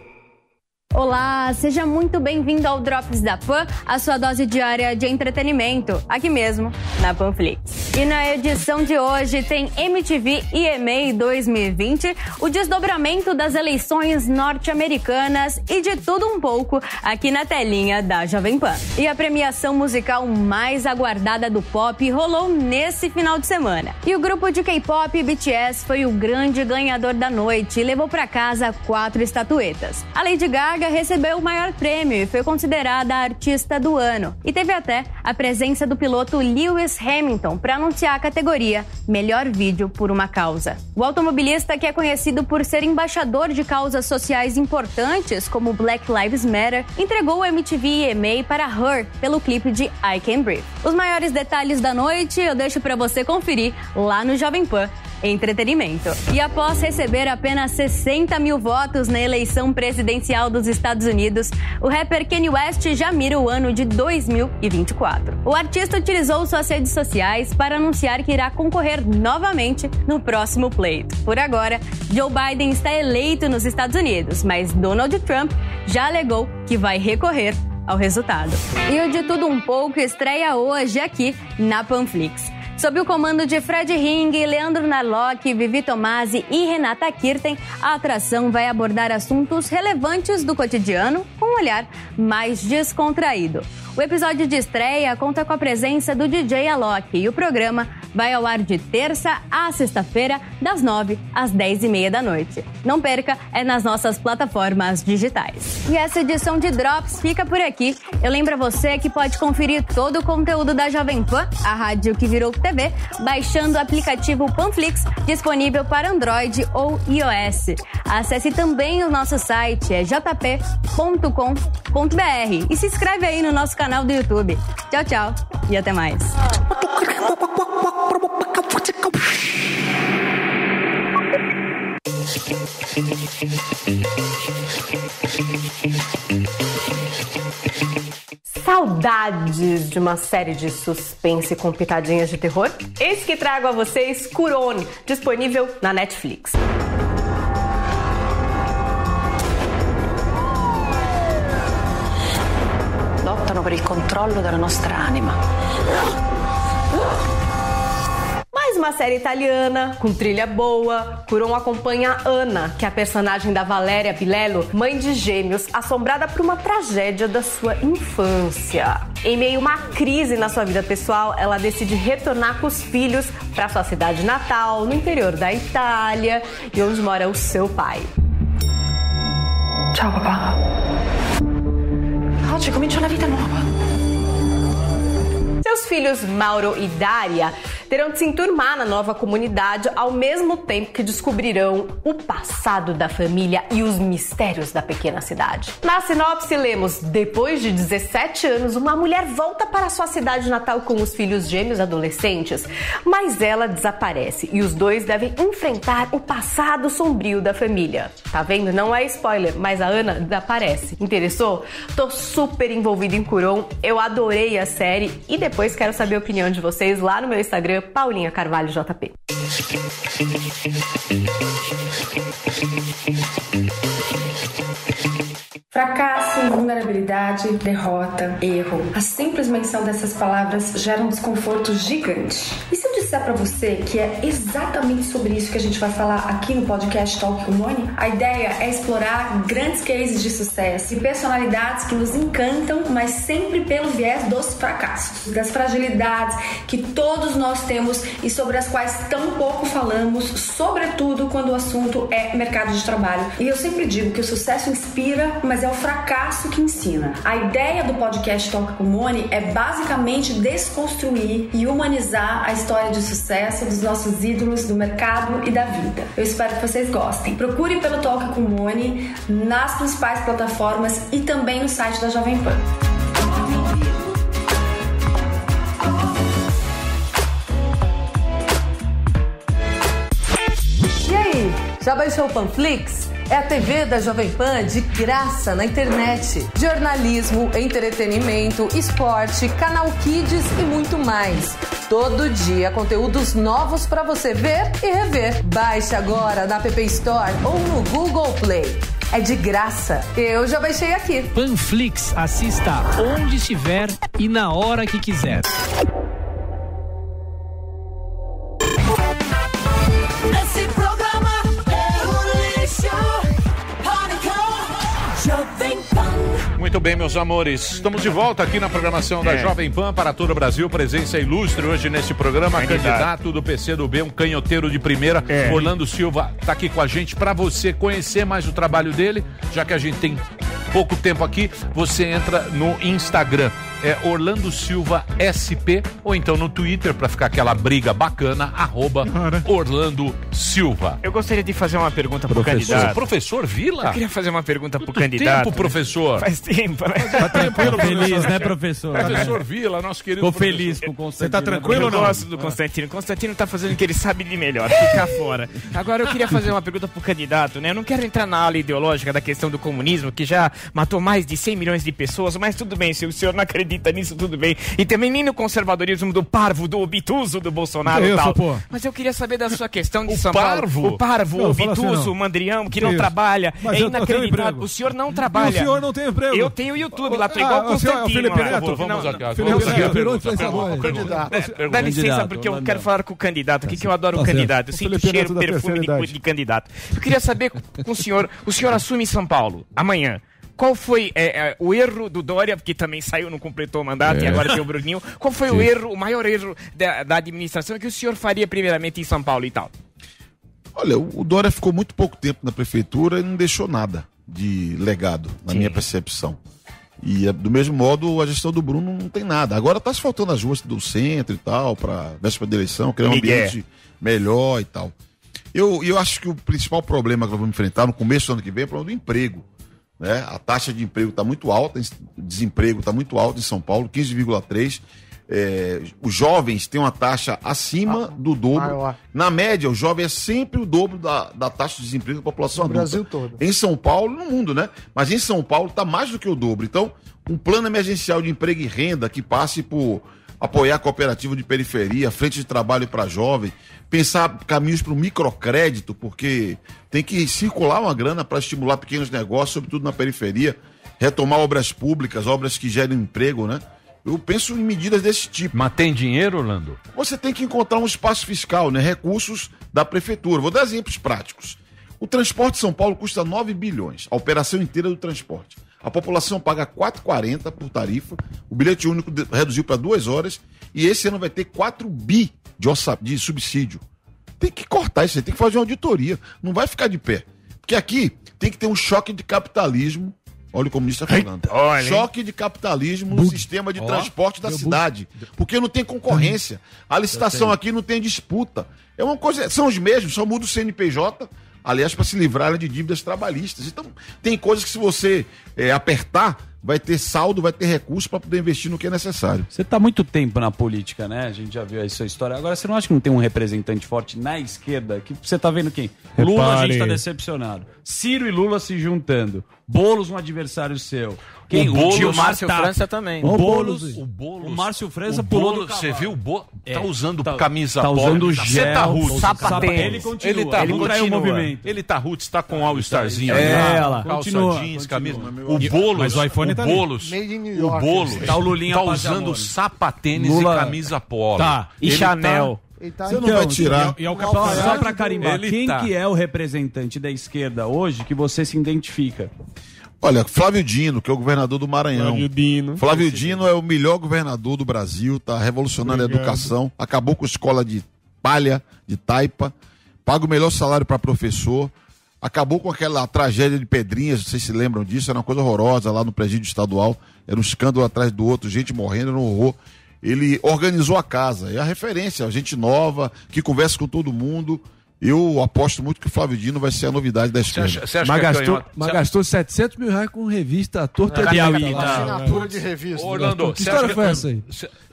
Olá, seja muito bem-vindo ao Drops da Pan, a sua dose diária de entretenimento, aqui mesmo, na Panflix. E na edição de hoje tem MTV EMA 2020, o desdobramento das eleições norte-americanas e de tudo um pouco aqui na telinha da Jovem Pan. E a premiação musical mais aguardada do pop rolou nesse final de semana. E o grupo de K-pop BTS foi o grande ganhador da noite e levou para casa quatro estatuetas. A Lady Gaga recebeu o maior prêmio e foi considerada a artista do ano. E teve até a presença do piloto Lewis Hamilton para anunciar a categoria Melhor Vídeo por uma Causa. O automobilista, que é conhecido por ser embaixador de causas sociais importantes como Black Lives Matter, entregou o MTV EMA para Her pelo clipe de I Can Breathe. Os maiores detalhes da noite eu deixo para você conferir lá no Jovem Pan entretenimento. E após receber apenas 60 mil votos na eleição presidencial dos Estados Unidos, o rapper Kanye West já mira o ano de 2024. O artista utilizou suas redes sociais para anunciar que irá concorrer novamente no próximo pleito. Por agora, Joe Biden está eleito nos Estados Unidos, mas Donald Trump já alegou que vai recorrer ao resultado. E o De Tudo Um Pouco estreia hoje aqui na Panflix. Sob o comando de Fred Ring, Leandro Narlock, Vivi Tomasi e Renata Kirten, a atração vai abordar assuntos relevantes do cotidiano com um olhar mais descontraído. O episódio de estreia conta com a presença do DJ Alok e o programa vai ao ar de terça a sexta-feira, das nove às dez e meia da noite. Não perca, é nas nossas plataformas digitais. E essa edição de Drops fica por aqui. Eu lembro a você que pode conferir todo o conteúdo da Jovem Pan, a rádio que virou TV, baixando o aplicativo Panflix, disponível para Android ou iOS. Acesse também o nosso site, é jp.com.br e se inscreve aí no nosso canal do YouTube. Tchau, tchau e até mais. Saudades de uma série de suspense com pitadinhas de terror? Eis que trago a vocês Curone, disponível na Netflix. Per il controllo della nostra anima. Mais uma série italiana, com trilha boa. Curon acompanha a Ana, que é a personagem da Valéria Bilello, mãe de gêmeos, assombrada por uma tragédia da sua infância. Em meio a uma crise na sua vida pessoal, ela decide retornar com os filhos para sua cidade natal, no interior da Itália, e onde mora o seu pai. Ciao papà. Oggi comincia una vita nuova. Seus filhos Mauro e Daria terão de se enturmar na nova comunidade ao mesmo tempo que descobrirão o passado da família e os mistérios da pequena cidade. Na sinopse lemos: depois de 17 anos, uma mulher volta para sua cidade natal com os filhos gêmeos adolescentes, mas ela desaparece e os dois devem enfrentar o passado sombrio da família. Tá vendo? Não é spoiler, mas a Ana desaparece. Interessou? Tô super envolvida em Curon, eu adorei a série e depois quero saber a opinião de vocês lá no meu Instagram, Paulinha Carvalho JP. Fracasso, vulnerabilidade, derrota, erro. A simples menção dessas palavras gera um desconforto gigante. E se eu disser pra você que é exatamente sobre isso que a gente vai falar aqui no podcast Talk Moni, a ideia é explorar grandes cases de sucesso e personalidades que nos encantam, mas sempre pelo viés dos fracassos, das fragilidades que todos nós temos e sobre as quais tão pouco falamos, sobretudo quando o assunto é mercado de trabalho. E eu sempre digo que o sucesso inspira, mas é o fracasso que ensina. A ideia do podcast Talk com Moni é basicamente desconstruir e humanizar a história de sucesso dos nossos ídolos do mercado e da vida. Eu espero que vocês gostem. Procure pelo Talk com Moni nas principais plataformas e também no site da Jovem Pan. E aí, já baixou o Panflix? É a TV da Jovem Pan de graça na internet. Jornalismo, entretenimento, esporte, canal Kids e muito mais. Todo dia conteúdos novos para você ver e rever. Baixe agora na App Store ou no Google Play. É de graça. Eu já baixei aqui. Panflix, assista onde estiver e na hora que quiser. Muito bem, meus amores. Estamos de volta aqui na programação da É. Jovem Pan para todo o Brasil. Presença ilustre hoje nesse programa. Candidato. Candidato do PC do B, um canhoteiro de primeira. É. Orlando Silva está aqui com a gente para você conhecer mais o trabalho dele, já que a gente tem pouco tempo aqui. Você entra no Instagram, é Orlando Silva SP, ou então no Twitter para ficar aquela briga bacana, arroba Orlando Silva. Eu gostaria de fazer uma pergunta pro Professor, candidato. professor Vila? Eu queria fazer uma pergunta pro Quanto candidato. tempo, professor? Faz tempo, né? Tá tranquilo, Feliz, né, professor? Professor Vila, nosso querido professor. feliz com o Constantino. Você tá tranquilo eu ou não? gosto do Constantino. Constantino tá fazendo o que ele sabe de melhor, ficar fora. Agora eu queria fazer uma pergunta pro candidato, né? Eu não quero entrar na ala ideológica da questão do comunismo, que já matou mais de 100 milhões de pessoas, mas tudo bem, se o senhor não acredita nisso, tudo bem. E também nem no conservadorismo do parvo, do obtuso do Bolsonaro e tal. pô? Mas eu queria saber da sua questão de O São parvo? Paulo. O parvo, Não, o assim, obtuso, não. o mandrião, que Que não isso? trabalha. Mas é inacreditável. O senhor não trabalha. E o senhor não tem emprego? Eu tenho o YouTube lá, tô Ah, igual o o senhor é o Constantino. Felipe lá. Neto? Vamos aqui, Candidato. Dá- Pergunta. Dá licença, porque eu quero falar com o candidato aqui, que eu adoro o Tá candidato. Eu sinto Felipe cheiro, perfume de candidato. Eu queria saber com o senhor, o senhor assume São Paulo amanhã. Qual foi é, é, o erro do Dória, que também saiu, não completou o mandato, É. e agora tem o Bruninho. Qual foi o Sim. erro, o maior erro da, da administração que o senhor faria primeiramente em São Paulo e tal? Olha, o Dória ficou muito pouco tempo na prefeitura e não deixou nada de legado, na minha percepção. E é, do mesmo modo, a gestão do Bruno não tem nada. Agora está asfaltando as ruas do centro e tal, para véspera da eleição, criar um Miguel. ambiente melhor e tal. Eu, eu acho que o principal problema que nós vamos enfrentar no começo do ano que vem é o problema do emprego. Né? A taxa de emprego está muito alta, desemprego está muito alto em São Paulo, 15,3%. É, os jovens têm uma taxa acima do dobro. maior. Na média, o jovem é sempre o dobro da, da taxa de desemprego da população No adulta. Brasil todo. Em São Paulo, no mundo, né? Mas em São Paulo está mais do que o dobro. Então, um plano emergencial de emprego e renda que passe por apoiar a cooperativa de periferia, frente de trabalho para jovem, pensar caminhos para o microcrédito, porque tem que circular uma grana para estimular pequenos negócios, sobretudo na periferia, retomar obras públicas, obras que gerem emprego, né? Eu penso em medidas desse tipo. Mas tem dinheiro, Orlando? Você tem que encontrar um espaço fiscal, né? Recursos da prefeitura. Vou dar exemplos práticos. O transporte de São Paulo custa 9 bilhões, a operação inteira do transporte. A população paga 4,40 por tarifa, o bilhete único reduziu para duas horas e esse ano vai ter 4 bi de, orça- de subsídio. Tem que cortar isso aí, tem que fazer uma auditoria. Não vai ficar de pé. Porque aqui tem que ter um choque de capitalismo. Olha o comunista falando. olha, hein? choque de capitalismo no sistema de Ó, transporte da cidade. Porque não tem concorrência. A licitação aqui não tem disputa. É uma coisa. São os mesmos, só muda o CNPJ, aliás, para se livrarem de dívidas trabalhistas. Então, tem coisas que se você é, apertar, vai ter saldo, vai ter recurso para poder investir no que é necessário. Você tá muito tempo na política, né? A gente já viu sua história. Agora, você não acha que não tem um representante forte na esquerda? Que você tá vendo quem? Lula, a gente tá Repare. decepcionado. Ciro e Lula se juntando. Boulos, um adversário seu. Quem? O Boulos- o Márcio França também. O Boulos, o Boulos. o Márcio França o pulou Boulos, Você viu o Boulos? É, Tá usando tá- camisa tá polo. usando Você gel, tá roots. sapatênis. Ele continua. Ele tá ele continua. o movimento. Ele tá roots, tá com all starzinho. É, ali, lá. Calça Continua, jeans, continua. camisa. O Boulos. Mas o iPhone o tá ali. Boulos. New O. Boulos. Tá o Lulinha Tá usando sapatênis e camisa polo. Tá. E Ele Chanel. tá- tá- Você não vai tirar. E é o só, só pra carimbar, Ele quem tá. que é o representante da esquerda hoje que você se identifica? Olha, Flávio Dino, que é o governador do Maranhão. Flávio Dino. Flávio Dino é o melhor governador do Brasil, tá revolucionando Obrigado. a educação, acabou com a escola de palha, de taipa, paga o melhor salário para professor, acabou com aquela tragédia de Pedrinhas, vocês se lembram disso, era uma coisa horrorosa lá no presídio estadual, era um escândalo atrás do outro, gente morrendo, era um horror. Ele organizou a casa, é a referência, gente nova, que conversa com todo mundo. Eu aposto muito que o Flávio Dino vai ser a novidade da esquerda. Mas gastou, mas gastou 700 mil reais com revista à torta É, de Piauí. Assinatura de revista. Orlando, que história foi essa aí?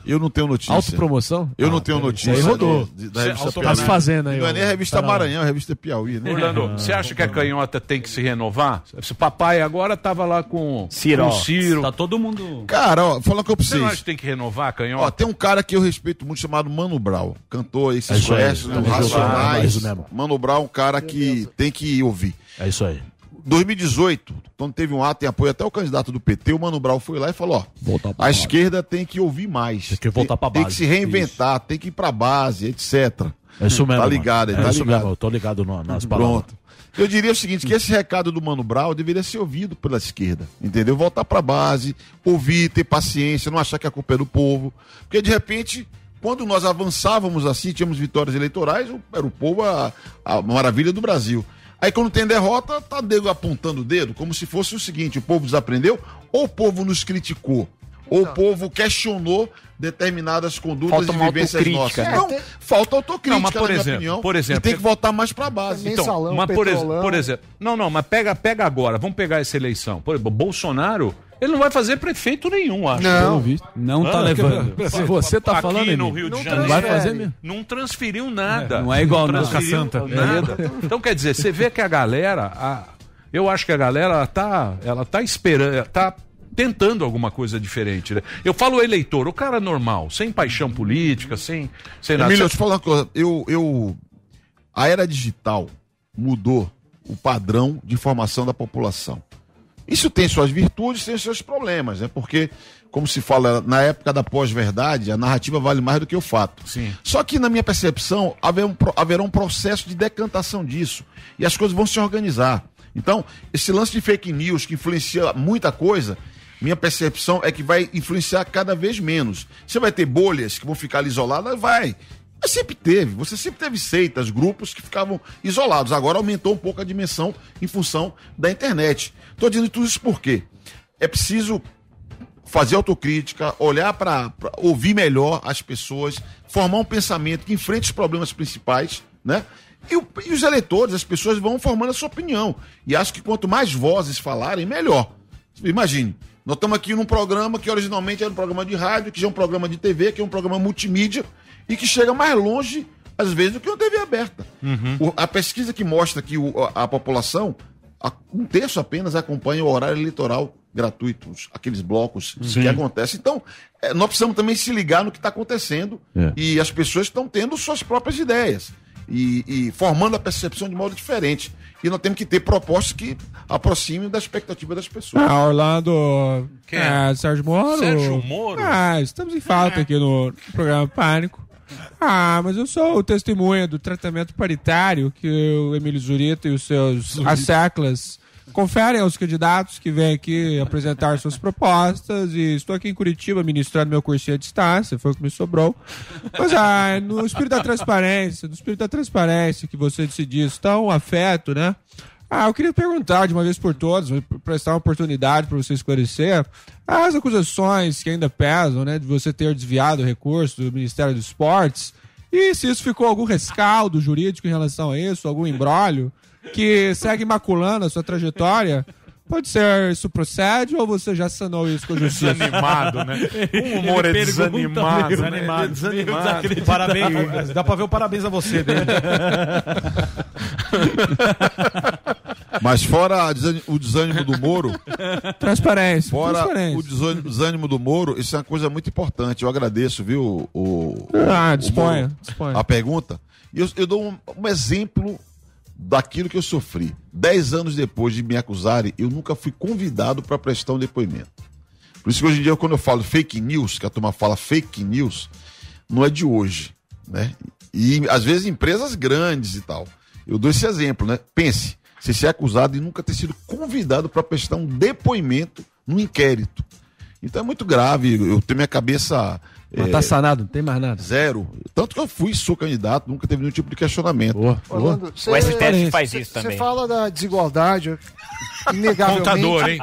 Eu não tenho notícia. Autopromoção? Eu não Ah, tenho peraí. notícia. Aí rodou. de- da revista Piauí. Tá se fazendo aí, Não é nem a revista Tá. Maranhão, é a revista Piauí, né? Orlando, você acha que a canhota tem que se renovar? Se papai agora tava lá com Ciro. com o Ciro. Tá todo mundo. Cara, ó, falando que eu Você não acha preciso. que tem que renovar a canhota? Ó, tem um cara que eu respeito muito chamado Mano Brown. Cantor aí, É né? É aí. É Racionais. isso mesmo. Mano Brown, um cara que tem que ouvir. É isso aí. 2018, quando teve um ato em apoio até o candidato do PT, o Mano Brown foi lá e falou: ó, a esquerda tem que ouvir mais. Tem que voltar pra Tem base. que se reinventar, tem que ir pra base, etc. É isso mesmo. Tá ligado, é tá isso ligado. mesmo, eu tô ligado no- nas palavras. Pronto. Eu diria o seguinte, que esse recado do Mano Brown deveria ser ouvido pela esquerda, entendeu? Voltar pra base, ouvir, ter paciência, não achar que a culpa é do povo. Porque, de repente, quando nós avançávamos assim, tínhamos vitórias eleitorais, era o povo a, a maravilha do Brasil. Aí quando tem derrota, tá nego apontando o dedo, como se fosse o seguinte, o povo desaprendeu, ou o povo nos criticou, ou o povo questionou determinadas condutas Falta e vivências autocrítica. nossas. É, Não, tem- falta autocrítica, Não, mas por na minha exemplo, opinião, por exemplo, e tem que voltar mais pra base. Então, mas por, ex- por exemplo, não, não, mas pega, pega agora, vamos pegar essa eleição. Por exemplo, Bolsonaro, ele não vai fazer prefeito nenhum, acho. Não. Pelo visto. Não tá levando. porque- Se você tá aqui falando, no Emílio, Rio de não Janeiro, vai fazer mesmo. Não transferiu nada. É, não é igual não não. transferiu Santa. nada. Então quer dizer, você vê que a galera, a- eu acho que a galera ela tá, ela tá esperando, tá tentando alguma coisa diferente, né? Eu falo eleitor, o cara normal, sem paixão política, sem, sem nada. Emílio, eu te falar uma coisa. Eu, eu, a era digital mudou o padrão de formação da população. Isso tem suas virtudes, tem seus problemas, né? Porque, como se fala na época da pós-verdade, a narrativa vale mais do que o fato. Sim. Só que, na minha percepção, haverá um, um processo de decantação disso. E as coisas vão se organizar. Então, esse lance de fake news que influencia muita coisa, minha percepção é que vai influenciar cada vez menos. Você vai ter bolhas que vão ficar ali isoladas? Vai. Mas sempre teve. Você sempre teve seitas, grupos que ficavam isolados. Agora aumentou um pouco a dimensão em função da internet. Estou dizendo tudo isso por quê? É preciso fazer autocrítica, olhar para ouvir melhor as pessoas, formar um pensamento que enfrente os problemas principais, né? E, e os eleitores, as pessoas vão formando a sua opinião. E acho que quanto mais vozes falarem, melhor. Imagine, nós estamos aqui num programa que originalmente era um programa de rádio, que já é um programa de TV, que é um programa multimídia e que chega mais longe, às vezes, do que uma TV aberta. O- a pesquisa que mostra que o- a, a população, a- um terço apenas acompanha o horário eleitoral gratuito, aqueles blocos Sim. que acontecem. Então, é, nós precisamos também se ligar no que está acontecendo É. e as pessoas estão tendo suas próprias ideias e, e formando a percepção de modo diferente. E nós temos que ter propostas que aproximem da expectativa das pessoas. Ah, Orlando. Quem É, Sérgio Moro. Sérgio Moro? Ah, estamos em falta aqui no programa Pânico. Ah, mas eu sou o testemunha do tratamento paritário que o Emílio Zurita e os seus asseclas conferem aos candidatos que vêm aqui apresentar suas propostas e estou aqui em Curitiba ministrando meu cursinho à distância, foi o que me sobrou. Mas ah, no espírito da transparência, no espírito da transparência que você disso, tão afeto, né? Ah, eu queria perguntar de uma vez por todas, prestar uma oportunidade para você esclarecer as acusações que ainda pesam, né, de você ter desviado recursos do Ministério dos Esportes e se isso ficou algum rescaldo jurídico em relação a isso, algum embrólio que segue maculando a sua trajetória. Pode ser, isso procede ou você já sanou isso com a justiça? Desanimado, né? O humor é desanimado. né? Desanimado. É desanimado. Desacreditado. Parabéns. Dá pra ver o parabéns a você dele. Mas fora o desânimo do Moro. Transparência. Fora transparência. o desânimo, desânimo do Moro, isso é uma coisa muito importante. Eu agradeço, viu, o. Ah, o disponha, Moro, disponha. A pergunta. E eu, eu dou um, um exemplo daquilo que eu sofri. Dez anos depois de me acusarem, eu nunca fui convidado para prestar um depoimento. Por isso que hoje em dia, quando eu falo fake news, que a turma fala fake news, não é de hoje. Né? E às vezes empresas grandes e tal. Eu dou esse exemplo, né? Pense, você ser acusado de nunca ter sido convidado para prestar um depoimento no inquérito. Então é muito grave. Eu tenho minha cabeça. Mas é, tá sanado, não tem mais nada. Zero. Tanto que eu fui, sou candidato, nunca teve nenhum tipo de questionamento. Orlando, O STF faz isso Você também. fala da desigualdade, inegavelmente. Contador, hein?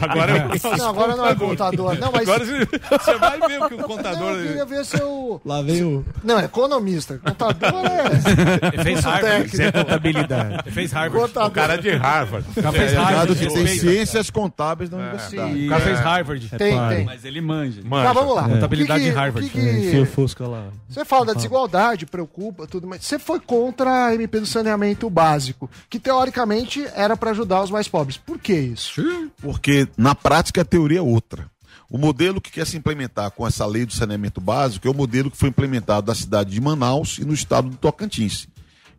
Agora é Não, agora não é contador. Não, mas... Agora você vai ver o que o contador. Não, eu queria ver se eu... Lá vem o. Não, é economista. Contador é... Fez Harvard, técnico. Contabilidade. Fez Harvard. Contador. O cara é de Harvard. O cara fez É, Harvard. tem respeita. ciências contábeis na universidade. O cara fez Harvard. Tem, tem. Mas ele manja. Tá, vamos lá. Contabilidade O que que- de Harvard. que que- Fusca lá. Você fala da desigualdade, preocupa, tudo, mas você foi contra a MP do saneamento básico, que teoricamente era para ajudar os mais pobres. Por que isso? Porque na prática a teoria é outra. O modelo que quer se implementar com essa lei do saneamento básico é o modelo que foi implementado na cidade de Manaus e no estado do Tocantins.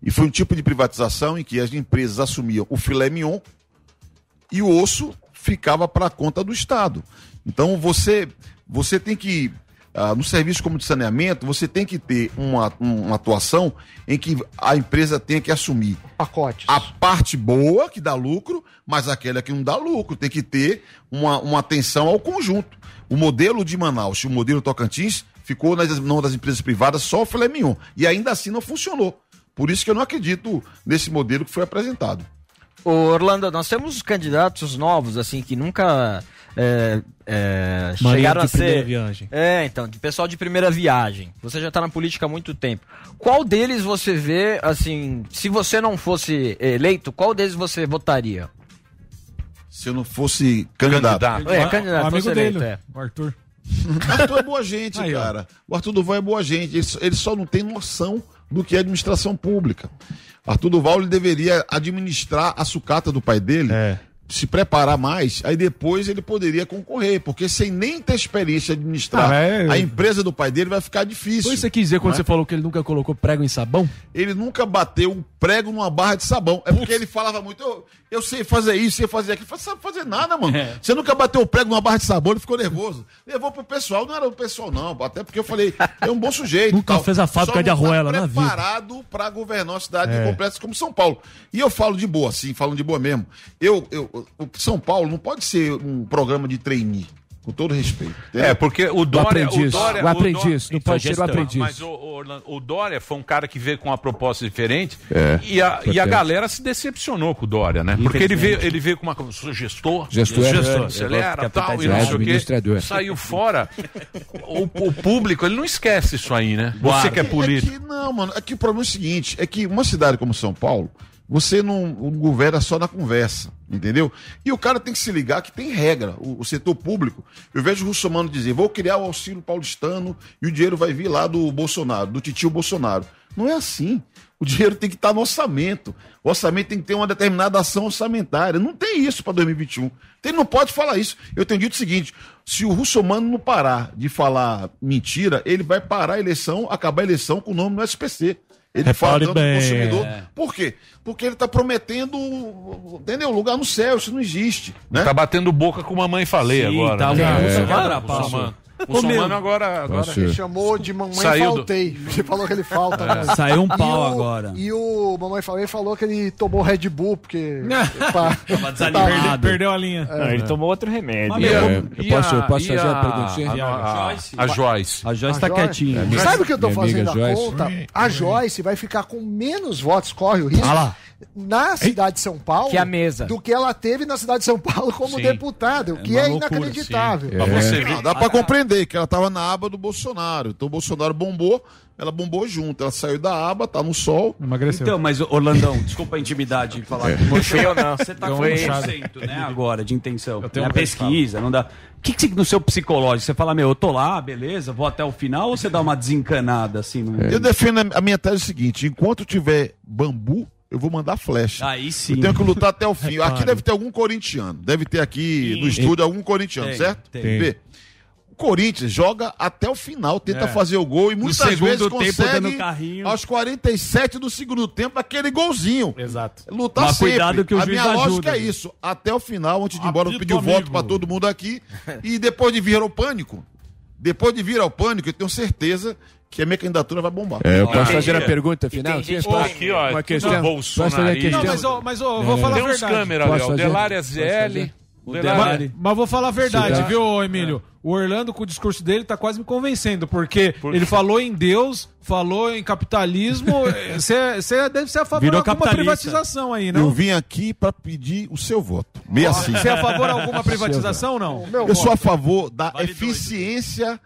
E foi um tipo de privatização em que as empresas assumiam o filé mignon e o osso ficava para conta do Estado. Então você, você tem que, ah, no serviço como de saneamento, você tem que ter uma, um- uma atuação em que a empresa tenha que assumir Pacotes. a parte boa que dá lucro, mas aquela que não dá lucro. Tem que ter uma, uma atenção ao conjunto. O modelo de Manaus e o modelo Tocantins ficou nas mãos das empresas privadas só o filé mignon. E ainda assim não funcionou. Por isso que eu não acredito nesse modelo que foi apresentado. Ô, Orlando, nós temos candidatos novos, assim, que nunca é, é, chegaram a de primeira ser. viagem. É, então, de pessoal de primeira viagem. Você já tá na política há muito tempo. Qual deles você vê, assim, se você não fosse eleito, qual deles você votaria? Se eu não fosse candidato. Candidato. É, candidato, O amigo fosse eleito, dele, é. o Arthur. Arthur é boa gente, Aí, ó. cara. O Arthur Duval é boa gente. Ele, só- ele só não tem noção do que é administração pública. Arthur Duval ele deveria administrar a sucata do pai dele, É. se preparar mais, aí depois ele poderia concorrer, porque sem nem ter experiência de administrar Ah, é- a empresa do pai dele vai ficar difícil. Foi isso que você quis dizer quando Não é? você falou que ele nunca colocou prego em sabão? Ele nunca bateu um prego numa barra de sabão. É porque ele falava muito, eu, eu sei fazer isso, sei fazer aquilo. Você sabe fazer nada, mano. Você nunca bateu o prego numa barra de sabão, ele ficou nervoso. Levou pro pessoal, não era o pessoal, não. Até porque eu falei, é um bom sujeito. Nunca tal. fez a fábrica Só de não tá arruela na vida. preparado pra governar uma cidade É. completa como São Paulo. E eu falo de boa, sim, falando de boa mesmo. Eu, eu, o São Paulo não pode ser um programa de trainee, com todo respeito. entendeu? É, porque o Dória. aprendiz. Dória- O aprendiz, Dória- não pode ser o aprendiz. Mas o, o o Dória foi um cara que veio com uma proposta diferente É, e, a, e a galera se decepcionou com o Dória, né? Porque ele veio, ele veio com uma. Sou gestor, Gestor, é, gestor é, acelera, é, tal, e é, não sei o quê. Saiu fora. O, o público, ele não esquece isso aí, né? Você que é político. É que, não, mano, é que o problema é o seguinte: é que uma cidade como São Paulo, você não, não governa só na conversa, entendeu? E o cara tem que se ligar que tem regra. O, o setor público, eu vejo o Russomano dizer: vou criar o auxílio paulistano e o dinheiro vai vir lá do Bolsonaro, do titio Bolsonaro. Não é assim. O dinheiro tem que estar no orçamento. O orçamento tem que ter uma determinada ação orçamentária. Não tem isso para 2021. Então, Ele não pode falar isso. Eu tenho dito o seguinte: se o Russomano não parar de falar mentira, ele vai parar a eleição, acabar a eleição com o nome no SPC. Ele fala Repare pro bem, consumidor. é. Por quê? Porque ele está prometendo, entendeu? Lugar no céu, isso não existe. Né? Tá batendo boca com mamãe falei Sim, agora. tá, né? o É. Russomano, O Russomano. Ô, O Russomano meu. agora. agora... Ele chamou de mamãe Saiu do- faltei. Ele falou que ele falta. É. né? Saiu um E pau o- agora. E o mamãe falei falou que ele tomou Red Bull, porque. pá, Tava Perdeu, perdeu a linha. Não, ele tomou outro remédio. E É, eu e posso- a- eu posso e fazer a- perguntinha? A, a, Joyce. a Joyce. A Joyce A tá Joyce- quietinha. minha- Sabe o que eu amiga fazendo a Joyce. conta? A Joyce vai ficar com menos votos, corre o risco, Ah lá. Na cidade de São Paulo Que a mesa. do que ela teve na cidade de São Paulo como Sim. deputada, o que uma é, loucura, inacreditável. Pra você ver. Não, dá pra compreender que ela tava na aba do Bolsonaro. Então o Bolsonaro bombou, ela bombou junto. Ela saiu da aba, tá no sol. Emagreceu. Então, mas Orlandão, desculpa a intimidade de falar com você. Ou não? Você tá com uma 1%, né, agora, de intenção. Eu tenho é um a pesquisa, não dá... O que, que você- no seu psicológico, você fala, meu, eu tô lá, beleza, vou até o final, ou você dá uma desencanada, assim? No... Eu defendo a- minha tese é o seguinte: enquanto tiver bambu, eu vou mandar flecha. Aí sim. Eu tenho que lutar até o fim. É claro. Aqui deve ter algum corintiano. Deve ter aqui no estúdio algum corintiano, Tem, certo? tem. O Corinthians joga até o final, tenta É. fazer o gol e muitas vezes consegue aos 47 do segundo tempo aquele golzinho. Exato. Lutar Mas sempre. cuidado que o a minha lógica ajuda, é viu? isso. Até o final, antes de ir embora, eu pedi o voto pra todo mundo aqui. E depois de vir ao pânico, depois de vir ao pânico, eu tenho certeza que a minha candidatura vai bombar. É, eu posso Ah, fazer a é. pergunta final? tem gente Sim, posso- aqui, ó, uma questão. bolsonarismo. Posso fazer a questão? Não, mas, ó, mas ó, eu vou É. falar Tem a uns verdade. câmeras ali, Posso ó. Posso o Mas, Delária. mas vou falar a verdade, Cidade. viu, Emílio? O Orlando, com o discurso dele, tá quase me convencendo, porque ele falou em Deus, falou em capitalismo. Você deve ser a favor de Virou alguma privatização aí, Eu não? vim aqui para pedir o seu voto. Meia sim. Você é a favor de alguma privatização ou não? Eu sou a favor da eficiência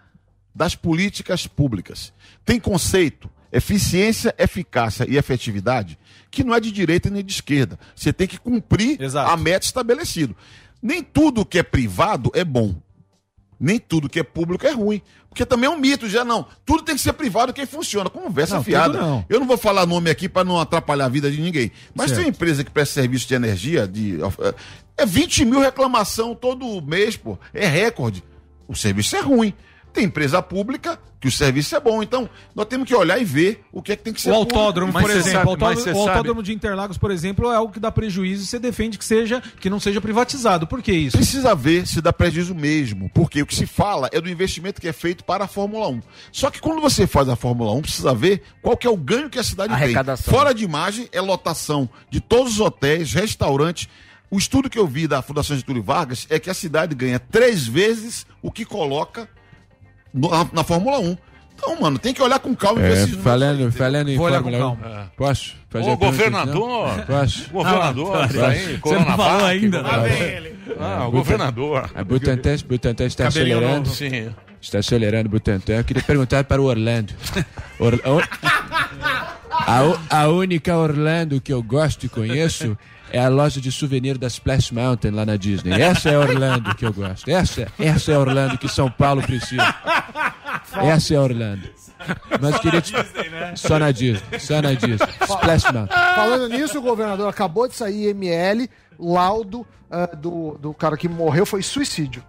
das políticas públicas. Tem conceito, eficiência, eficácia e efetividade, que não é de direita nem de esquerda. Você tem que cumprir a meta estabelecida. Nem tudo que é privado é bom. Nem tudo que é público é ruim. Porque também é um mito, já não. Tudo tem que ser privado que funciona. Conversa Não, fiada. não. Eu não vou falar nome aqui para não atrapalhar a vida de ninguém. Mas Certo. tem uma empresa que presta serviço de energia, de, é 20 mil reclamação todo mês, pô. É recorde. O serviço é ruim. Tem empresa pública que o serviço é bom. Então, nós temos que olhar e ver o que é que tem que ser O autódromo, público. por exemplo, o autódromo, o autódromo de Interlagos, por exemplo, é algo que dá prejuízo e você defende que seja que não seja privatizado. Por que isso? Precisa ver se dá prejuízo mesmo, porque o que se fala é do investimento que é feito para a Fórmula 1. Só que quando você faz a Fórmula 1, precisa ver qual que é o ganho que a cidade Arrecadação. tem. Fora de imagem, é lotação de todos os hotéis, restaurantes. O estudo que eu vi da Fundação Getúlio Vargas é que a cidade ganha três vezes o que coloca na, na Fórmula 1. Então, mano, tem que olhar com calma e ver É, esses números falando, aí. falando em Vou olhar Fórmula com 1, calma. posso fazer Ô, governador. Posso? Governador, Ah, isso aí. Coronavac, Lá governador. vem ele. Ah, É, o Butan- governador. A Butantan, Butantan está Cabelinho acelerando. novo. Sim. Está acelerando o Butantan. Eu queria perguntar para o Orlando. Or- a, a única Orlando que eu gosto e conheço é a loja de souvenir da Splash Mountain lá na Disney. Essa é a Orlando que eu gosto. Essa, essa é a Orlando que São Paulo precisa. Essa é a Orlando. Mas queria te... Só na Disney. Só na Disney. Splash Mountain. Falando nisso, o governador acabou de sair IML, laudo ah, do, do cara que morreu foi suicídio.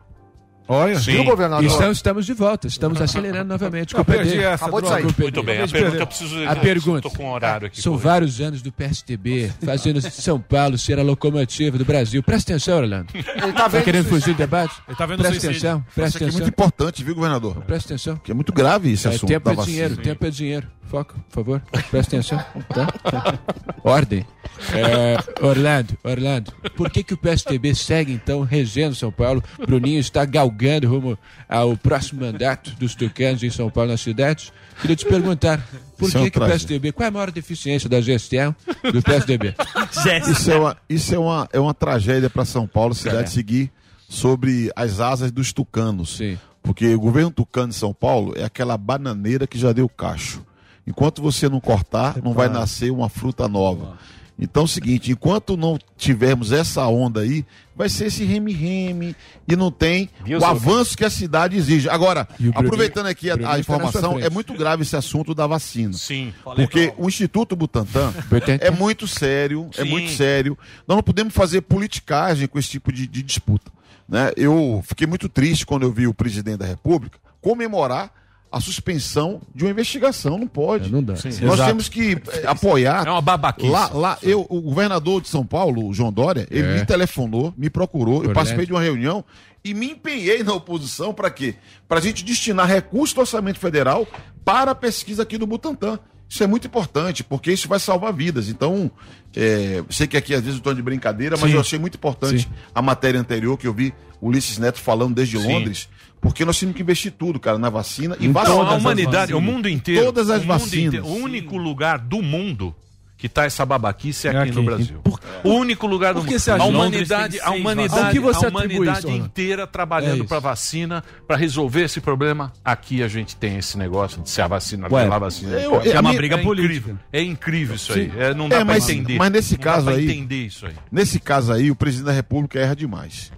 Olha, Viu, governador? Estamos, estamos de volta, estamos acelerando novamente. Não, Culpa perdi dele. essa, Acabou de sair. Muito bem, a pergunta eu preciso... A pergunta. Estou com um horário aqui. São vários anos do PSTB, fazendo São Paulo ser a locomotiva do Brasil. Presta atenção, Orlando. Ele tá vendo querendo suicídio. fugir do debate? Ele tá vendo Presta suicídio. atenção, presta aqui é atenção. muito importante, viu, governador? Presta atenção. Que é muito grave esse É, assunto tempo da é dinheiro, tempo é dinheiro. Foco, por favor. Presta atenção. Tá? Ordem. É, Orlando, Orlando, por que, que o PSTB segue então regendo São Paulo? Bruninho está galgando rumo ao próximo mandato dos tucanos em São Paulo na cidade. Queria te perguntar, por Isso é que, um que o. PSDB, qual é a maior deficiência da gestão do PSDB? Isso é uma, isso é uma, é uma tragédia para São Paulo, cidade É. seguir sobre as asas dos tucanos. Porque o governo tucano de São Paulo é aquela bananeira que já deu cacho. Enquanto você não cortar, não vai nascer uma fruta nova. Então é o seguinte, enquanto não tivermos essa onda aí, vai ser esse reme-reme e não tem Viu, o avanço que a cidade exige. Agora, aproveitando aqui a, a sua informação, é muito grave esse assunto da vacina. Sim. Porque o Instituto Butantan é muito sério, é Sim. muito sério. Nós não podemos fazer politicagem com esse tipo de, de disputa. Né? Eu fiquei muito triste quando eu vi o presidente da República comemorar a suspensão de uma investigação. Não pode. não dá. Nós Exato. temos que eh, apoiar. É uma babaquice. Lá, lá eu, o governador de São Paulo, o João Dória, ele É. me telefonou, me procurou, eu Orlando. participei de uma reunião e me empenhei na oposição para quê? Para a gente destinar recurso do orçamento federal para a pesquisa aqui do Butantan. Isso é muito importante, porque isso vai salvar vidas. Então, é, sei que aqui às vezes eu estou de brincadeira, mas Sim. eu achei muito importante Sim. a matéria anterior que eu vi o Ulisses Neto falando desde Sim. Londres, porque nós temos que investir tudo, cara, na vacina e Então, vacinar. a humanidade, o mundo inteiro. Todas as o vacinas. inteiro, o único lugar do mundo que tá essa babaquice é aqui, aqui. no Brasil. O único lugar do Por que mundo. você A humanidade, a humanidade, vacinas. Ao que você a humanidade inteira É trabalhando isso. para vacina, para resolver esse problema. Aqui a gente tem esse negócio de se a vacina Ué, pela vacina. eu- é a uma minha- briga é política. incrível. É incrível isso aí. Sim. É, não dá É, pra mas- entender. mas nesse Não caso aí- entender isso aí. Nesse caso aí, o presidente da República erra demais.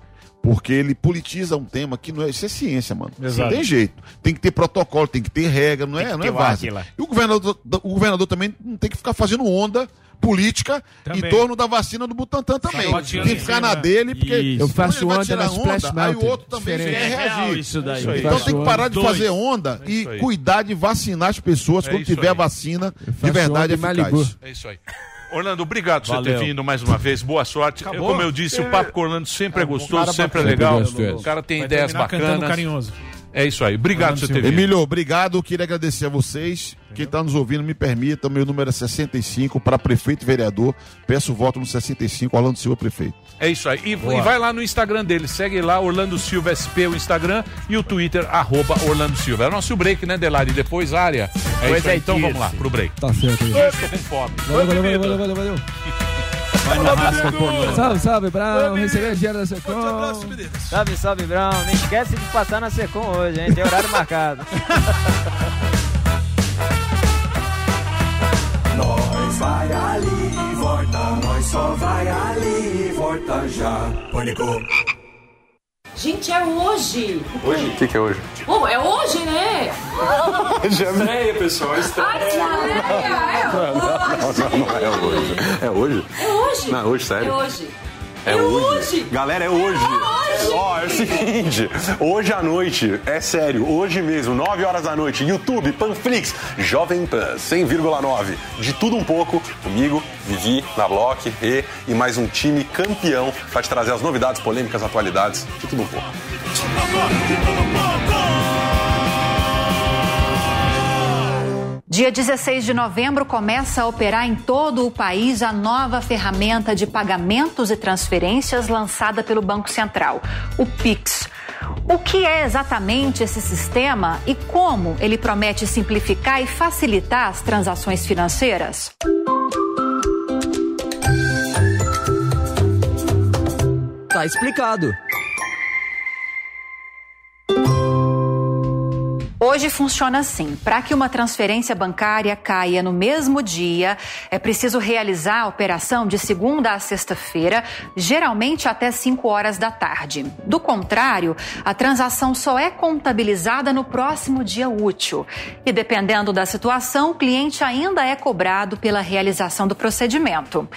Porque ele politiza um tema que não é. Isso é ciência, mano. Exato. Não tem jeito. Tem que ter protocolo, tem que ter regra, não é, não é ter várzea. várzea. E o governador, o governador também não tem que ficar fazendo onda política Também. em torno da vacina do Butantan também. Tem em que ficar na dele, porque. Eu faço ele vai onda tirar onda, Aí o outro também Diferente. quer É reagir. isso daí. Então Eu tem que parar de fazer onda É e isso cuidar de vacinar as pessoas É quando isso tiver vacina de verdade eficaz. É isso aí. Orlando, obrigado por você ter vindo mais uma vez. Boa sorte. Acabou? como eu disse, o papo com o Orlando sempre é, É, gostoso, sempre é legal. O cara tem Vai ideias terminar cantando bacanas. carinhoso. É isso aí. Obrigado, seu TV. Emílio, obrigado. Queria agradecer a vocês. Quem está nos ouvindo, me permita. Meu número é 65 para prefeito e vereador. Peço voto no 65, Orlando Silva, prefeito. É isso aí. E, e vai lá no Instagram dele. Segue lá, Orlando Silva SP, o Instagram, e o Twitter, arroba Orlando Silva. É o nosso break, né, Delari? Depois, área. É Pois isso aí. é, Então vamos lá, pro break. Tá certo estou com fome. Valeu, valeu, valeu, valeu, valeu, valeu. Salve, salve, Brown. Receber dinheiro da Secom. Salve, salve, Brown. Não esquece de passar na Secom hoje, hein? Tem horário marcado. Nós vai ali e volta, nós só vai ali e volta já. Pânico. Gente, é hoje. Hoje? O que, que é hoje? Oh, é hoje, né? Já estreia, pessoal. Estreia. Ai, estreia, é Não, não, não, não é hoje. É hoje? É hoje. Não, hoje, sério. É hoje. É hoje. Galera, é hoje. hoje. Ó, é o seguinte, hoje à noite, é sério, hoje mesmo, 9 horas da noite, YouTube, Panflix, Jovem Pan, 100,9. De tudo um pouco, comigo, Vivi, Narlock, E e mais um time campeão pra te trazer as novidades, polêmicas, atualidades, de tudo um pouco. Dia 16 de novembro começa a operar em todo o país a nova ferramenta de pagamentos e transferências lançada pelo Banco Central, o Pix. O que é exatamente esse sistema e como ele promete simplificar e facilitar as transações financeiras? Tá explicado. Hoje funciona assim: para que uma transferência bancária caia no mesmo dia, é preciso realizar a operação de segunda a sexta-feira, geralmente até 5 horas da tarde. Do contrário, a transação só é contabilizada no próximo dia útil. E dependendo da situação, o cliente ainda é cobrado pela realização do procedimento.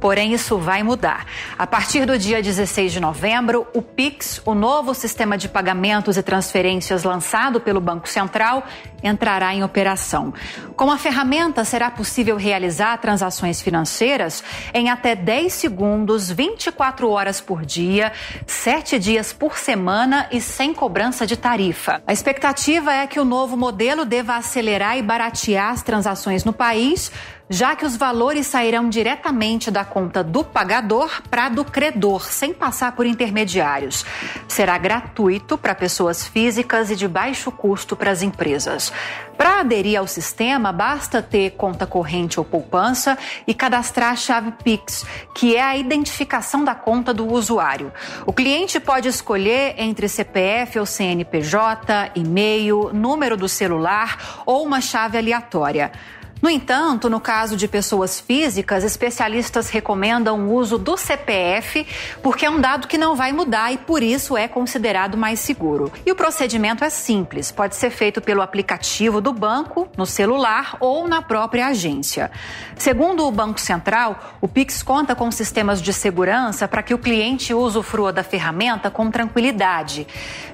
Porém, isso vai mudar. A partir do dia 16 de novembro, o Pix, o novo sistema de pagamentos e transferências lançado pelo Banco Central, entrará em operação. Com a ferramenta, será possível realizar transações financeiras em até 10 segundos, 24 horas por dia, 7 dias por semana e sem cobrança de tarifa. A expectativa é que o novo modelo deva acelerar e baratear as transações no país já que os valores sairão diretamente da conta do pagador para do credor, sem passar por intermediários. Será gratuito para pessoas físicas e de baixo custo para as empresas. Para aderir ao sistema, basta ter conta corrente ou poupança e cadastrar a chave Pix, que é a identificação da conta do usuário. O cliente pode escolher entre CPF ou CNPJ, e-mail, número do celular ou uma chave aleatória. No entanto, no caso de pessoas físicas, especialistas recomendam o uso do CPF porque é um dado que não vai mudar e por isso é considerado mais seguro. E o procedimento é simples, pode ser feito pelo aplicativo do banco, no celular ou na própria agência. Segundo o Banco Central, o Pix conta com sistemas de segurança para que o cliente usufrua da ferramenta com tranquilidade.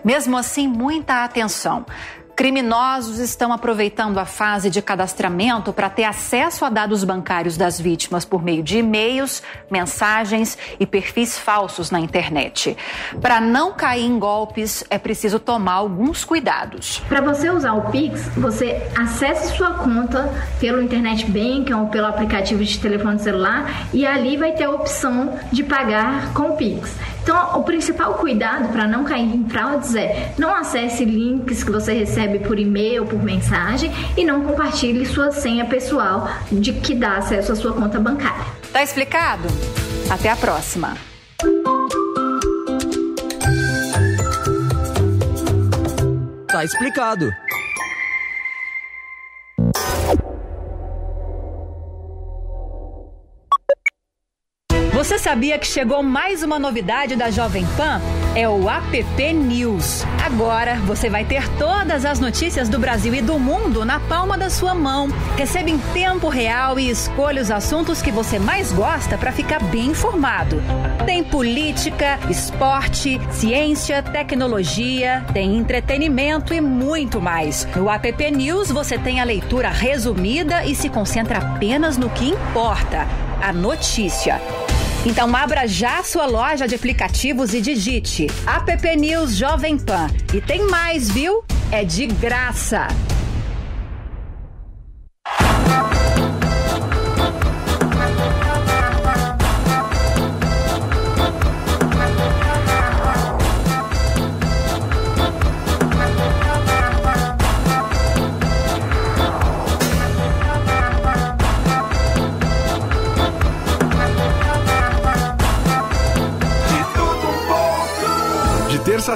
Mesmo assim, muita atenção. Criminosos estão aproveitando a fase de cadastramento para ter acesso a dados bancários das vítimas por meio de e-mails, mensagens e perfis falsos na internet. Para não cair em golpes, é preciso tomar alguns cuidados. Para você usar o Pix, você acesse sua conta pelo internet banking ou pelo aplicativo de telefone celular e ali vai ter a opção de pagar com o Pix. Então, o principal cuidado para não cair em fraudes é não acesse links que você recebe por e-mail, por mensagem e não compartilhe sua senha pessoal de que dá acesso à sua conta bancária. Tá explicado? Até a próxima. Tá explicado. Você sabia que chegou mais uma novidade da Jovem Pan? É o App News. Agora você vai ter todas as notícias do Brasil e do mundo na palma da sua mão. Receba em tempo real e escolha os assuntos que você mais gosta para ficar bem informado. Tem política, esporte, ciência, tecnologia, tem entretenimento e muito mais. No App News você tem a leitura resumida e se concentra apenas no que importa: a notícia. Então abra já sua loja de aplicativos e digite App News Jovem Pan. E tem mais, viu? É de graça.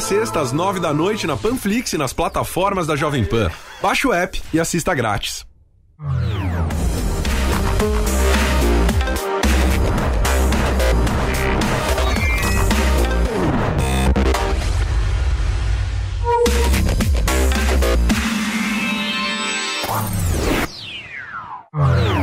Sexta, às nove da noite, na Panflix e nas plataformas da Jovem Pan. Baixe o app e assista grátis. Esse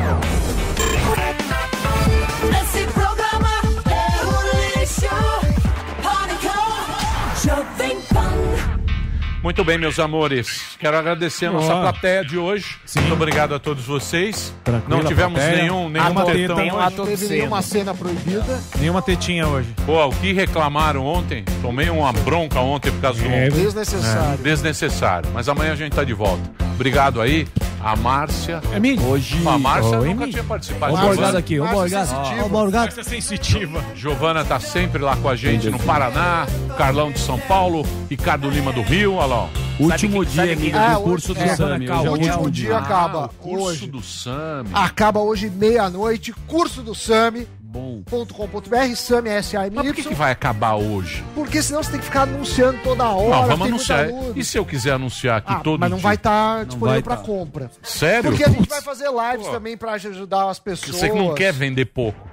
Muito bem, meus amores. Quero agradecer a nossa plateia de hoje. Muito obrigado a todos vocês. Tranquila Não tivemos plateia. nenhum, nenhum Ato- tetão tem hoje. ato Teve nenhuma cena proibida. Nenhuma tetinha hoje. Pô, o que reclamaram ontem? Tomei uma bronca ontem por causa do. É, desnecessário. É, desnecessário. Mas amanhã a gente tá de volta. Obrigado aí. A Márcia. É mim? Hoje. A Márcia Oi, nunca tinha participado. O Borgado aqui, ó o Borgado. O Borgado. Márcia sensitiva. Giovana tá sempre lá com a gente no Paraná. Carlão de São Paulo. Ricardo Lima do Rio. Olha lá. ó. Último dia, É, do curso do é, SAMI. O último dia Ah, acaba o curso hoje. do SAMI. Acaba hoje meia-noite. Curso do SAMI. Bom. .com.br, SAMI S-A-M-Y. Mas por que, que vai acabar hoje? Porque senão você tem que ficar anunciando toda hora. não, vamos anunciar. E se eu quiser anunciar aqui Ah, todo mas não dia? vai estar Não disponível vai para tá. compra. Sério? Porque a gente vai fazer lives também para ajudar as pessoas. Você que não quer vender pouco.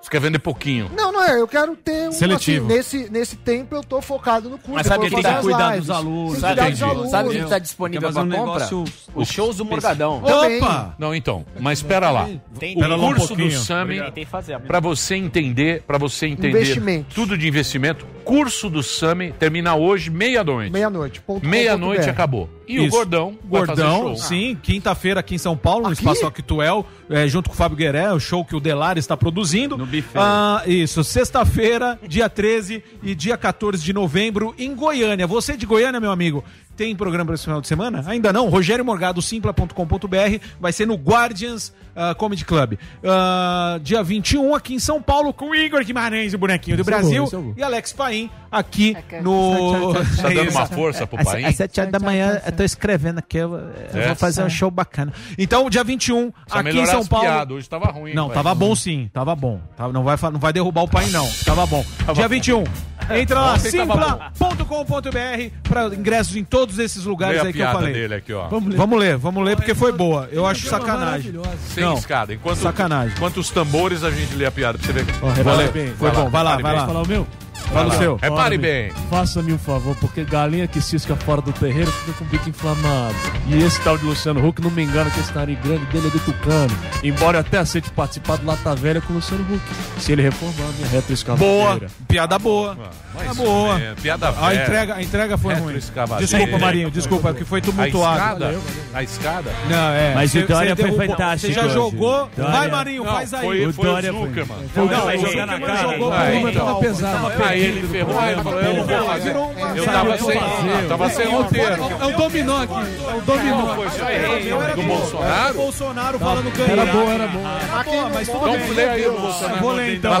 Você quer vender pouquinho. Não, não é. Eu quero ter um. Seletivo. Assim, nesse, nesse tempo eu tô focado no curso. Mas sabe eu tem que cuidar dos alunos? Que Sabe, cuidar dos alunos. sabe quem tá disponível pra um compra? negócio- Os shows do Morgadão. Também. Não, então, mas espera lá. Tem- o lá um curso do pouquinho. SAMI, Tentei fazer a- para você entender, para você entender Investimento. tudo de investimento, curso do SAMI termina hoje meia-noite. Meia-noite. Meia-noite acabou. E o Isso. Gordão vai fazer Gordão, show. sim, quinta-feira aqui em São Paulo, no Espaço Actuel, é, junto com o Fábio Gueré, o show que o Delari está produzindo. No buffet. Ah, isso, sexta-feira, dia 13 e dia 14 de novembro, em Goiânia. Você de Goiânia, meu amigo, tem programa para esse final de semana? Ainda não? Rogério Morgado, simpla.com.br, vai ser no Guardians ah, Comedy Club. Ah, dia 21 aqui em São Paulo, com Igor Guimarães, o bonequinho do é bom, Brasil, é e Alex Paim, aqui no... Tá dando É uma força pro Às, Paim? às 7 horas da manhã eu tô escrevendo aqui, eu, eu É? vou fazer um É. show bacana. Então, dia 21, Precisa aqui em São Paulo. piadas, hoje tava ruim, Não, pai. tava bom sim, tava bom. Tava- não, vai, não vai derrubar o pai, não. Tava bom. dia bom. 21. Entra lá, simpla.com.br para ingressos em todos esses lugares aí que eu piada falei. dele aqui, ó. Vamos ler. Vamos ler, vamos ler porque foi boa. Eu acho sacanagem. Sem Não, escada. Enquanto, Sacanagem. Enquanto os tambores, a gente lê a piada pra você ver. Vai lá. Foi bom, vai lá, vai lá. Falar o meu? Fala o seu. Repare bem. Faça-me um favor, porque galinha que cisca fora do terreiro fica com o bico inflamado. E esse tal de Luciano Huck, não me engano que esse nariz grande dele é do Tucano. Embora eu até aceite participar do Lata Velha com o Luciano Huck. Se ele reformar a minha retroescavadeira. Boa, piada boa. Mas Tá boa. é, piada a velha. entrega, a entrega foi ruim. Desculpa, Marinho, desculpa, que foi A tumultuado. escada? A escada? Não, é. Mas o Dória você foi fantástico Você já hoje. jogou? Dória- Vai, Marinho, Não, faz aí. Foi, O foi o Dória foi-. Foi o Não, jogando Zuckerman na cara. jogou Aí, pro então. Tava pesado. Aí ele ferrou, aí ele falou, eu não vou fazer. Eu tava sem, tava sem roteiro. É um dominó aqui. É um dominó. Foi isso aí, do Bolsonaro? Bolsonaro falando que Era bom, era bom. Boa, mas tudo Então bem. lê aí o Bolsonaro. Vou ler então.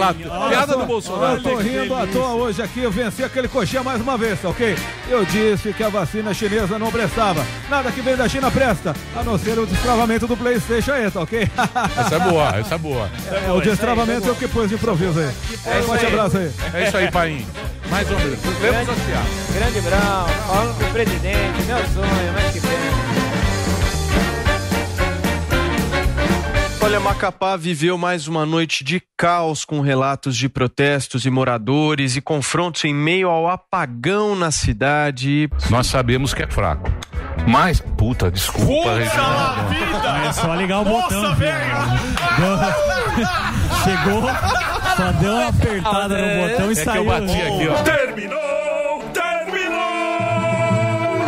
Piada do Bolsonaro. Eu tô rindo à toa hoje aqui, eu venci aquele coxinha mais uma vez, tá ok? Eu disse que a vacina chinesa não prestava. Nada que vem da China presta, a não ser o destravamento do Playstation aí, tá ok? Essa é boa, essa é boa. É, o destravamento é o que pôs de improviso aí. É Forte abraço aí. É isso aí, Paim. Mais ou menos. Lemos as piadas. Grande Brão, falando com o presidente, meu sonho, mas que pena. Olha, Macapá viveu mais uma noite de caos com relatos de protestos e moradores e confrontos em meio ao apagão na cidade. Nós sabemos que é fraco. Mas, puta, desculpa. Reginaldo. É só ligar o botão. filho. Chegou, só deu uma apertada no botão e é saiu. Que eu bati aqui, ó. Terminou! Terminou!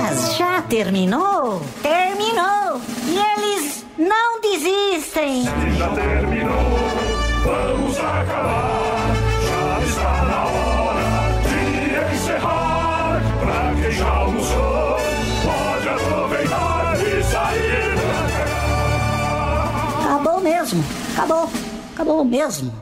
Mas já terminou? Terminou! E eles não desistem! Se já terminou, vamos acabar! Já está na hora de encerrar! Pra quem já almoçou, pode aproveitar e sair pra cá! Acabou mesmo, acabou! Acabou mesmo.